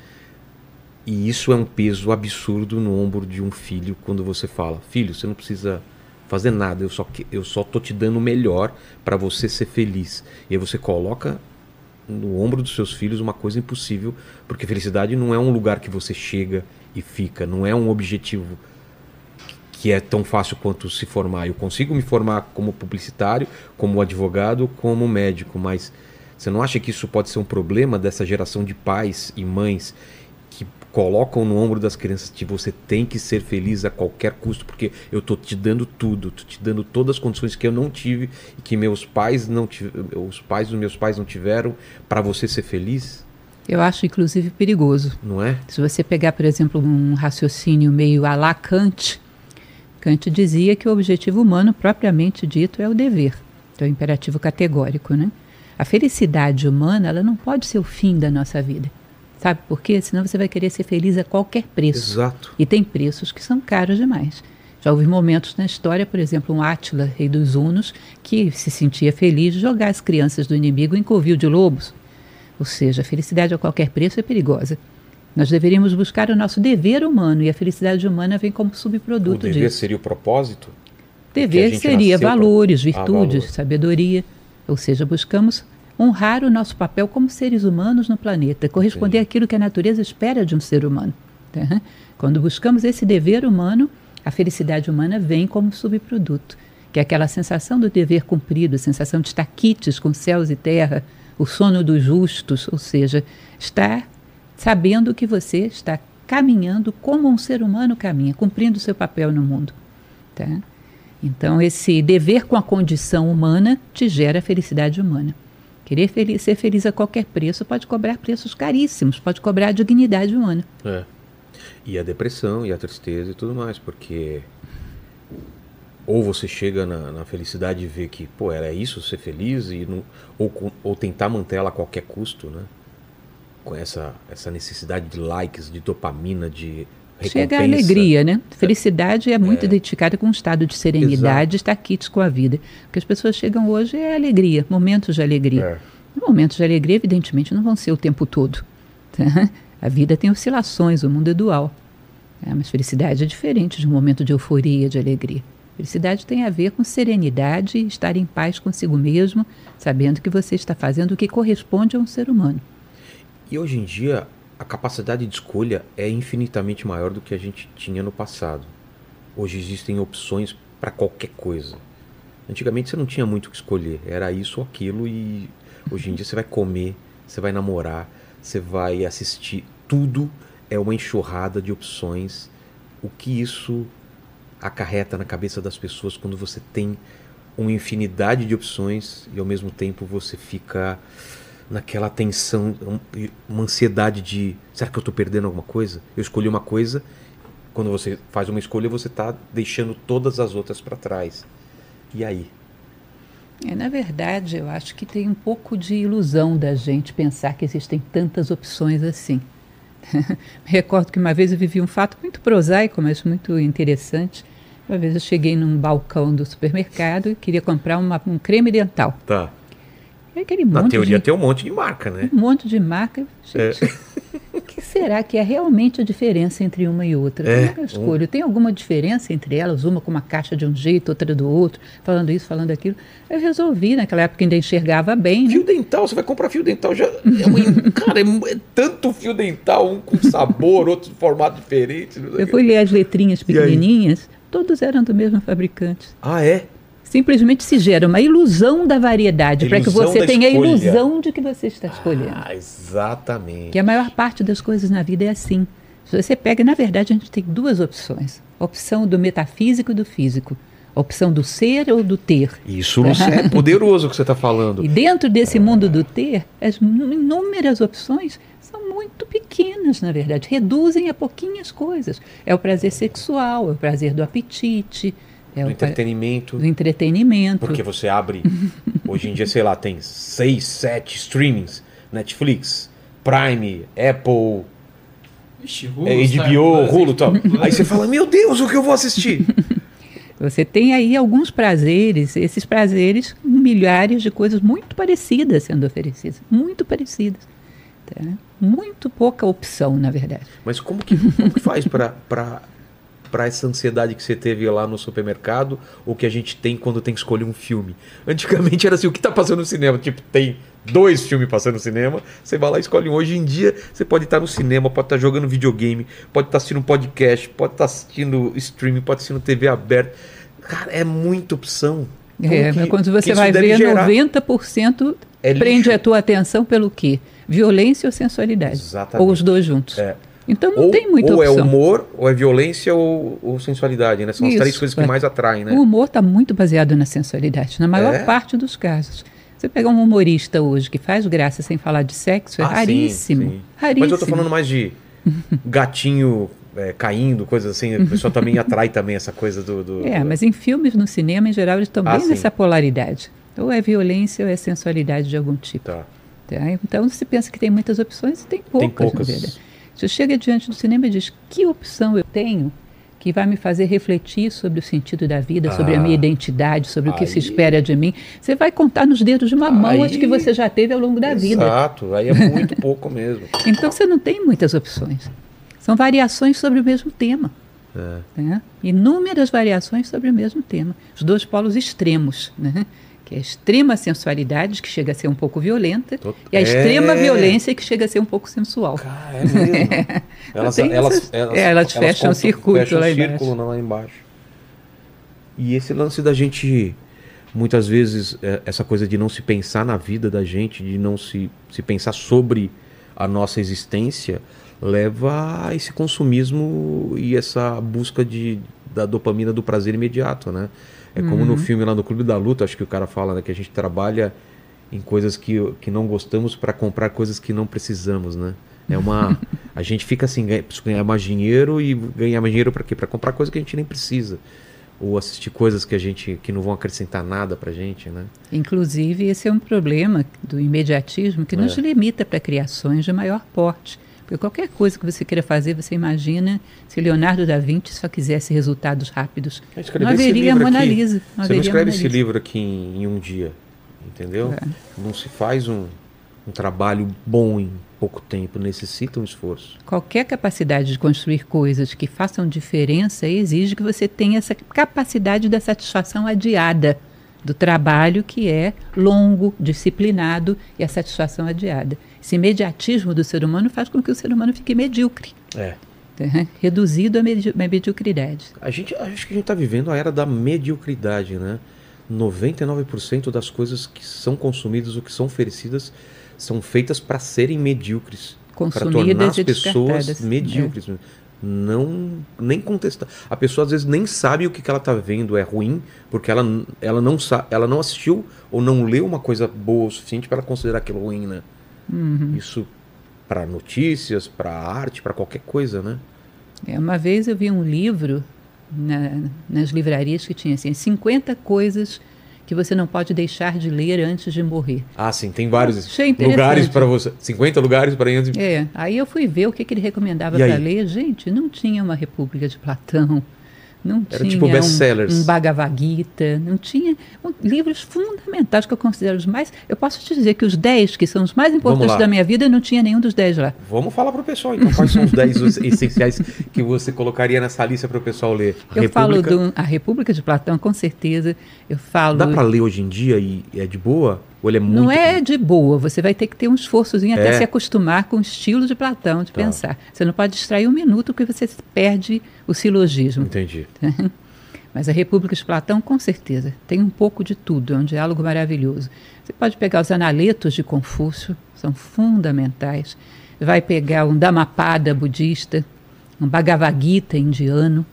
Speaker 1: E isso é um peso absurdo no ombro de um filho quando você fala: "Filho, você não precisa fazer nada, eu só eu só tô te dando o melhor para você ser feliz". E aí você coloca no ombro dos seus filhos uma coisa impossível, porque felicidade não é um lugar que você chega e fica, não é um objetivo que é tão fácil quanto se formar. Eu consigo me formar como publicitário, como advogado, como médico, mas você não acha que isso pode ser um problema dessa geração de pais e mães que colocam no ombro das crianças que você tem que ser feliz a qualquer custo, porque eu tô te dando tudo, tô te dando todas as condições que eu não tive e que meus pais não tive, os pais dos meus pais não tiveram para você ser feliz,
Speaker 3: Eu acho, inclusive, perigoso.
Speaker 1: não é?
Speaker 3: Se você pegar, por exemplo, um raciocínio meio à la Kant, Kant dizia que o objetivo humano, propriamente dito, é o dever. Então, é o imperativo categórico, né? A felicidade humana, ela não pode ser o fim da nossa vida. Sabe por quê? Senão você vai querer ser feliz a qualquer preço.
Speaker 1: Exato.
Speaker 3: E tem preços que são caros demais. Já houve momentos na história, por exemplo, um Átila, rei dos Hunos, que se sentia feliz de jogar as crianças do inimigo em covil de lobos. Ou seja, a felicidade a qualquer preço é perigosa. Nós deveríamos buscar o nosso dever humano e a felicidade humana vem como
Speaker 1: O
Speaker 3: subproduto
Speaker 1: dever
Speaker 3: disso.
Speaker 1: seria o propósito?
Speaker 3: Dever seria
Speaker 1: pra-
Speaker 3: valores,
Speaker 1: Ah,
Speaker 3: virtudes,
Speaker 1: valor.
Speaker 3: sabedoria. Ou seja, buscamos honrar o nosso papel como seres humanos no planeta, corresponder
Speaker 1: Entendi.
Speaker 3: àquilo que a natureza espera de um ser humano. tá? Quando buscamos esse dever humano, a felicidade humana vem como subproduto, que é aquela sensação do dever cumprido, a sensação de estar quites com céus e terra, o sono dos justos, ou seja, estar sabendo que você está caminhando como um ser humano caminha, cumprindo seu papel no mundo. Tá? Então, esse dever com a condição humana te gera felicidade humana. Querer ser feliz a qualquer preço pode cobrar preços caríssimos, pode cobrar dignidade humana.
Speaker 1: É. E a depressão e a tristeza e tudo mais, porque ou você chega na, na felicidade e vê que, pô, era isso ser feliz e não, ou, ou tentar manter ela a qualquer custo, né? Com essa, essa necessidade de likes, de dopamina, de
Speaker 3: Chega a
Speaker 1: recompensa.
Speaker 3: alegria, né? Felicidade é muito identificada com um estado de serenidade, estar quites com a vida. O que as pessoas chegam hoje é alegria, momentos de alegria.
Speaker 1: É.
Speaker 3: Momentos de alegria, evidentemente, não vão ser o tempo todo. tá? A vida tem oscilações, o mundo é dual. É, mas felicidade é diferente de um momento de euforia, de alegria. Felicidade tem a ver com serenidade estar em paz consigo mesmo, sabendo que você está fazendo o que corresponde a um ser humano.
Speaker 1: E hoje em dia, a capacidade de escolha é infinitamente maior do que a gente tinha no passado. Hoje existem opções para qualquer coisa. Antigamente você não tinha muito o que escolher, era isso ou aquilo e hoje em dia você vai comer, você vai namorar, você vai assistir, tudo é uma enxurrada de opções. O que isso acarreta na cabeça das pessoas quando você tem uma infinidade de opções e ao mesmo tempo você fica naquela tensão, um- uma ansiedade de será que eu estou perdendo alguma coisa? Eu escolhi uma coisa, quando você faz uma escolha você está deixando todas as outras para trás. E aí?
Speaker 3: É, na verdade, eu acho que tem um pouco de ilusão da gente pensar que existem tantas opções assim. Me recordo que uma vez eu vivi um fato muito prosaico, mas muito interessante. Uma vez eu cheguei num balcão do supermercado e queria comprar uma- um creme dental.
Speaker 1: Tá.
Speaker 3: E aquele
Speaker 1: Na
Speaker 3: monte
Speaker 1: teoria
Speaker 3: de,
Speaker 1: tem um monte de marca, né?
Speaker 3: um monte de marca. Gente, o que será que é realmente a diferença entre uma e outra?
Speaker 1: É,
Speaker 3: Como é eu escolho? Tem alguma diferença entre elas? Uma com uma caixa de um jeito, outra do outro, falando isso, falando aquilo. Eu resolvi, naquela época ainda enxergava bem, né?
Speaker 1: Fio dental, você vai comprar fio dental já. É uma, cara, é, é tanto fio dental, um com sabor, outro formato diferente.
Speaker 3: Eu fui ler as letrinhas pequenininhas, todos eram do mesmo fabricante.
Speaker 1: Ah, é?
Speaker 3: Simplesmente se gera uma ilusão da variedade, para que você tenha a ilusão de que você está escolhendo.
Speaker 1: Ah, exatamente.
Speaker 3: Que a maior parte das coisas na vida é assim. Se você pega, na verdade, a gente tem duas opções: a opção do metafísico e do físico, a opção do ser ou do ter.
Speaker 1: Isso, Lúcia, é poderoso que você está falando.
Speaker 3: E dentro desse mundo do ter, as inúmeras opções são muito pequenas, na verdade, reduzem a pouquinhas coisas. É o prazer sexual, é o prazer do apetite, é
Speaker 1: No
Speaker 3: o pra-
Speaker 1: entretenimento.
Speaker 3: do entretenimento.
Speaker 1: Porque você abre. Hoje em dia, sei lá, tem seis, sete streamings: Netflix, Prime, Apple,
Speaker 2: Ixi, Hulu,
Speaker 1: é, HBO,
Speaker 2: Plus,
Speaker 1: Hulu tal. Aí você fala: Meu Deus, o que eu vou assistir?
Speaker 3: Você tem aí alguns prazeres, esses prazeres, milhares de coisas muito parecidas sendo oferecidas, muito parecidas. Tá? Muito pouca opção, na verdade.
Speaker 1: Mas como que, como que faz para para essa ansiedade que você teve lá no supermercado ou que a gente tem quando tem que escolher um filme? Antigamente era assim, o que tá passando no cinema? Tipo, tem dois filmes passando no cinema, você vai lá e escolhe um. Hoje em dia, você pode estar no cinema, pode estar jogando videogame, pode estar assistindo um podcast, pode estar assistindo streaming, pode estar assistindo TV aberta. Cara, é muita opção. Como
Speaker 3: É,
Speaker 1: que-
Speaker 3: mas quando você vai ver,
Speaker 1: gerar?
Speaker 3: 90%
Speaker 1: É
Speaker 3: prende a tua atenção pelo quê? Violência ou sensualidade?
Speaker 1: Exatamente.
Speaker 3: Ou os dois juntos.
Speaker 1: É.
Speaker 3: Então não
Speaker 1: ou,
Speaker 3: tem muita
Speaker 1: ou é
Speaker 3: opção.
Speaker 1: humor, ou é violência, ou, ou sensualidade, né? São as
Speaker 3: Isso,
Speaker 1: três coisas que
Speaker 3: é.
Speaker 1: mais atraem, né?
Speaker 3: O humor está muito baseado na sensualidade, na maior
Speaker 1: É?
Speaker 3: parte dos casos. Você pegar um humorista hoje que faz graça sem falar de sexo, é
Speaker 1: Ah, sim,
Speaker 3: raríssimo.
Speaker 1: sim.
Speaker 3: Raríssimo.
Speaker 1: Mas eu tô falando mais de gatinho é, caindo, coisas assim. O pessoal também atrai também essa coisa do. do-
Speaker 3: É, mas em filmes, no cinema, em geral, eles estão
Speaker 1: Ah,
Speaker 3: bem
Speaker 1: sim.
Speaker 3: nessa polaridade. Ou é violência ou é sensualidade de algum tipo.
Speaker 1: Tá.
Speaker 3: Tá? Então se pensa que tem muitas opções e tem poucas,
Speaker 1: poucas.
Speaker 3: na verdade. Você chega diante do cinema e diz: que opção eu tenho que vai me fazer refletir sobre o sentido da vida, sobre a
Speaker 1: Ah.
Speaker 3: minha identidade, sobre o que se
Speaker 1: Aí-
Speaker 3: espera de mim? Você vai contar nos dedos de uma mão as
Speaker 1: Aí-
Speaker 3: que você já teve ao longo da vida.
Speaker 1: Exato, aí é muito pouco mesmo.
Speaker 3: Então você não tem muitas opções. São variações sobre o mesmo tema. É. Né? Inúmeras variações sobre o mesmo tema. Os dois polos extremos, né? Que é a extrema sensualidade, que chega a ser um pouco violenta, Tot... e a é... extrema violência, que chega a ser um pouco sensual.
Speaker 1: Cara, é mesmo. elas,
Speaker 3: elas, elas, elas, é, elas, fecham o circuito fecham lá,
Speaker 1: círculo
Speaker 3: embaixo.
Speaker 1: lá embaixo. E esse lance da gente, muitas vezes, é, essa coisa de não se pensar na vida da gente, de não se, se pensar sobre a nossa existência, leva a esse consumismo e essa busca de, da dopamina do prazer imediato, né? É como uhum. no filme lá no Clube da Luta, acho que o cara fala né, que a gente trabalha em coisas que, que não gostamos para comprar coisas que não precisamos, né? É uma a gente fica assim, ganha, ganhar mais dinheiro e ganhar mais dinheiro para quê? Para comprar coisas que a gente nem precisa ou assistir coisas que a gente que não vão acrescentar nada para gente, né?
Speaker 3: Inclusive esse é um problema do imediatismo que é. nos limita para criações de maior porte. Porque qualquer coisa que você queira fazer, você imagina se Leonardo da Vinci só quisesse resultados rápidos. Não haveria Mona Lisa.
Speaker 1: Não você não escreve esse livro aqui em, em um dia, entendeu? É. Não se faz um, um trabalho bom em pouco tempo, necessita um esforço.
Speaker 3: Qualquer capacidade de construir coisas que façam diferença exige que você tenha essa capacidade da satisfação adiada do trabalho que é longo, disciplinado e a satisfação adiada. Esse imediatismo do ser humano faz com que o ser humano fique medíocre.
Speaker 1: É.
Speaker 3: Né? Reduzido à, medi à mediocridade.
Speaker 1: A gente, acho que a gente está vivendo a era da mediocridade, né? 99% das coisas que são consumidas ou que são oferecidas são feitas para serem medíocres. Para tornar as pessoas medíocres. É. Não, nem contestar. A pessoa às vezes nem sabe o que, que ela está vendo é ruim, porque ela, ela, não ela não assistiu ou não leu uma coisa boa o suficiente para considerar aquilo ruim, né? Uhum. Isso para notícias, para arte, para qualquer coisa, né?
Speaker 3: É, uma vez eu vi um livro na, nas livrarias que tinha assim 50 coisas que você não pode deixar de ler antes de morrer.
Speaker 1: Ah, sim, tem vários lugares para você. 50 lugares para antes de...
Speaker 3: É, aí eu fui ver o que, que ele recomendava para ler. Gente, não tinha uma República de Platão, não Era tinha tipo
Speaker 1: best-sellers.
Speaker 3: Um, um Bhagavad Gita, não tinha um, livros fundamentais que eu considero os mais. Eu posso te dizer que os 10 que são os mais importantes da minha vida, não tinha nenhum dos 10 lá.
Speaker 1: Vamos falar para o pessoal, então, quais são os 10 essenciais que você colocaria nessa lista para o pessoal ler?
Speaker 3: A eu República... falo do, a República de Platão, com certeza. Eu falo.
Speaker 1: Dá para ler hoje em dia e é de boa? Ou ele é muito...
Speaker 3: Não é de boa, você vai ter que ter um esforçozinho até é. se acostumar com o estilo de Platão de tá. pensar. Você não pode distrair um minuto porque você perde o silogismo.
Speaker 1: Entendi.
Speaker 3: Mas a República de Platão, com certeza, tem um pouco de tudo, é um diálogo maravilhoso. Você pode pegar os analetos de Confúcio, são fundamentais. Vai pegar um Dhammapada budista, um Bhagavad Gita indiano.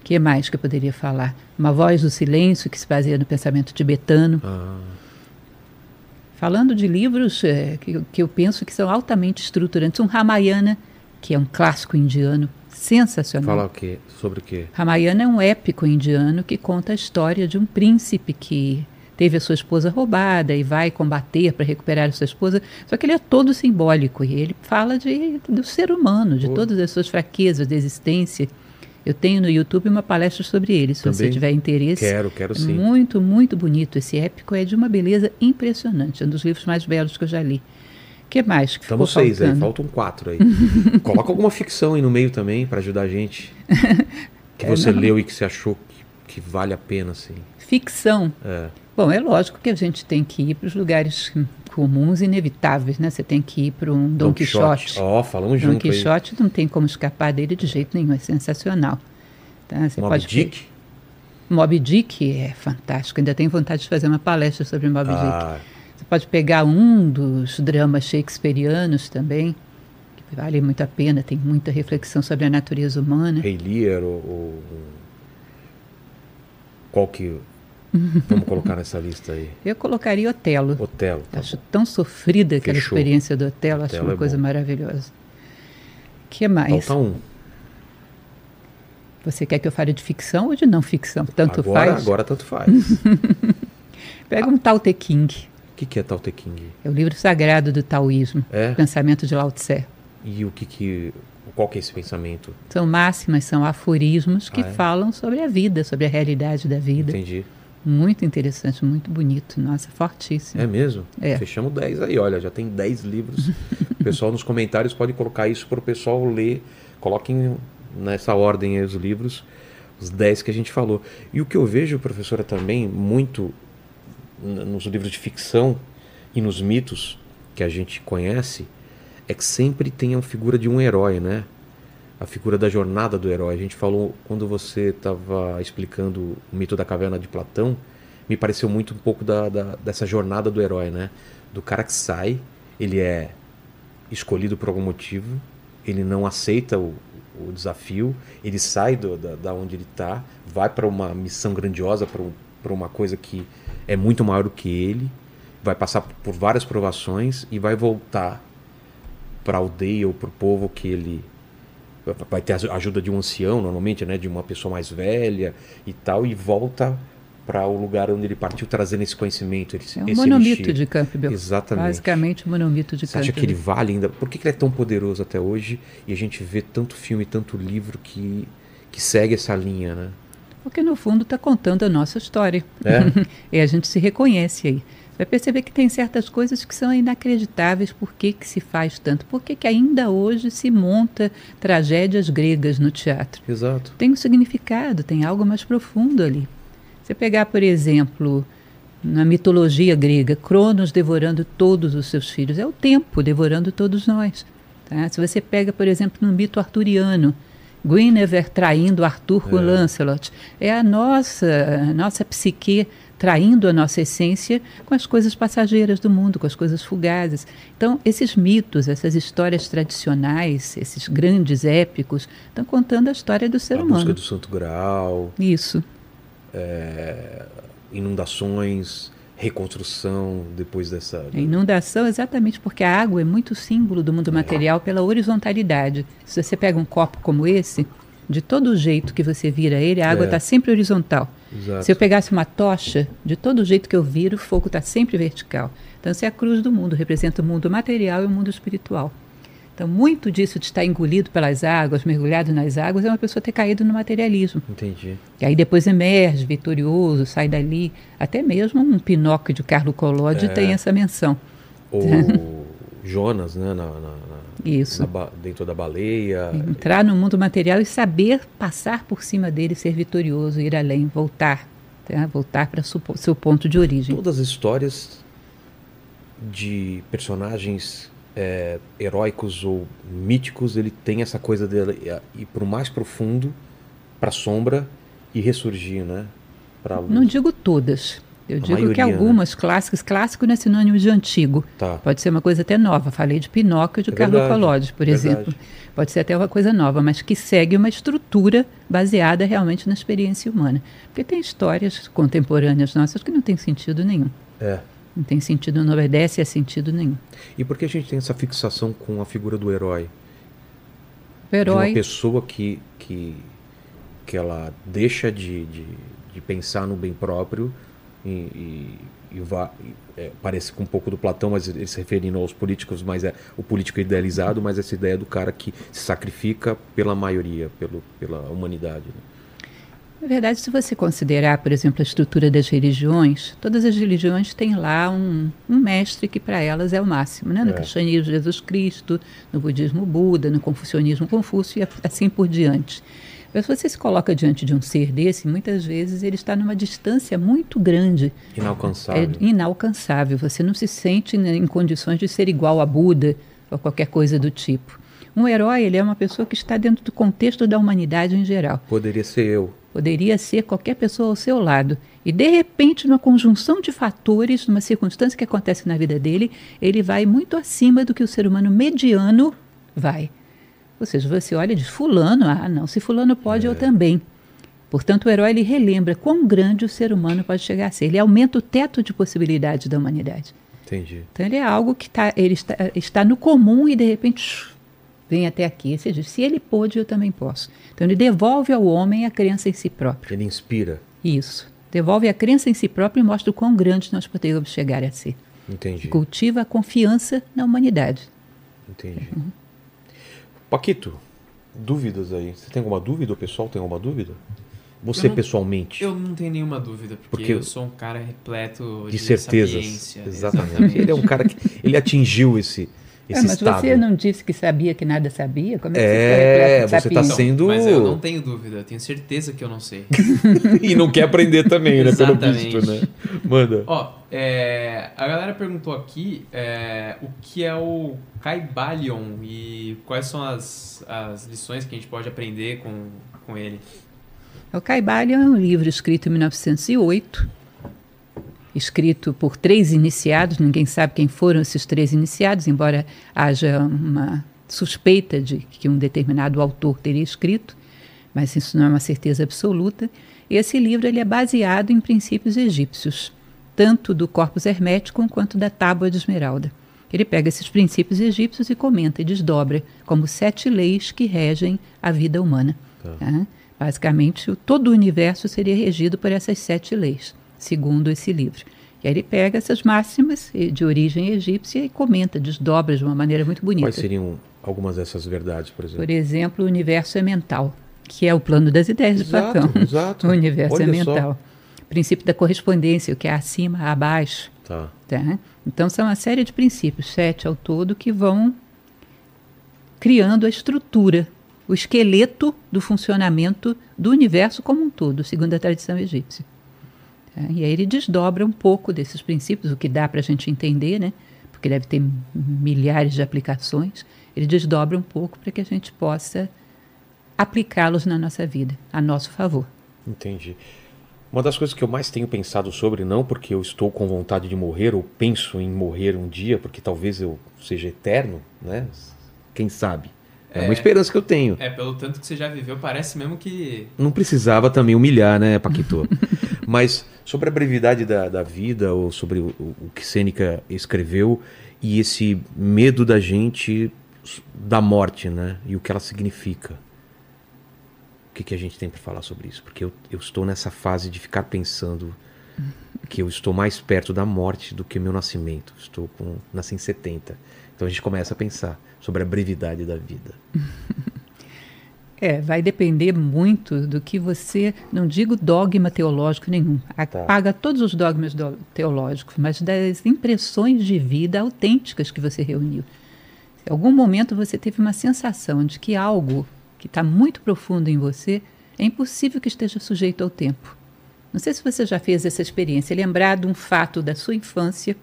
Speaker 3: O que mais que eu poderia falar? Uma voz do silêncio que se baseia no pensamento tibetano. Ah. Falando de livros é, que, que eu penso que são altamente estruturantes, um Ramayana, que é um clássico indiano, sensacional.
Speaker 1: Fala o quê? Sobre o quê?
Speaker 3: Ramayana é um épico indiano que conta a história de um príncipe que teve a sua esposa roubada e vai combater para recuperar a sua esposa. Só que ele é todo simbólico e ele fala de, do ser humano, de oh. todas as suas fraquezas, da existência. Eu tenho no YouTube uma palestra sobre ele, se Também você tiver interesse.
Speaker 1: Quero, quero é sim.
Speaker 3: Muito, muito bonito. Esse épico é de uma beleza impressionante. É um dos livros mais belos que eu já li. O que mais que
Speaker 1: Estamos
Speaker 3: ficou
Speaker 1: seis aí, faltam quatro aí. Coloca alguma ficção aí no meio também para ajudar a gente. Que é, você não... leu e que você achou que, que vale a pena, assim.
Speaker 3: Ficção.
Speaker 1: É.
Speaker 3: Bom, é lógico que a gente tem que ir para os lugares comuns e inevitáveis, né? Você tem que ir para um Dom Quixote.
Speaker 1: Ó, oh, falamos junto
Speaker 3: Dom Quixote aí. não tem como escapar dele de jeito nenhum, é sensacional.
Speaker 1: Tá? Você Mob pode Dick?
Speaker 3: Mob Dick é fantástico, ainda tenho vontade de fazer uma palestra sobre Mob ah. Dick. Você pode pegar um dos dramas shakespearianos também, que vale muito a pena, tem muita reflexão sobre a natureza humana.
Speaker 1: Rei Lear, ou, ou... qual que Vamos colocar nessa lista aí.
Speaker 3: Eu colocaria Otelo.
Speaker 1: Otelo.
Speaker 3: Tá acho bom. tão sofrida aquela Fechou. experiência do Otelo, acho uma é coisa bom. maravilhosa. O que mais?
Speaker 1: Falta um.
Speaker 3: Você quer que eu fale de ficção ou de não ficção? Tanto
Speaker 1: agora,
Speaker 3: faz?
Speaker 1: Agora tanto faz.
Speaker 3: Pega um Tao Te King.
Speaker 1: O que, que é Tao Te King?
Speaker 3: É o livro sagrado do taoísmo,
Speaker 1: é?
Speaker 3: pensamento de Lao Tse.
Speaker 1: E o que que qual que é esse pensamento?
Speaker 3: São máximas, são aforismos que ah, é? falam sobre a vida, sobre a realidade da vida.
Speaker 1: Entendi.
Speaker 3: Muito interessante, muito bonito. Nossa, fortíssimo.
Speaker 1: É mesmo?
Speaker 3: É.
Speaker 1: Fechamos 10 aí, olha, já tem 10 livros. o pessoal nos comentários pode colocar isso para o pessoal ler. Coloquem nessa ordem aí os livros, os 10 que a gente falou. E o que eu vejo, professora, também muito nos livros de ficção e nos mitos que a gente conhece, é que sempre tem a figura de um herói, né? A figura da jornada do herói. A gente falou, quando você estava explicando o mito da caverna de Platão, me pareceu muito um pouco da, da, dessa jornada do herói, né? Do cara que sai, ele é escolhido por algum motivo, ele não aceita o, o desafio, ele sai do, da, da onde ele está, vai para uma missão grandiosa, para uma coisa que é muito maior do que ele, vai passar por várias provações e vai voltar para a aldeia ou para o povo que ele vai ter a ajuda de um ancião normalmente, né, de uma pessoa mais velha e tal e volta para o lugar onde ele partiu trazendo esse conhecimento. Esse,
Speaker 3: é um
Speaker 1: esse
Speaker 3: monomito
Speaker 1: elixir.
Speaker 3: de Campbell.
Speaker 1: Exatamente.
Speaker 3: Basicamente um monomito de
Speaker 1: Você acha
Speaker 3: Campbell.
Speaker 1: que ele vale ainda? Por que, que ele é tão poderoso até hoje e a gente vê tanto filme, tanto livro que, que segue essa linha, né?
Speaker 3: Porque no fundo está contando a nossa história.
Speaker 1: É?
Speaker 3: e a gente se reconhece aí. Vai perceber que tem certas coisas que são inacreditáveis. Por que, que se faz tanto? Por que, que ainda hoje se monta tragédias gregas no teatro?
Speaker 1: Exato.
Speaker 3: Tem um significado, tem algo mais profundo ali. Você pegar, por exemplo, na mitologia grega, Cronos devorando todos os seus filhos, é o tempo devorando todos nós. Tá? Se você pega, por exemplo, no mito arturiano, Guinevere traindo Arthur com
Speaker 1: É.
Speaker 3: Lancelot, é a nossa, a nossa psique traindo a nossa essência com as coisas passageiras do mundo, com as coisas fugazes. Então, esses mitos, essas histórias tradicionais, esses grandes épicos, estão contando a história do ser
Speaker 1: a
Speaker 3: humano.
Speaker 1: busca do Santo Graal,
Speaker 3: Isso.
Speaker 1: inundações, reconstrução depois dessa.
Speaker 3: A inundação, exatamente porque a água é muito símbolo do mundo material pela horizontalidade. Se você pega um copo como esse, de todo jeito que você vira ele, a água
Speaker 1: É.
Speaker 3: está sempre horizontal.
Speaker 1: Exato.
Speaker 3: Se eu pegasse uma tocha, de todo jeito que eu viro, o fogo está sempre vertical. Então, essa é a cruz do mundo, representa o mundo material e o mundo espiritual. Então, muito disso de estar engolido pelas águas, mergulhado nas águas, é uma pessoa ter caído no materialismo.
Speaker 1: Entendi.
Speaker 3: E aí depois emerge vitorioso, sai dali. Até mesmo um Pinóquio de Carlo Collodi
Speaker 1: É.
Speaker 3: tem essa menção.
Speaker 1: Ou Jonas, né? Na- na-
Speaker 3: Isso.
Speaker 1: na dentro da baleia.
Speaker 3: Entrar no mundo material e saber passar por cima dele, ser vitorioso, ir além, voltar. tá? Voltar para o seu ponto de origem.
Speaker 1: Todas as histórias de personagens é, heróicos ou míticos, ele tem essa coisa dele ir para o mais profundo, para a sombra e ressurgir, né? Para luz.
Speaker 3: Não digo todas. Eu
Speaker 1: A
Speaker 3: digo que
Speaker 1: maioria, né?
Speaker 3: algumas clássicas, clássico não é sinônimo de antigo.
Speaker 1: Tá.
Speaker 3: Pode ser uma coisa até nova. Falei de Pinóquio de
Speaker 1: É
Speaker 3: Carlo Collodi, por
Speaker 1: verdade.
Speaker 3: exemplo. Pode ser até uma coisa nova, mas que segue uma estrutura baseada realmente na experiência humana. Porque tem histórias contemporâneas nossas que não tem sentido nenhum.
Speaker 1: É.
Speaker 3: Não tem sentido, não obedece a sentido nenhum.
Speaker 1: E por que a gente tem essa fixação com a figura do herói?
Speaker 3: O
Speaker 1: De uma
Speaker 3: herói,
Speaker 1: pessoa que, que, que ela deixa de, de, de pensar no bem próprio e, e, e vai, é, parece com um pouco do Platão, mas ele se referindo aos políticos, mas é o político idealizado, mas essa ideia do cara que se sacrifica pela maioria, pelo, pela humanidade. né?
Speaker 3: na verdade, se você considerar, por exemplo, a estrutura das religiões, todas as religiões têm lá um, um mestre que para elas é o máximo. Né? No
Speaker 1: É.
Speaker 3: cristianismo, Jesus Cristo, no budismo, Buda, no confucionismo, Confúcio e assim por diante. Mas se você se coloca diante de um ser desse, muitas vezes ele está numa distância muito grande,
Speaker 1: Inalcançável.
Speaker 3: é inalcançável. Você não se sente né, em condições de ser igual a Buda ou qualquer coisa do tipo. Um herói ele é uma pessoa que está dentro do contexto da humanidade em geral.
Speaker 1: Poderia ser eu.
Speaker 3: Poderia ser qualquer pessoa ao seu lado. E, de repente, numa conjunção de fatores, numa circunstância que acontece na vida dele, ele vai muito acima do que o ser humano mediano vai. Ou seja, você olha e diz, fulano, ah, não, se fulano pode, eu também. Portanto, o herói ele relembra quão grande o ser humano pode chegar a ser. Ele aumenta o teto de possibilidades da humanidade.
Speaker 1: Entendi.
Speaker 3: Então, ele é algo que tá, ele está, está no comum e, de repente, shh, vem até aqui. Ou seja, se ele pôde, eu também posso. Então, ele devolve ao homem a crença em si próprio.
Speaker 1: Ele inspira.
Speaker 3: Isso. Devolve a crença em si próprio e mostra o quão grande nós podemos chegar a ser.
Speaker 1: Entendi.
Speaker 3: Cultiva a confiança na humanidade.
Speaker 1: Entendi. Paquito, dúvidas aí? Você tem alguma dúvida? O pessoal tem alguma dúvida? Você
Speaker 2: Eu não-
Speaker 1: pessoalmente?
Speaker 2: Eu não tenho nenhuma dúvida, porque,
Speaker 1: Porque-
Speaker 2: eu sou um cara repleto de,
Speaker 1: de certezas.
Speaker 2: sapiência.
Speaker 1: Exatamente. Ele é um cara que ele atingiu esse esse
Speaker 3: Ah, mas
Speaker 1: estado.
Speaker 3: você não disse que sabia que nada sabia? Como é que
Speaker 1: É,
Speaker 3: você está
Speaker 1: você tá sendo-
Speaker 2: Mas eu não tenho dúvida, eu tenho certeza que eu não sei.
Speaker 1: e não quer aprender também, né? Pelo
Speaker 2: Exatamente.
Speaker 1: visto, né? Manda.
Speaker 2: Ó, é, a galera perguntou aqui é, o que é o Kaibalion e quais são as, as lições que a gente pode aprender com, com ele.
Speaker 3: O Caibalion é um livro escrito em 1908, escrito por três iniciados, ninguém sabe quem foram esses três iniciados, embora haja uma suspeita de que um determinado autor teria escrito, mas isso não é uma certeza absoluta. Esse livro ele é baseado em princípios egípcios, tanto do corpus hermético quanto da tábua de esmeralda. Ele pega esses princípios egípcios e comenta e desdobra como sete leis que regem a vida humana. tá? Basicamente, o- todo o universo seria regido por essas sete leis, segundo esse livro. E aí ele pega essas máximas de origem egípcia e comenta, desdobra de uma maneira muito bonita.
Speaker 1: Quais seriam algumas dessas verdades, por exemplo?
Speaker 3: Por exemplo, o universo é mental, que é o plano das ideias de
Speaker 1: Exato,
Speaker 3: Platão.
Speaker 1: exato.
Speaker 3: O universo é
Speaker 1: Olha só.
Speaker 3: mental. Princípio da correspondência, o que é acima, abaixo.
Speaker 1: Tá.
Speaker 3: Tá? Então, são uma série de princípios, sete ao todo, que vão criando a estrutura, o esqueleto do funcionamento do universo como um todo, segundo a tradição egípcia. Tá? E aí ele desdobra um pouco desses princípios, o que dá para a gente entender, né? porque deve ter milhares de aplicações. Ele desdobra um pouco para que a gente possa aplicá-los na nossa vida, a nosso favor.
Speaker 1: Entendi. Uma das coisas que eu mais tenho pensado sobre, não porque eu estou com vontade de morrer ou penso em morrer um dia, porque talvez eu seja eterno, né? Quem sabe? É, uma
Speaker 2: É.
Speaker 1: esperança que eu tenho.
Speaker 2: É, pelo tanto que você já viveu, parece mesmo que.
Speaker 1: Não precisava também humilhar, né, Paquito? Mas sobre a brevidade da, da vida, ou sobre o, o- o que Sêneca escreveu, e esse medo da gente da morte, né? E o que ela significa. O que, que a gente tem para falar sobre isso? Porque eu, eu estou nessa fase de ficar pensando que eu estou mais perto da morte do que meu nascimento. Estou com. Nasci em 70. Então a gente começa a pensar sobre a brevidade da vida.
Speaker 3: É, vai depender muito do que você, não digo dogma teológico nenhum, apaga todos os dogmas do- teológicos, mas das impressões de vida autênticas que você reuniu. Em algum momento você teve uma sensação de que algo que está muito profundo em você é impossível que esteja sujeito ao tempo. Não sei se você já fez essa experiência, lembrar de um fato da sua infância,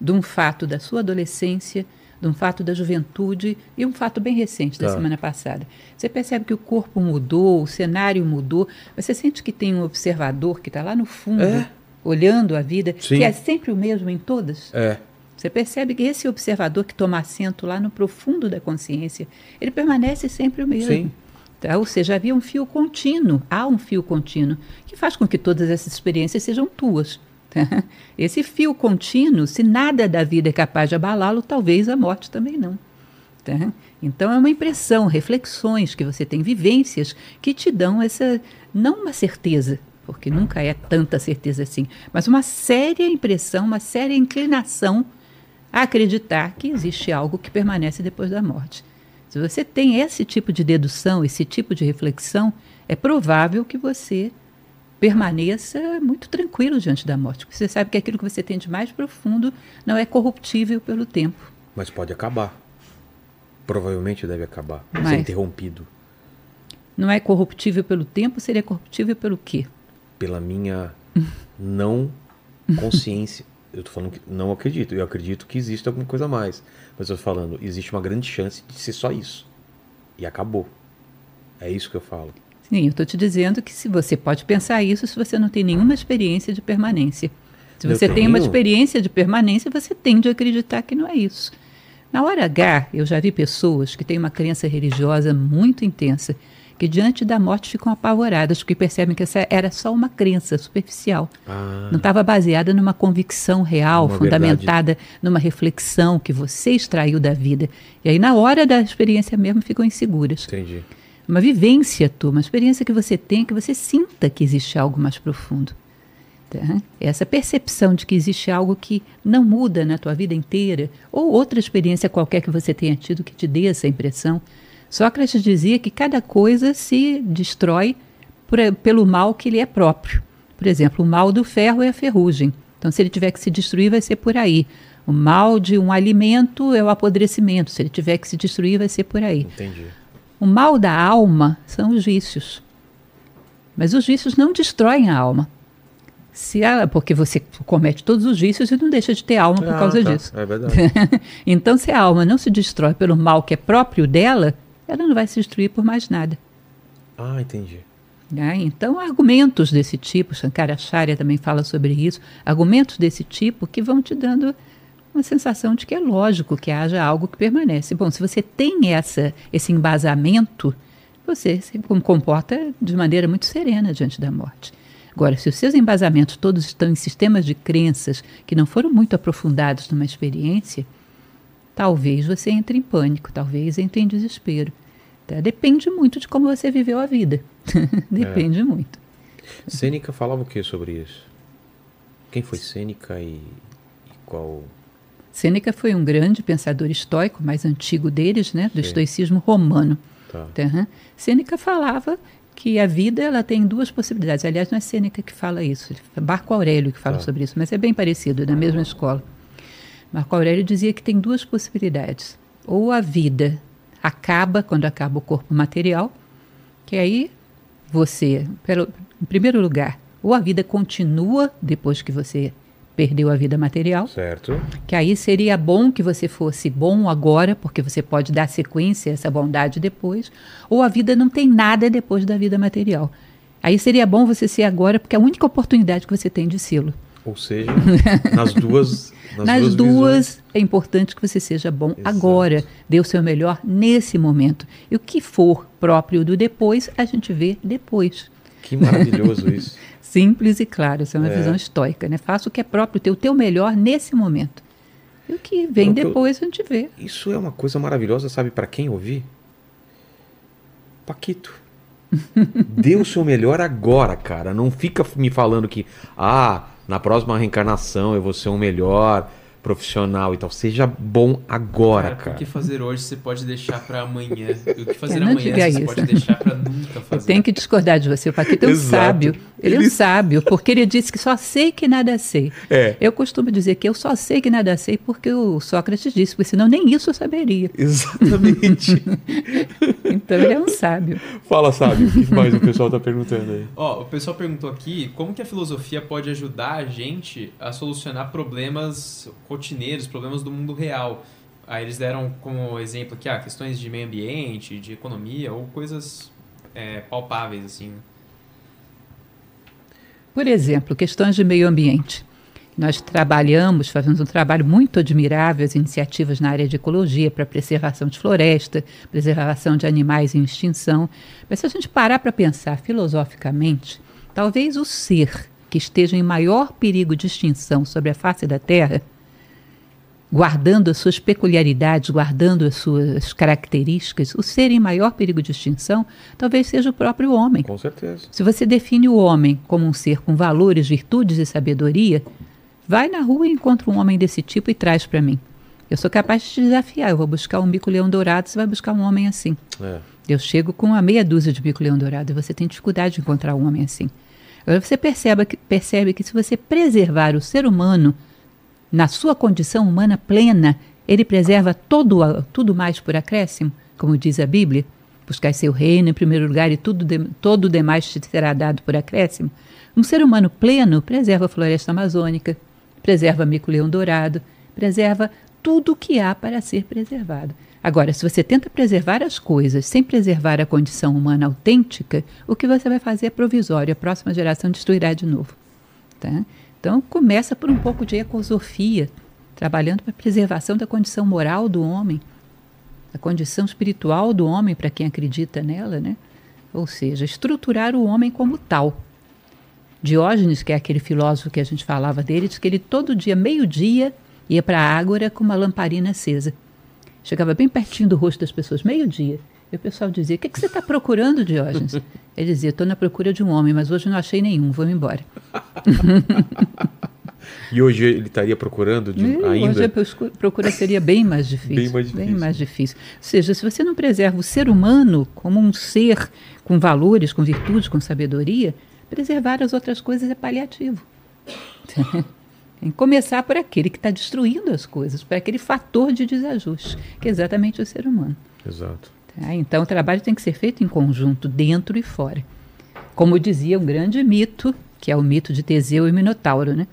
Speaker 3: de um fato da sua adolescência, de um fato da juventude e um fato bem recente da
Speaker 1: Tá.
Speaker 3: semana passada. Você percebe que o corpo mudou, o cenário mudou, você sente que tem um observador que está lá no fundo,
Speaker 1: É.
Speaker 3: olhando a vida,
Speaker 1: Sim.
Speaker 3: que é sempre o mesmo em todas?
Speaker 1: É.
Speaker 3: Você percebe que esse observador que toma assento lá no profundo da consciência, ele permanece sempre o mesmo.
Speaker 1: Sim.
Speaker 3: Tá? Ou seja, havia um fio contínuo, há um fio contínuo, que faz com que todas essas experiências sejam tuas. Esse fio contínuo, se nada da vida é capaz de abalá-lo, talvez a morte também não. tá? Então é uma impressão, reflexões que você tem, vivências que te dão essa, não uma certeza, porque nunca é tanta certeza assim, mas uma séria impressão, uma séria inclinação a acreditar que existe algo que permanece depois da morte. Se você tem esse tipo de dedução, esse tipo de reflexão, é provável que você permaneça muito tranquilo diante da morte, porque você sabe que aquilo que você tem de mais profundo não é corruptível pelo tempo.
Speaker 1: Mas pode acabar. Provavelmente deve acabar. Ser
Speaker 3: Mas-
Speaker 1: interrompido
Speaker 3: Não é corruptível pelo tempo, seria corruptível pelo quê?
Speaker 1: pela minha não consciência. Eu tô falando que não acredito. Eu acredito que existe alguma coisa a mais. Mas eu tô falando, existe uma grande chance de ser só isso. E acabou. É isso que eu falo.
Speaker 3: Sim, eu estou te dizendo que se você pode pensar isso se você não tem nenhuma experiência de permanência. Se você tem uma experiência de permanência, você tende a acreditar que não é isso. Na hora H, eu já vi pessoas que têm uma crença religiosa muito intensa, que diante da morte ficam apavoradas, porque percebem que essa era só uma crença superficial.
Speaker 1: Ah,
Speaker 3: Não estava baseada numa convicção real,
Speaker 1: Uma
Speaker 3: fundamentada numa reflexão que você extraiu da vida. E aí, na hora da experiência mesmo, ficam inseguras
Speaker 1: entendi.
Speaker 3: Uma vivência tua, uma experiência que você tem, que você sinta que existe algo mais profundo. Tá? Essa percepção de que existe algo que não muda na tua vida inteira, ou outra experiência qualquer que você tenha tido que te dê essa impressão. Sócrates dizia que cada coisa se destrói por, pelo mal que lhe é próprio. Por exemplo, o mal do ferro é a ferrugem. Então, se ele tiver que se destruir, vai ser por aí. O mal de um alimento é o apodrecimento. Se ele tiver que se destruir, vai ser por aí.
Speaker 1: Entendi.
Speaker 3: O mal da alma são os vícios. Mas os vícios não destroem a alma. Se ela, porque você comete todos os vícios e não deixa de ter alma por
Speaker 1: Ah,
Speaker 3: causa
Speaker 1: tá.
Speaker 3: disso.
Speaker 1: É verdade.
Speaker 3: então, se a alma não se destrói pelo mal que é próprio dela, ela não vai se destruir por mais nada.
Speaker 1: ah, entendi.
Speaker 3: né? Então, argumentos desse tipo, Shankaracharya também fala sobre isso, argumentos desse tipo que vão te dando uma sensação de que é lógico que haja algo que permanece. Bom, se você tem essa, esse embasamento, você se comporta de maneira muito serena diante da morte. Agora, se os seus embasamentos todos estão em sistemas de crenças que não foram muito aprofundados numa experiência, talvez você entre em pânico, talvez entre em desespero. Tá? Depende muito de como você viveu a vida. Depende muito.
Speaker 1: Sêneca falava o que sobre isso? Quem foi Sêneca e, e qual.
Speaker 3: Sêneca foi um grande pensador estoico, mais antigo deles, né, do
Speaker 1: Sim.
Speaker 3: estoicismo romano.
Speaker 1: Tá.
Speaker 3: Uhum. Sêneca falava que a vida ela tem duas possibilidades. Aliás, não é Sêneca que fala isso, é Marco Aurélio que fala
Speaker 1: Tá.
Speaker 3: sobre isso, mas é bem parecido, é da mesma escola. Marco Aurélio dizia que tem duas possibilidades. Ou a vida acaba quando acaba o corpo material, que aí você, pelo, em primeiro lugar, ou a vida continua depois que você perdeu a vida material,
Speaker 1: Certo.
Speaker 3: que aí seria bom que você fosse bom agora, porque você pode dar sequência a essa bondade depois, ou a vida não tem nada depois da vida material. Aí seria bom você ser agora, porque é a única oportunidade que você tem de sê-lo.
Speaker 1: Ou seja, nas duas. Nas,
Speaker 3: Nas,
Speaker 1: duas,
Speaker 3: duas, é importante que você seja bom
Speaker 1: Exato.
Speaker 3: agora, dê o seu melhor nesse momento. E o que for próprio do depois, a gente vê depois.
Speaker 1: Que maravilhoso isso.
Speaker 3: Simples e claro, essa é uma
Speaker 1: É.
Speaker 3: visão estoica, né? Faça o que é próprio teu, o teu melhor nesse momento. E o que vem
Speaker 1: Não, que eu-
Speaker 3: depois a gente vê.
Speaker 1: Isso é uma coisa maravilhosa, sabe para quem ouvir? Paquito. Dê o seu melhor agora, cara. Não fica me falando que, ah, na próxima reencarnação eu vou ser um melhor profissional e tal. Seja bom agora,
Speaker 2: Cara,
Speaker 1: cara.
Speaker 2: o que fazer hoje você pode deixar pra amanhã. E o que fazer
Speaker 3: não
Speaker 2: amanhã
Speaker 3: diga
Speaker 2: você
Speaker 3: isso.
Speaker 2: pode deixar pra nunca
Speaker 3: Eu
Speaker 2: fazer.
Speaker 3: tenho que discordar de você. O Paquito é um
Speaker 1: Exato.
Speaker 3: sábio. Ele, é um sábio, porque ele disse que só sei que nada sei.
Speaker 1: É.
Speaker 3: Eu costumo dizer que eu só sei que nada sei porque o Sócrates disse, porque senão nem isso eu saberia.
Speaker 1: Exatamente.
Speaker 3: Então ele é um sábio.
Speaker 1: Fala, sabe, o que mais o pessoal tá perguntando aí?
Speaker 2: Ó, o pessoal perguntou aqui como que a filosofia pode ajudar a gente a solucionar problemas rotineiros, problemas do mundo real. Aí eles deram como exemplo aqui, ah, questões de meio ambiente, de economia ou coisas é, palpáveis, assim.
Speaker 3: Por exemplo, questões de meio ambiente. Nós trabalhamos, fazemos um trabalho muito admirável, as iniciativas na área de ecologia para preservação de floresta, preservação de animais em extinção. Mas se a gente parar para pensar filosoficamente, talvez o ser que esteja em maior perigo de extinção sobre a face da Terra, guardando as suas peculiaridades, guardando as suas características, o ser em maior perigo de extinção talvez seja o próprio homem.
Speaker 1: Com certeza.
Speaker 3: Se você define o homem como um ser com valores, virtudes e sabedoria, vai na rua e encontra um homem desse tipo e traz para mim. Eu sou capaz de te desafiar. Eu vou buscar um bico-leão dourado, você vai buscar um homem assim.
Speaker 1: É.
Speaker 3: Eu chego com uma meia dúzia de bico-leão dourado e você tem dificuldade de encontrar um homem assim. Agora você percebe que, percebe que se você preservar o ser humano na sua condição humana plena, ele preserva todo, tudo mais por acréscimo, como diz a Bíblia. Buscar seu reino em primeiro lugar e tudo de, todo o demais te será dado por acréscimo. Um ser humano pleno preserva a floresta amazônica, preserva mico-leão dourado, preserva tudo o que há para ser preservado. Agora, se você tenta preservar as coisas sem preservar a condição humana autêntica, o que você vai fazer é provisório. A próxima geração destruirá de novo. Tá? Então, começa por um pouco de ecosofia, trabalhando para a preservação da condição moral do homem, a condição espiritual do homem, para quem acredita nela, né? ou seja, estruturar o homem como tal. Diógenes, que é aquele filósofo que a gente falava dele, diz que ele todo dia, meio-dia, ia para a ágora com uma lamparina acesa. Chegava bem pertinho do rosto das pessoas, meio-dia. E o pessoal dizia: O que, que você está procurando, Diógenes? Ele dizia: Estou na procura de um homem, mas hoje não achei nenhum, vou embora.
Speaker 1: E hoje ele estaria procurando de,
Speaker 3: E
Speaker 1: ainda.
Speaker 3: Hoje a procura seria bem mais difícil.
Speaker 1: Bem mais difícil.
Speaker 3: mais difícil. Ou seja, se você não preserva o ser humano como um ser com valores, com virtudes, com sabedoria, preservar as outras coisas é paliativo. Tem que começar por aquele que está destruindo as coisas, por aquele fator de desajuste, que é exatamente o ser humano.
Speaker 1: Exato.
Speaker 3: Tá? Então o trabalho tem que ser feito em conjunto, dentro e fora. Como dizia um grande mito, que é o mito de Teseu e Minotauro, né?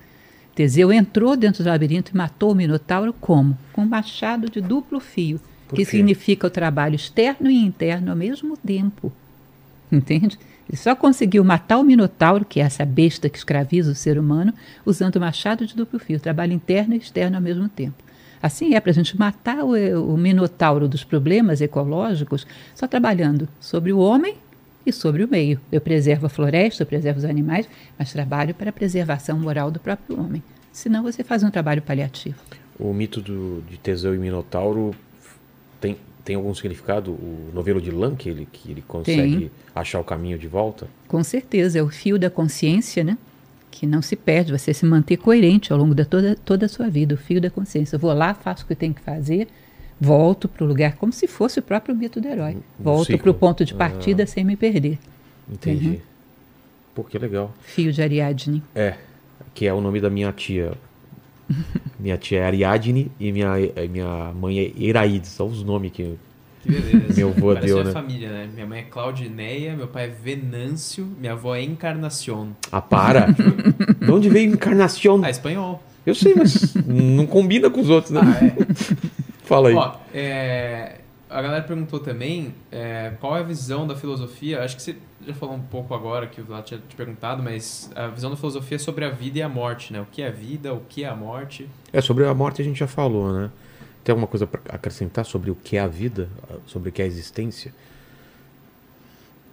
Speaker 3: Teseu entrou dentro do labirinto e matou o Minotauro como? Com um machado de duplo fio,
Speaker 1: Por
Speaker 3: que significa o trabalho externo e interno ao mesmo tempo. Entende? Ele só conseguiu matar o Minotauro, que é essa besta que escraviza o ser humano, usando o machado de duplo fio, trabalho interno e externo ao mesmo tempo. Assim é para a gente matar o, o Minotauro dos problemas ecológicos, só trabalhando sobre o homem e sobre o meio. Eu preservo a floresta, eu preservo os animais, mas trabalho para a preservação moral do próprio homem. Senão você faz um trabalho paliativo.
Speaker 1: O mito do, de Teseu e Minotauro tem, tem algum significado? O novelo de lã que ele, que ele consegue
Speaker 3: Tem.
Speaker 1: achar o caminho de volta?
Speaker 3: Com certeza, é o fio da consciência, né? Que não se perde, você se manter coerente ao longo de toda, toda a sua vida, o fio da consciência. Eu vou lá, faço o que tenho que fazer, volto para o lugar, como se fosse o próprio mito do herói. Volto para o ponto de
Speaker 1: Ah.
Speaker 3: partida sem me perder.
Speaker 1: Entendi.
Speaker 3: Uhum.
Speaker 1: Pô, que legal.
Speaker 3: Fio de Ariadne.
Speaker 1: É, que é o nome da minha tia. minha tia é Ariadne e minha, minha mãe é Iraíde. São os nomes que.
Speaker 2: Que beleza.
Speaker 1: Meu avô
Speaker 2: Parece
Speaker 1: deu,
Speaker 2: minha
Speaker 1: né?
Speaker 2: família, né? Minha mãe é Claudineia, meu pai é Venâncio, minha avó é Encarnacion.
Speaker 1: Ah, para! de onde veio Encarnação?
Speaker 2: Ah, espanhol.
Speaker 1: Eu sei, mas não combina com os outros, né?
Speaker 2: Ah, é.
Speaker 1: Fala aí.
Speaker 2: Ó, é, a galera perguntou também é, qual é a visão da filosofia. Acho que você já falou um pouco agora que o Vlad tinha te perguntado, mas a visão da filosofia é sobre a vida e a morte, né? O que é a vida, o que é a morte.
Speaker 1: É, sobre a morte a gente já falou, né? Tem alguma coisa para acrescentar sobre o que é a vida? Sobre o que é a existência?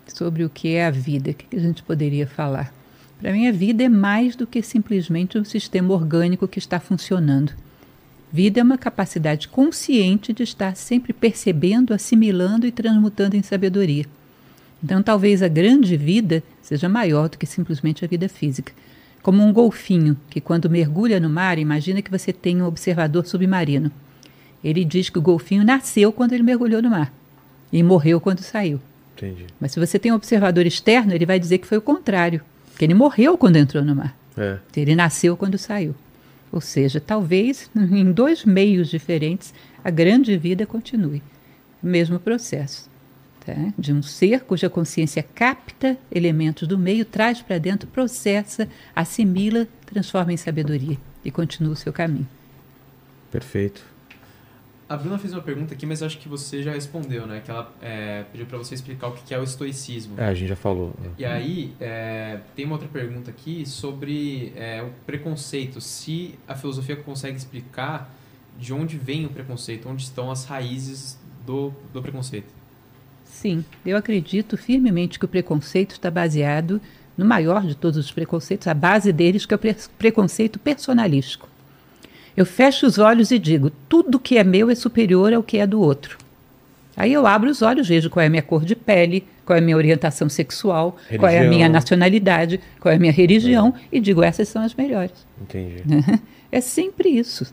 Speaker 3: Sobre o que é a vida, o que a gente poderia falar? Para mim, a vida é mais do que simplesmente um sistema orgânico que está funcionando. Vida é uma capacidade consciente de estar sempre percebendo, assimilando e transmutando em sabedoria. Então, talvez a grande vida seja maior do que simplesmente a vida física. Como um golfinho que, quando mergulha no mar, imagina que você tem um observador submarino. Ele diz que o golfinho nasceu quando ele mergulhou no mar e morreu quando saiu.
Speaker 1: Entendi.
Speaker 3: Mas se você tem um observador externo, ele vai dizer que foi o contrário, que ele morreu quando entrou no mar,
Speaker 1: É.
Speaker 3: ele nasceu quando saiu. Ou seja, talvez em dois meios diferentes a grande vida continue. O mesmo processo. tá? De um ser cuja consciência capta elementos do meio, traz para dentro, processa, assimila, transforma em sabedoria e continua o seu caminho.
Speaker 1: Perfeito.
Speaker 2: A Bruna fez uma pergunta aqui, mas acho que você já respondeu, né? Que ela é, pediu para você explicar o que é o estoicismo.
Speaker 1: É, a gente já falou.
Speaker 2: E aí, é, tem uma outra pergunta aqui sobre é, o preconceito. Se a filosofia consegue explicar de onde vem o preconceito, onde estão as raízes do, do preconceito.
Speaker 3: Sim, eu acredito firmemente que o preconceito está baseado no maior de todos os preconceitos, a base deles que é o pre preconceito personalístico. Eu fecho os olhos e digo: tudo que é meu é superior ao que é do outro. Aí eu abro os olhos, vejo qual é a minha cor de pele, qual é a minha orientação sexual, qual é a
Speaker 1: Religião.
Speaker 3: minha nacionalidade, qual é a minha religião, e digo: essas são as melhores.
Speaker 1: Entendi.
Speaker 3: É sempre isso.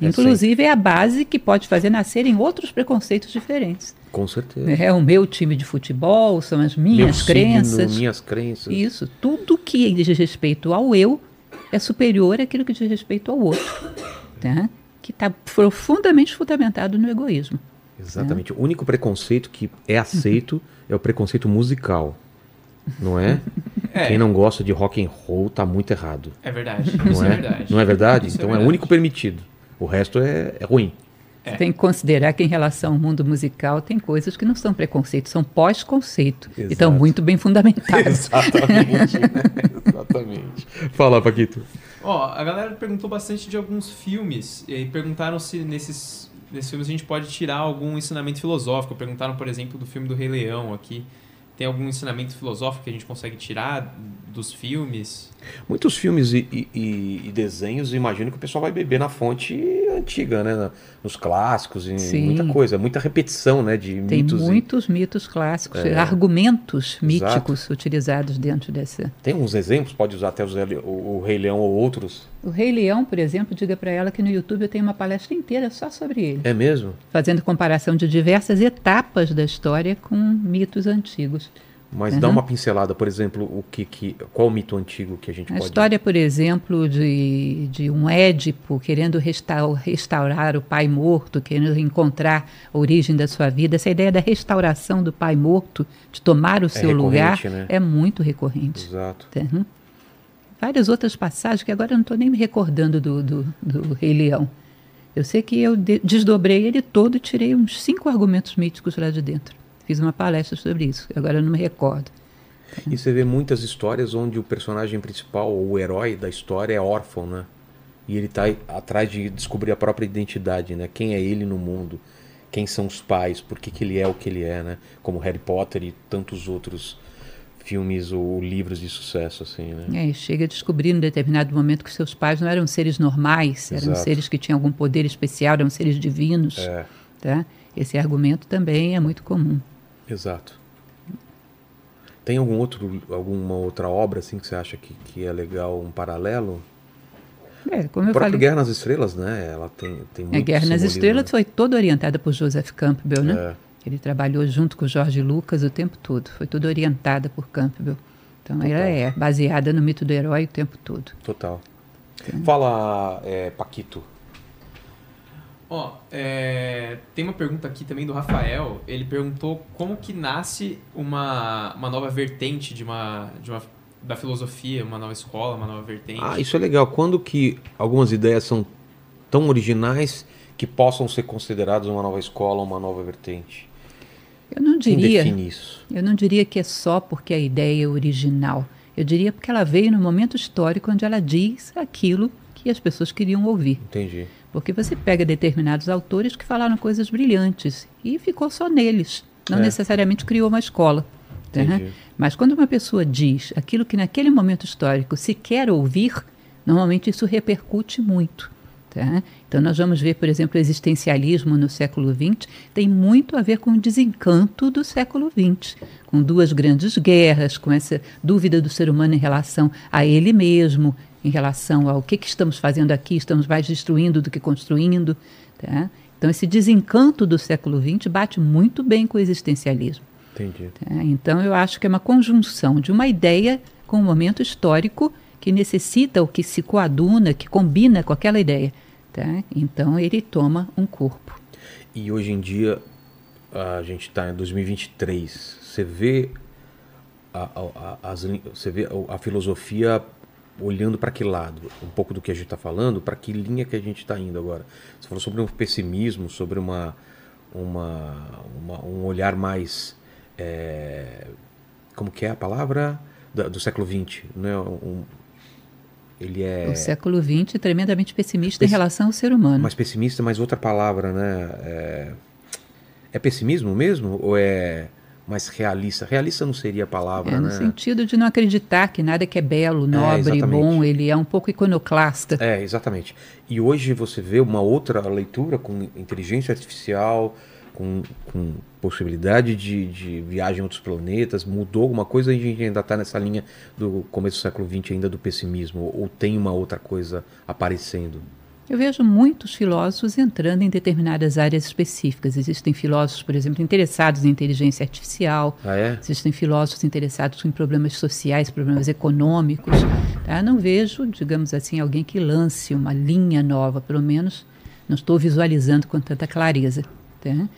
Speaker 1: É
Speaker 3: Inclusive, é a base que pode fazer nascer em outros preconceitos diferentes.
Speaker 1: Com certeza.
Speaker 3: É o meu time de futebol, são as minhas
Speaker 1: Meu signo,
Speaker 3: crenças.
Speaker 1: minhas crenças.
Speaker 3: Isso, tudo que diz respeito ao eu é superior àquilo que diz respeito ao outro, tá? que está profundamente fundamentado no egoísmo.
Speaker 1: Exatamente. O único preconceito que é aceito é o preconceito musical. Não é?
Speaker 2: É.
Speaker 1: Quem não gosta de rock and roll tá muito errado.
Speaker 2: É verdade.
Speaker 1: Não
Speaker 2: Isso
Speaker 1: é?
Speaker 2: é verdade.
Speaker 1: Não é verdade?
Speaker 2: Isso
Speaker 1: então é, o
Speaker 2: verdade.
Speaker 1: único permitido. O resto é, é ruim.
Speaker 2: É.
Speaker 3: Você tem que considerar que em relação ao mundo musical tem coisas que não são preconceito, são pós-conceito. E estão muito bem fundamentadas.
Speaker 1: Exatamente. Exatamente. Fala, Paquito.
Speaker 2: Ó, a galera perguntou bastante de alguns filmes e perguntaram se nesses, nesses filmes a gente pode tirar algum ensinamento filosófico. Perguntaram, por exemplo, do filme do Rei Leão aqui. Tem algum ensinamento filosófico que a gente consegue tirar dos filmes?
Speaker 1: Muitos filmes e, e- e- e desenhos, imagino que o pessoal vai beber na fonte antiga, né? Nos clássicos e
Speaker 3: Sim.
Speaker 1: muita coisa, muita repetição, né? De
Speaker 3: Tem
Speaker 1: mitos. e-
Speaker 3: muitos mitos clássicos,
Speaker 1: É.
Speaker 3: argumentos
Speaker 1: Exato.
Speaker 3: míticos utilizados dentro dessa.
Speaker 1: Tem uns exemplos, pode usar até o, o Rei Leão ou outros.
Speaker 3: O Rei Leão, por exemplo, diga para ela que no YouTube eu tenho uma palestra inteira só sobre ele,
Speaker 1: É mesmo?
Speaker 3: fazendo comparação de diversas etapas da história com mitos antigos.
Speaker 1: Mas uhum. dá uma pincelada, por exemplo, o que, que qual o mito antigo que a gente
Speaker 3: a
Speaker 1: pode...
Speaker 3: A história, por exemplo, de, de um Édipo querendo restaurar o pai morto, querendo encontrar a origem da sua vida. Essa ideia da restauração do pai morto, de tomar o é seu lugar, né? é muito recorrente.
Speaker 1: Exato.
Speaker 3: Uhum. Várias outras passagens que agora eu não estou nem me recordando do, do, do Rei Leão. Eu sei que eu desdobrei ele todo e tirei uns cinco argumentos míticos lá de dentro. Fiz uma palestra sobre isso, agora eu não me recordo.
Speaker 1: E você vê muitas histórias onde o personagem principal, ou o herói da história, é órfão, né? E ele está atrás de descobrir a própria identidade, né? Quem é ele no mundo, quem são os pais, por que, que ele é o que ele é, né? Como Harry Potter e tantos outros filmes ou livros de sucesso, assim, né?
Speaker 3: É, chega a descobrir em determinado momento que seus pais não eram seres normais, Exato. eram seres que tinham algum poder especial, eram seres divinos, é. tá? Esse argumento também é muito comum.
Speaker 1: Exato. Tem algum outro, alguma outra obra assim que você acha que, que é legal, um paralelo?
Speaker 3: É, como eu
Speaker 1: falei. Guerra nas Estrelas, né? Ela tem, tem muito
Speaker 3: A Guerra nas Estrelas foi toda orientada por Joseph Campbell, né? É. Ele trabalhou junto com Jorge Lucas o tempo todo. Foi tudo orientada por Campbell. Então Total. ela é baseada no mito do herói o tempo todo.
Speaker 1: Total. Fala, é, Paquito.
Speaker 2: Ó, é, tem uma pergunta aqui também do Rafael. Ele perguntou como que nasce uma, uma nova vertente de uma, de uma da filosofia, uma nova escola, uma nova vertente.
Speaker 1: Ah, isso é legal. Quando que algumas ideias são tão originais que possam ser consideradas uma nova escola, uma nova vertente?
Speaker 3: Eu não diria. Quem define isso? Eu não diria que é só porque a ideia é original. Eu diria porque ela veio no momento histórico onde ela diz aquilo que as pessoas queriam ouvir.
Speaker 1: Entendi.
Speaker 3: Porque você pega determinados autores que falaram coisas brilhantes e ficou só neles. Não é. necessariamente criou uma escola. Né? Mas quando uma pessoa diz aquilo que naquele momento histórico se quer ouvir, normalmente isso repercute muito. Tá? Então, nós vamos ver, por exemplo, o existencialismo no século XX tem muito a ver com o desencanto do século XX, com duas grandes guerras, com essa dúvida do ser humano em relação a ele mesmo, em relação ao que, que estamos fazendo aqui, estamos mais destruindo do que construindo. Tá? Então, esse desencanto do século XX bate muito bem com o existencialismo.
Speaker 1: Entendi.
Speaker 3: Tá? Então, eu acho que é uma conjunção de uma ideia com um momento histórico que necessita o que se coaduna, que combina com aquela ideia. Tá? Então, ele toma um corpo.
Speaker 1: E hoje em dia, a gente está em 2023, você vê a, a, a, as, você vê a filosofia olhando para que lado? Um pouco do que a gente está falando, para que linha que a gente está indo agora? Você falou sobre um pessimismo, sobre uma, uma, uma um olhar mais. É, como que é a palavra? Do, do século XX. Né? Um, ele é...
Speaker 3: O século XX tremendamente pessimista em relação ao ser humano.
Speaker 1: Mas pessimista, mas outra palavra, né? É, é pessimismo mesmo? Ou é mais realista. Realista não seria a palavra,
Speaker 3: é,
Speaker 1: no
Speaker 3: né? sentido de não acreditar que nada que é belo, é, nobre, é, bom, ele é um pouco iconoclasta.
Speaker 1: É, exatamente. E hoje você vê uma outra leitura com inteligência artificial, com, com possibilidade de, de viagem a outros planetas, mudou alguma coisa a gente ainda está nessa linha do começo do século XX ainda do pessimismo, ou tem uma outra coisa aparecendo?
Speaker 3: Eu vejo muitos filósofos entrando em determinadas áreas específicas. Existem filósofos, por exemplo, interessados em inteligência artificial.
Speaker 1: Ah, é?
Speaker 3: Existem filósofos interessados em problemas sociais, problemas econômicos. Tá? Não vejo, digamos assim, alguém que lance uma linha nova, pelo menos não estou visualizando com tanta clareza. Tá?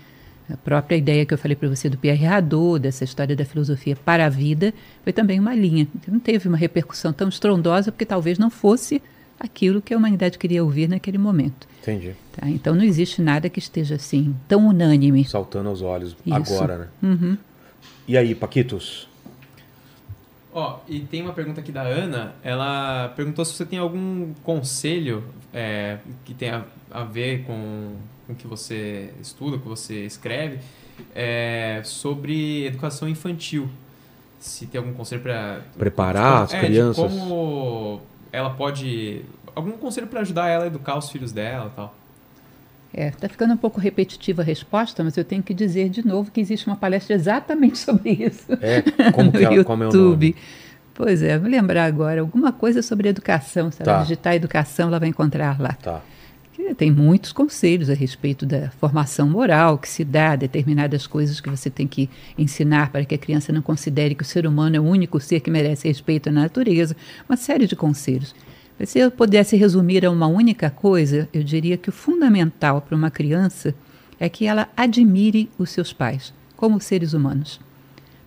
Speaker 3: A própria ideia que eu falei para você do Pierre Hadot, dessa história da filosofia para a vida, foi também uma linha. Não teve uma repercussão tão estrondosa, porque talvez não fosse aquilo que a humanidade queria ouvir naquele momento.
Speaker 1: Entendi.
Speaker 3: Tá? Então não existe nada que esteja assim tão unânime.
Speaker 1: Saltando aos olhos Isso. agora, né?
Speaker 3: Uhum.
Speaker 1: E aí, Paquitos?
Speaker 2: Ó, oh, e tem uma pergunta aqui da Ana. Ela perguntou se você tem algum conselho é, que tenha a ver com o que você estuda, o que você escreve, é, sobre educação infantil. Se tem algum conselho para
Speaker 1: preparar as
Speaker 2: é,
Speaker 1: crianças.
Speaker 2: como ela pode. Algum conselho para ajudar ela a educar os filhos dela e tal?
Speaker 3: É, está ficando um pouco repetitiva a resposta, mas eu tenho que dizer de novo que existe uma palestra exatamente sobre isso.
Speaker 1: É, como que ela, como é o nome?
Speaker 3: Pois é, vou lembrar agora alguma coisa sobre educação. Se ela tá. digitar educação, ela vai encontrar lá.
Speaker 1: Tá.
Speaker 3: Tem muitos conselhos a respeito da formação moral que se dá, determinadas coisas que você tem que ensinar para que a criança não considere que o ser humano é o único ser que merece respeito na natureza, uma série de conselhos. Mas se eu pudesse resumir a uma única coisa, eu diria que o fundamental para uma criança é que ela admire os seus pais como seres humanos.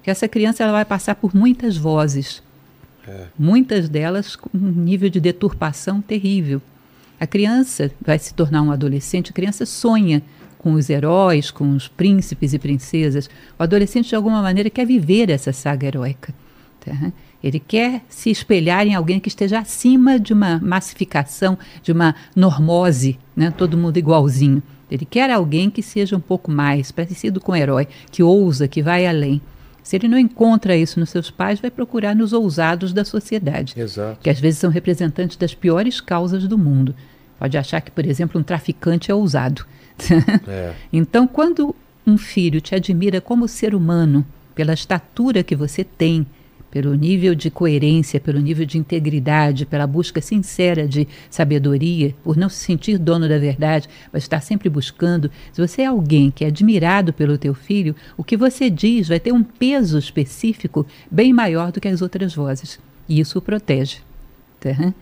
Speaker 3: Que essa criança ela vai passar por muitas vozes, é. muitas delas com um nível de deturpação terrível. A criança vai se tornar um adolescente, a criança sonha com os heróis, com os príncipes e princesas. O adolescente, de alguma maneira, quer viver essa saga heróica. Tá? Ele quer se espelhar em alguém que esteja acima de uma massificação, de uma normose, né? todo mundo igualzinho. Ele quer alguém que seja um pouco mais parecido com o herói, que ousa, que vai além. Se ele não encontra isso nos seus pais, vai procurar nos ousados da sociedade,
Speaker 1: Exato.
Speaker 3: que às vezes são representantes das piores causas do mundo. Pode achar que, por exemplo, um traficante é ousado. É. então, quando um filho te admira como ser humano, pela estatura que você tem, pelo nível de coerência, pelo nível de integridade, pela busca sincera de sabedoria, por não se sentir dono da verdade, mas estar sempre buscando. Se você é alguém que é admirado pelo teu filho, o que você diz vai ter um peso específico bem maior do que as outras vozes. E isso o protege. Tá?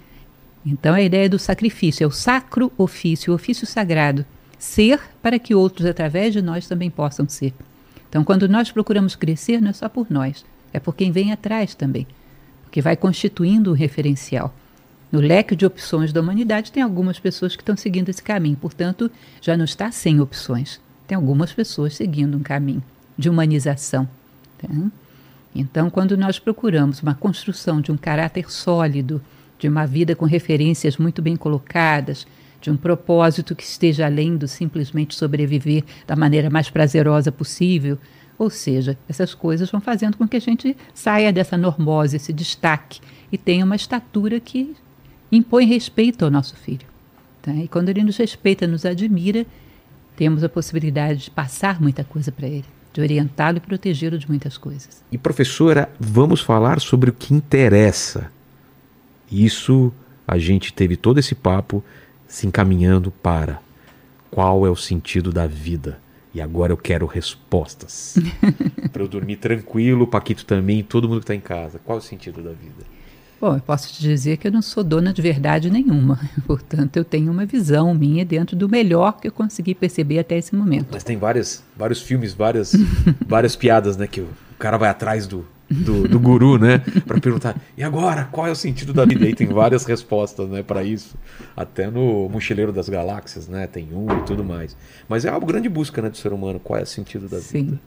Speaker 3: Então a ideia do sacrifício é o sacro ofício, o ofício sagrado. Ser para que outros, através de nós, também possam ser. Então, quando nós procuramos crescer, não é só por nós, é por quem vem atrás também, porque vai constituindo um referencial. No leque de opções da humanidade, tem algumas pessoas que estão seguindo esse caminho, portanto, já não está sem opções. Tem algumas pessoas seguindo um caminho de humanização. Tá? Então, quando nós procuramos uma construção de um caráter sólido, de uma vida com referências muito bem colocadas, de um propósito que esteja além do simplesmente sobreviver da maneira mais prazerosa possível, ou seja, essas coisas vão fazendo com que a gente saia dessa normose, esse destaque, e tenha uma estatura que impõe respeito ao nosso filho. Tá? E quando ele nos respeita, nos admira, temos a possibilidade de passar muita coisa para ele, de orientá-lo e protegê-lo de muitas coisas.
Speaker 1: E professora, vamos falar sobre o que interessa. Isso a gente teve todo esse papo se encaminhando para qual é o sentido da vida. E agora eu quero respostas. para eu dormir tranquilo, Paquito também, todo mundo que está em casa. Qual é o sentido da vida?
Speaker 3: Bom, eu posso te dizer que eu não sou dona de verdade nenhuma. Portanto, eu tenho uma visão minha dentro do melhor que eu consegui perceber até esse momento.
Speaker 1: Mas tem várias, vários filmes, várias, várias piadas, né? Que o cara vai atrás do, do, do guru, né? Para perguntar, e agora, qual é o sentido da vida? E tem várias respostas, né, para isso. Até no Mochileiro das Galáxias, né? Tem um e tudo mais. Mas é algo grande busca, né, do ser humano. Qual é o sentido da
Speaker 3: Sim.
Speaker 1: vida?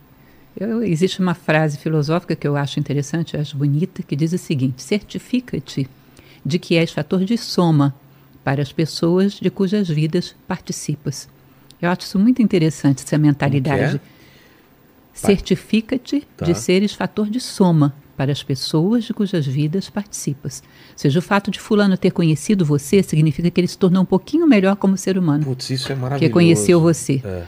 Speaker 3: Eu, existe uma frase filosófica que eu acho interessante, acho bonita, que diz o seguinte: certifica-te de que és fator de soma para as pessoas de cujas vidas participas. Eu acho isso muito interessante, essa mentalidade. Certifica-te tá. de seres fator de soma para as pessoas de cujas vidas participas. Ou seja, o fato de fulano ter conhecido você significa que ele se tornou um pouquinho melhor como ser humano.
Speaker 1: Putz, isso é maravilhoso.
Speaker 3: Que conheceu você.
Speaker 1: É.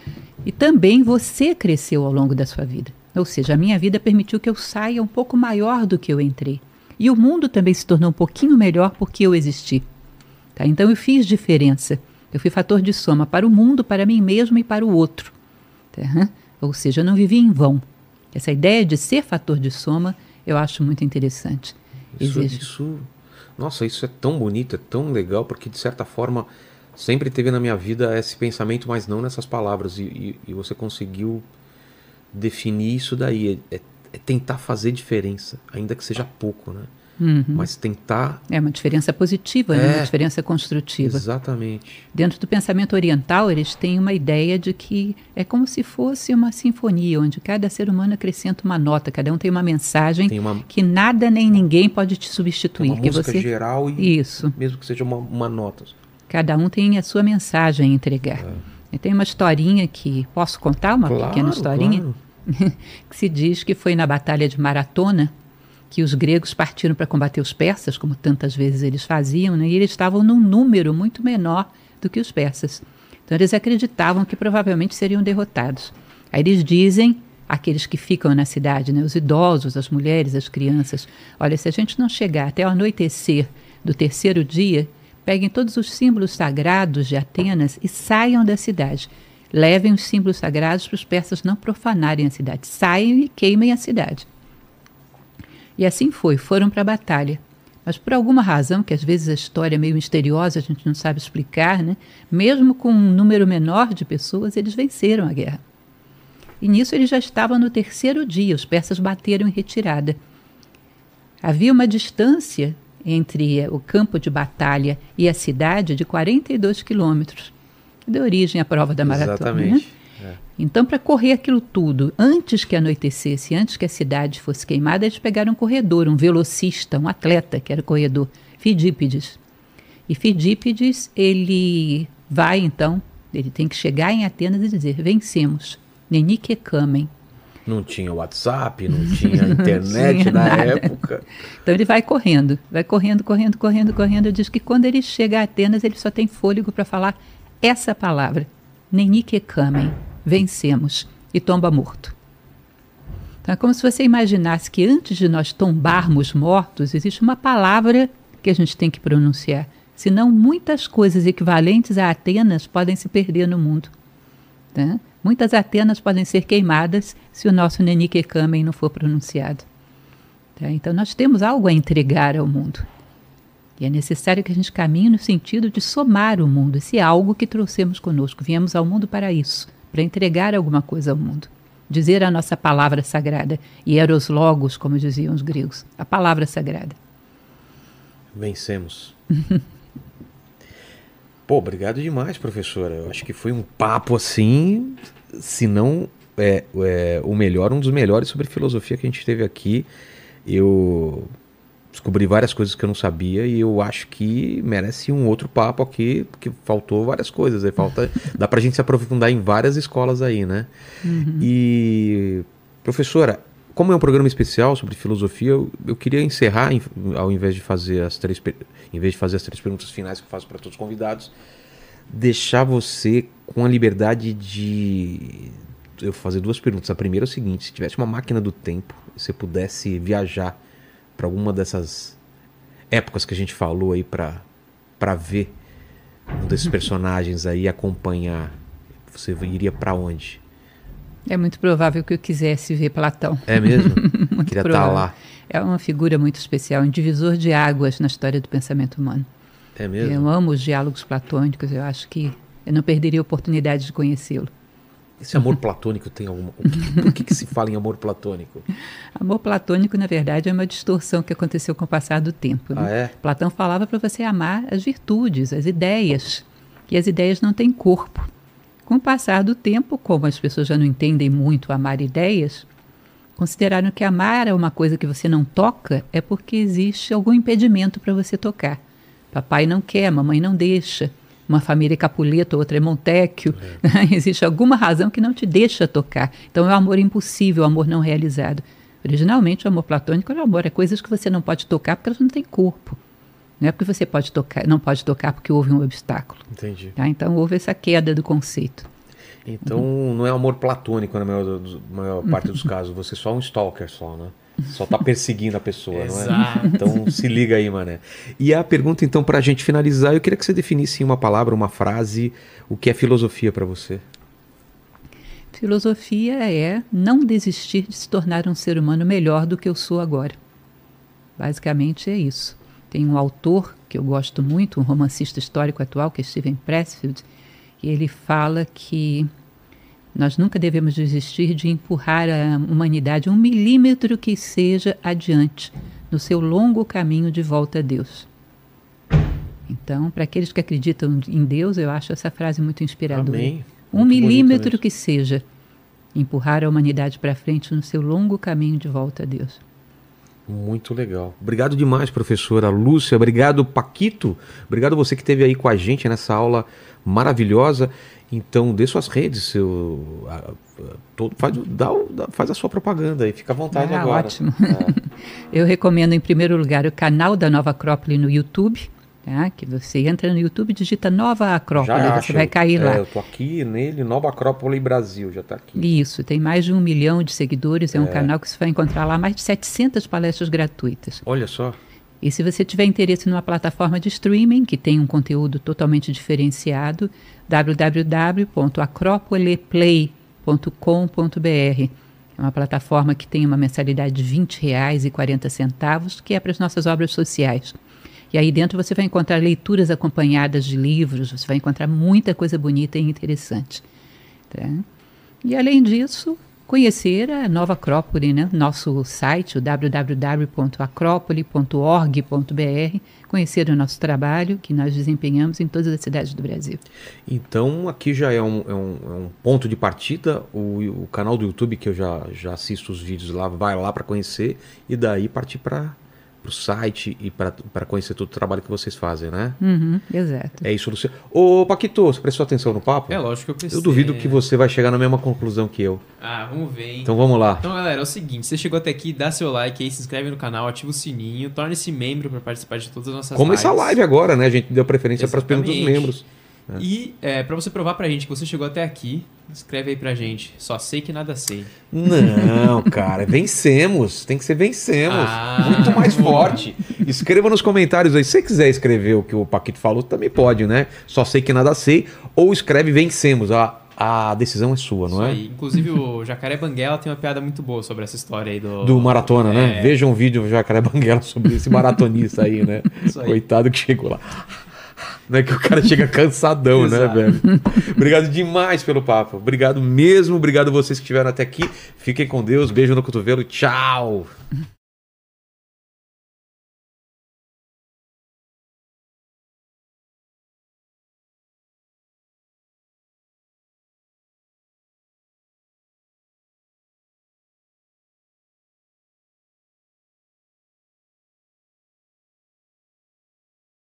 Speaker 3: E também você cresceu ao longo da sua vida. Ou seja, a minha vida permitiu que eu saia um pouco maior do que eu entrei. E o mundo também se tornou um pouquinho melhor porque eu existi. Tá? Então eu fiz diferença. Eu fui fator de soma para o mundo, para mim mesmo e para o outro. Tá? Ou seja, eu não vivi em vão. Essa ideia de ser fator de soma eu acho muito interessante.
Speaker 1: Isso, isso, nossa, isso é tão bonito, é tão legal, porque de certa forma sempre teve na minha vida esse pensamento, mas não nessas palavras. E, e, e você conseguiu definir isso daí. É, é, tentar fazer diferença, ainda que seja pouco, né?
Speaker 3: Uhum.
Speaker 1: Mas tentar.
Speaker 3: É uma diferença positiva, é, né? uma diferença construtiva.
Speaker 1: Exatamente.
Speaker 3: Dentro do pensamento oriental, eles têm uma ideia de que é como se fosse uma sinfonia, onde cada ser humano acrescenta uma nota, cada um tem uma mensagem tem uma... que nada nem ninguém pode te substituir. Tem
Speaker 1: uma música
Speaker 3: você...
Speaker 1: geral e
Speaker 3: Isso.
Speaker 1: mesmo que seja uma, uma nota.
Speaker 3: Cada um tem a sua mensagem a entregar. É. Tem uma historinha que. Posso contar uma
Speaker 1: claro,
Speaker 3: pequena historinha?
Speaker 1: Claro.
Speaker 3: que se diz que foi na Batalha de Maratona que os gregos partiram para combater os persas, como tantas vezes eles faziam, né? e eles estavam num número muito menor do que os persas. Então eles acreditavam que provavelmente seriam derrotados. Aí eles dizem, aqueles que ficam na cidade, né? os idosos, as mulheres, as crianças, olha, se a gente não chegar até o anoitecer do terceiro dia, Peguem todos os símbolos sagrados de Atenas e saiam da cidade. Levem os símbolos sagrados para os persas não profanarem a cidade. Saiam e queimem a cidade. E assim foi, foram para a batalha. Mas por alguma razão, que às vezes a história é meio misteriosa, a gente não sabe explicar, né? mesmo com um número menor de pessoas, eles venceram a guerra. E nisso eles já estavam no terceiro dia, os persas bateram em retirada. Havia uma distância entre o campo de batalha e a cidade de 42 quilômetros, que deu origem à prova da maratona. Né? Exatamente. Né? Então, para correr aquilo tudo, antes que anoitecesse, antes que a cidade fosse queimada, eles pegaram um corredor, um velocista, um atleta, que era o corredor, Fidípides. E Fidípides, ele vai então, ele tem que chegar em Atenas e dizer: vencemos, Nenike Kamen.
Speaker 1: Não tinha WhatsApp, não tinha internet não tinha na nada. época.
Speaker 3: Então ele vai correndo, vai correndo, correndo, correndo, correndo. Diz que quando ele chega a Atenas, ele só tem fôlego para falar essa palavra: Nenike Kamen, vencemos, e tomba morto. Então é como se você imaginasse que antes de nós tombarmos mortos, existe uma palavra que a gente tem que pronunciar. Senão, muitas coisas equivalentes a Atenas podem se perder no mundo. Tá? Muitas Atenas podem ser queimadas se o nosso Nenike não for pronunciado. Tá? Então nós temos algo a entregar ao mundo. E é necessário que a gente caminhe no sentido de somar o mundo, esse algo que trouxemos conosco. Viemos ao mundo para isso, para entregar alguma coisa ao mundo. Dizer a nossa palavra sagrada, hieros logos, como diziam os gregos, a palavra sagrada.
Speaker 1: Vencemos. Pô, obrigado demais, professora. Eu acho que foi um papo assim, se não é, é, o melhor, um dos melhores sobre filosofia que a gente teve aqui. Eu descobri várias coisas que eu não sabia e eu acho que merece um outro papo aqui, porque faltou várias coisas. Aí falta, dá pra gente se aprofundar em várias escolas aí, né? Uhum. E, professora, como é um programa especial sobre filosofia, eu, eu queria encerrar, ao invés de fazer as três, em vez de fazer as três perguntas finais que eu faço para todos os convidados, deixar você com a liberdade de eu fazer duas perguntas. A primeira é o seguinte: se tivesse uma máquina do tempo, você pudesse viajar para alguma dessas épocas que a gente falou aí para para ver um desses personagens aí acompanhar, você iria para onde?
Speaker 3: É muito provável que eu quisesse ver Platão.
Speaker 1: É mesmo? Queria estar tá lá.
Speaker 3: É uma figura muito especial, um divisor de águas na história do pensamento humano.
Speaker 1: É mesmo?
Speaker 3: Eu amo os diálogos platônicos, eu acho que eu não perderia a oportunidade de conhecê-lo.
Speaker 1: Esse amor platônico tem alguma. Por que, que, se fala em amor platônico?
Speaker 3: Amor platônico, na verdade, é uma distorção que aconteceu com o passar do tempo. Né?
Speaker 1: Ah, é?
Speaker 3: Platão falava para você amar as virtudes, as ideias. E as ideias não têm corpo. Com o passar do tempo, como as pessoas já não entendem muito amar ideias, consideraram que amar é uma coisa que você não toca é porque existe algum impedimento para você tocar. Papai não quer, mamãe não deixa. Uma família é Capuleto, outra é Montecchio. É. existe alguma razão que não te deixa tocar. Então é o amor impossível, o amor não realizado. Originalmente, o amor platônico era o amor, é coisas que você não pode tocar porque elas não têm corpo. Não é porque você pode tocar, não pode tocar porque houve um obstáculo.
Speaker 1: Entendi.
Speaker 3: Tá? Então houve essa queda do conceito.
Speaker 1: Então uhum. não é amor platônico na maior, maior parte dos casos, você é só um stalker só, né? Só tá perseguindo a pessoa, não é? Então se liga aí, mané. E a pergunta então para a gente finalizar, eu queria que você definisse em uma palavra, uma frase, o que é filosofia para você.
Speaker 3: Filosofia é não desistir de se tornar um ser humano melhor do que eu sou agora. Basicamente é isso. Tem um autor que eu gosto muito, um romancista histórico atual, que é Steven Pressfield, e ele fala que nós nunca devemos desistir de empurrar a humanidade um milímetro que seja adiante no seu longo caminho de volta a Deus. Então, para aqueles que acreditam em Deus, eu acho essa frase muito inspiradora.
Speaker 1: Amém.
Speaker 3: Um muito milímetro que seja empurrar a humanidade para frente no seu longo caminho de volta a Deus.
Speaker 1: Muito legal. Obrigado demais, professora Lúcia. Obrigado, Paquito. Obrigado você que esteve aí com a gente nessa aula maravilhosa. Então, dê suas redes, seu, a, a, todo, faz, dá, faz a sua propaganda aí, fica à vontade
Speaker 3: ah,
Speaker 1: agora.
Speaker 3: Ótimo. É. Eu recomendo, em primeiro lugar, o canal da Nova Acrópole no YouTube. Tá? Que você entra no YouTube e digita Nova Acrópole, já você vai cair
Speaker 1: é,
Speaker 3: lá.
Speaker 1: Eu tô aqui nele, Nova Acrópole Brasil, já está aqui.
Speaker 3: Isso, tem mais de um milhão de seguidores, é, é um canal que você vai encontrar lá mais de 700 palestras gratuitas.
Speaker 1: Olha só.
Speaker 3: E se você tiver interesse numa plataforma de streaming que tem um conteúdo totalmente diferenciado, www.acropoleplay.com.br. É uma plataforma que tem uma mensalidade de R$ 20,40, que é para as nossas obras sociais. E aí dentro você vai encontrar leituras acompanhadas de livros, você vai encontrar muita coisa bonita e interessante. Tá? E além disso, conhecer a Nova Acrópole, né? nosso site, o www.acropole.org.br, conhecer o nosso trabalho que nós desempenhamos em todas as cidades do Brasil.
Speaker 1: Então, aqui já é um, é um, é um ponto de partida, o, o, canal do YouTube, que eu já, já assisto os vídeos lá, vai lá para conhecer e daí partir para para o site e para conhecer todo o trabalho que vocês fazem, né?
Speaker 3: Uhum, exato.
Speaker 1: É isso, Luciano. Ô, Paquito, você prestou atenção no papo?
Speaker 2: É lógico que eu prestei.
Speaker 1: Eu duvido que você vai chegar na mesma conclusão que eu.
Speaker 2: Ah, vamos ver, hein?
Speaker 1: Então vamos lá.
Speaker 2: Então, galera, é o seguinte, você chegou até aqui, dá seu like aí, se inscreve no canal, ativa o sininho, torne-se membro para participar de todas as nossas
Speaker 1: Como
Speaker 2: lives.
Speaker 1: essa live agora, né? A gente deu preferência para as perguntas dos membros.
Speaker 2: É. E é, para você provar pra gente que você chegou até aqui, escreve aí pra gente. Só sei que nada sei.
Speaker 1: Não, cara, vencemos. Tem que ser vencemos. Ah, Muito mais forte. Escreva nos comentários aí. Se você quiser escrever o que o Paquito falou, também pode, né? Só sei que nada sei. Ou escreve vencemos. A, a decisão é sua, não é?
Speaker 2: Aí. Inclusive o Jacaré Banguela tem uma piada muito boa sobre essa história aí do.
Speaker 1: Do maratona, né? é... né? Veja um vídeo do Jacaré Banguela sobre esse maratonista aí, né? Coitado que chegou lá. Não é que o cara chega cansadão, né, velho? Obrigado demais pelo papo. Obrigado mesmo. Obrigado vocês que estiveram até aqui. Fiquem com Deus. Beijo no cotovelo. Tchau.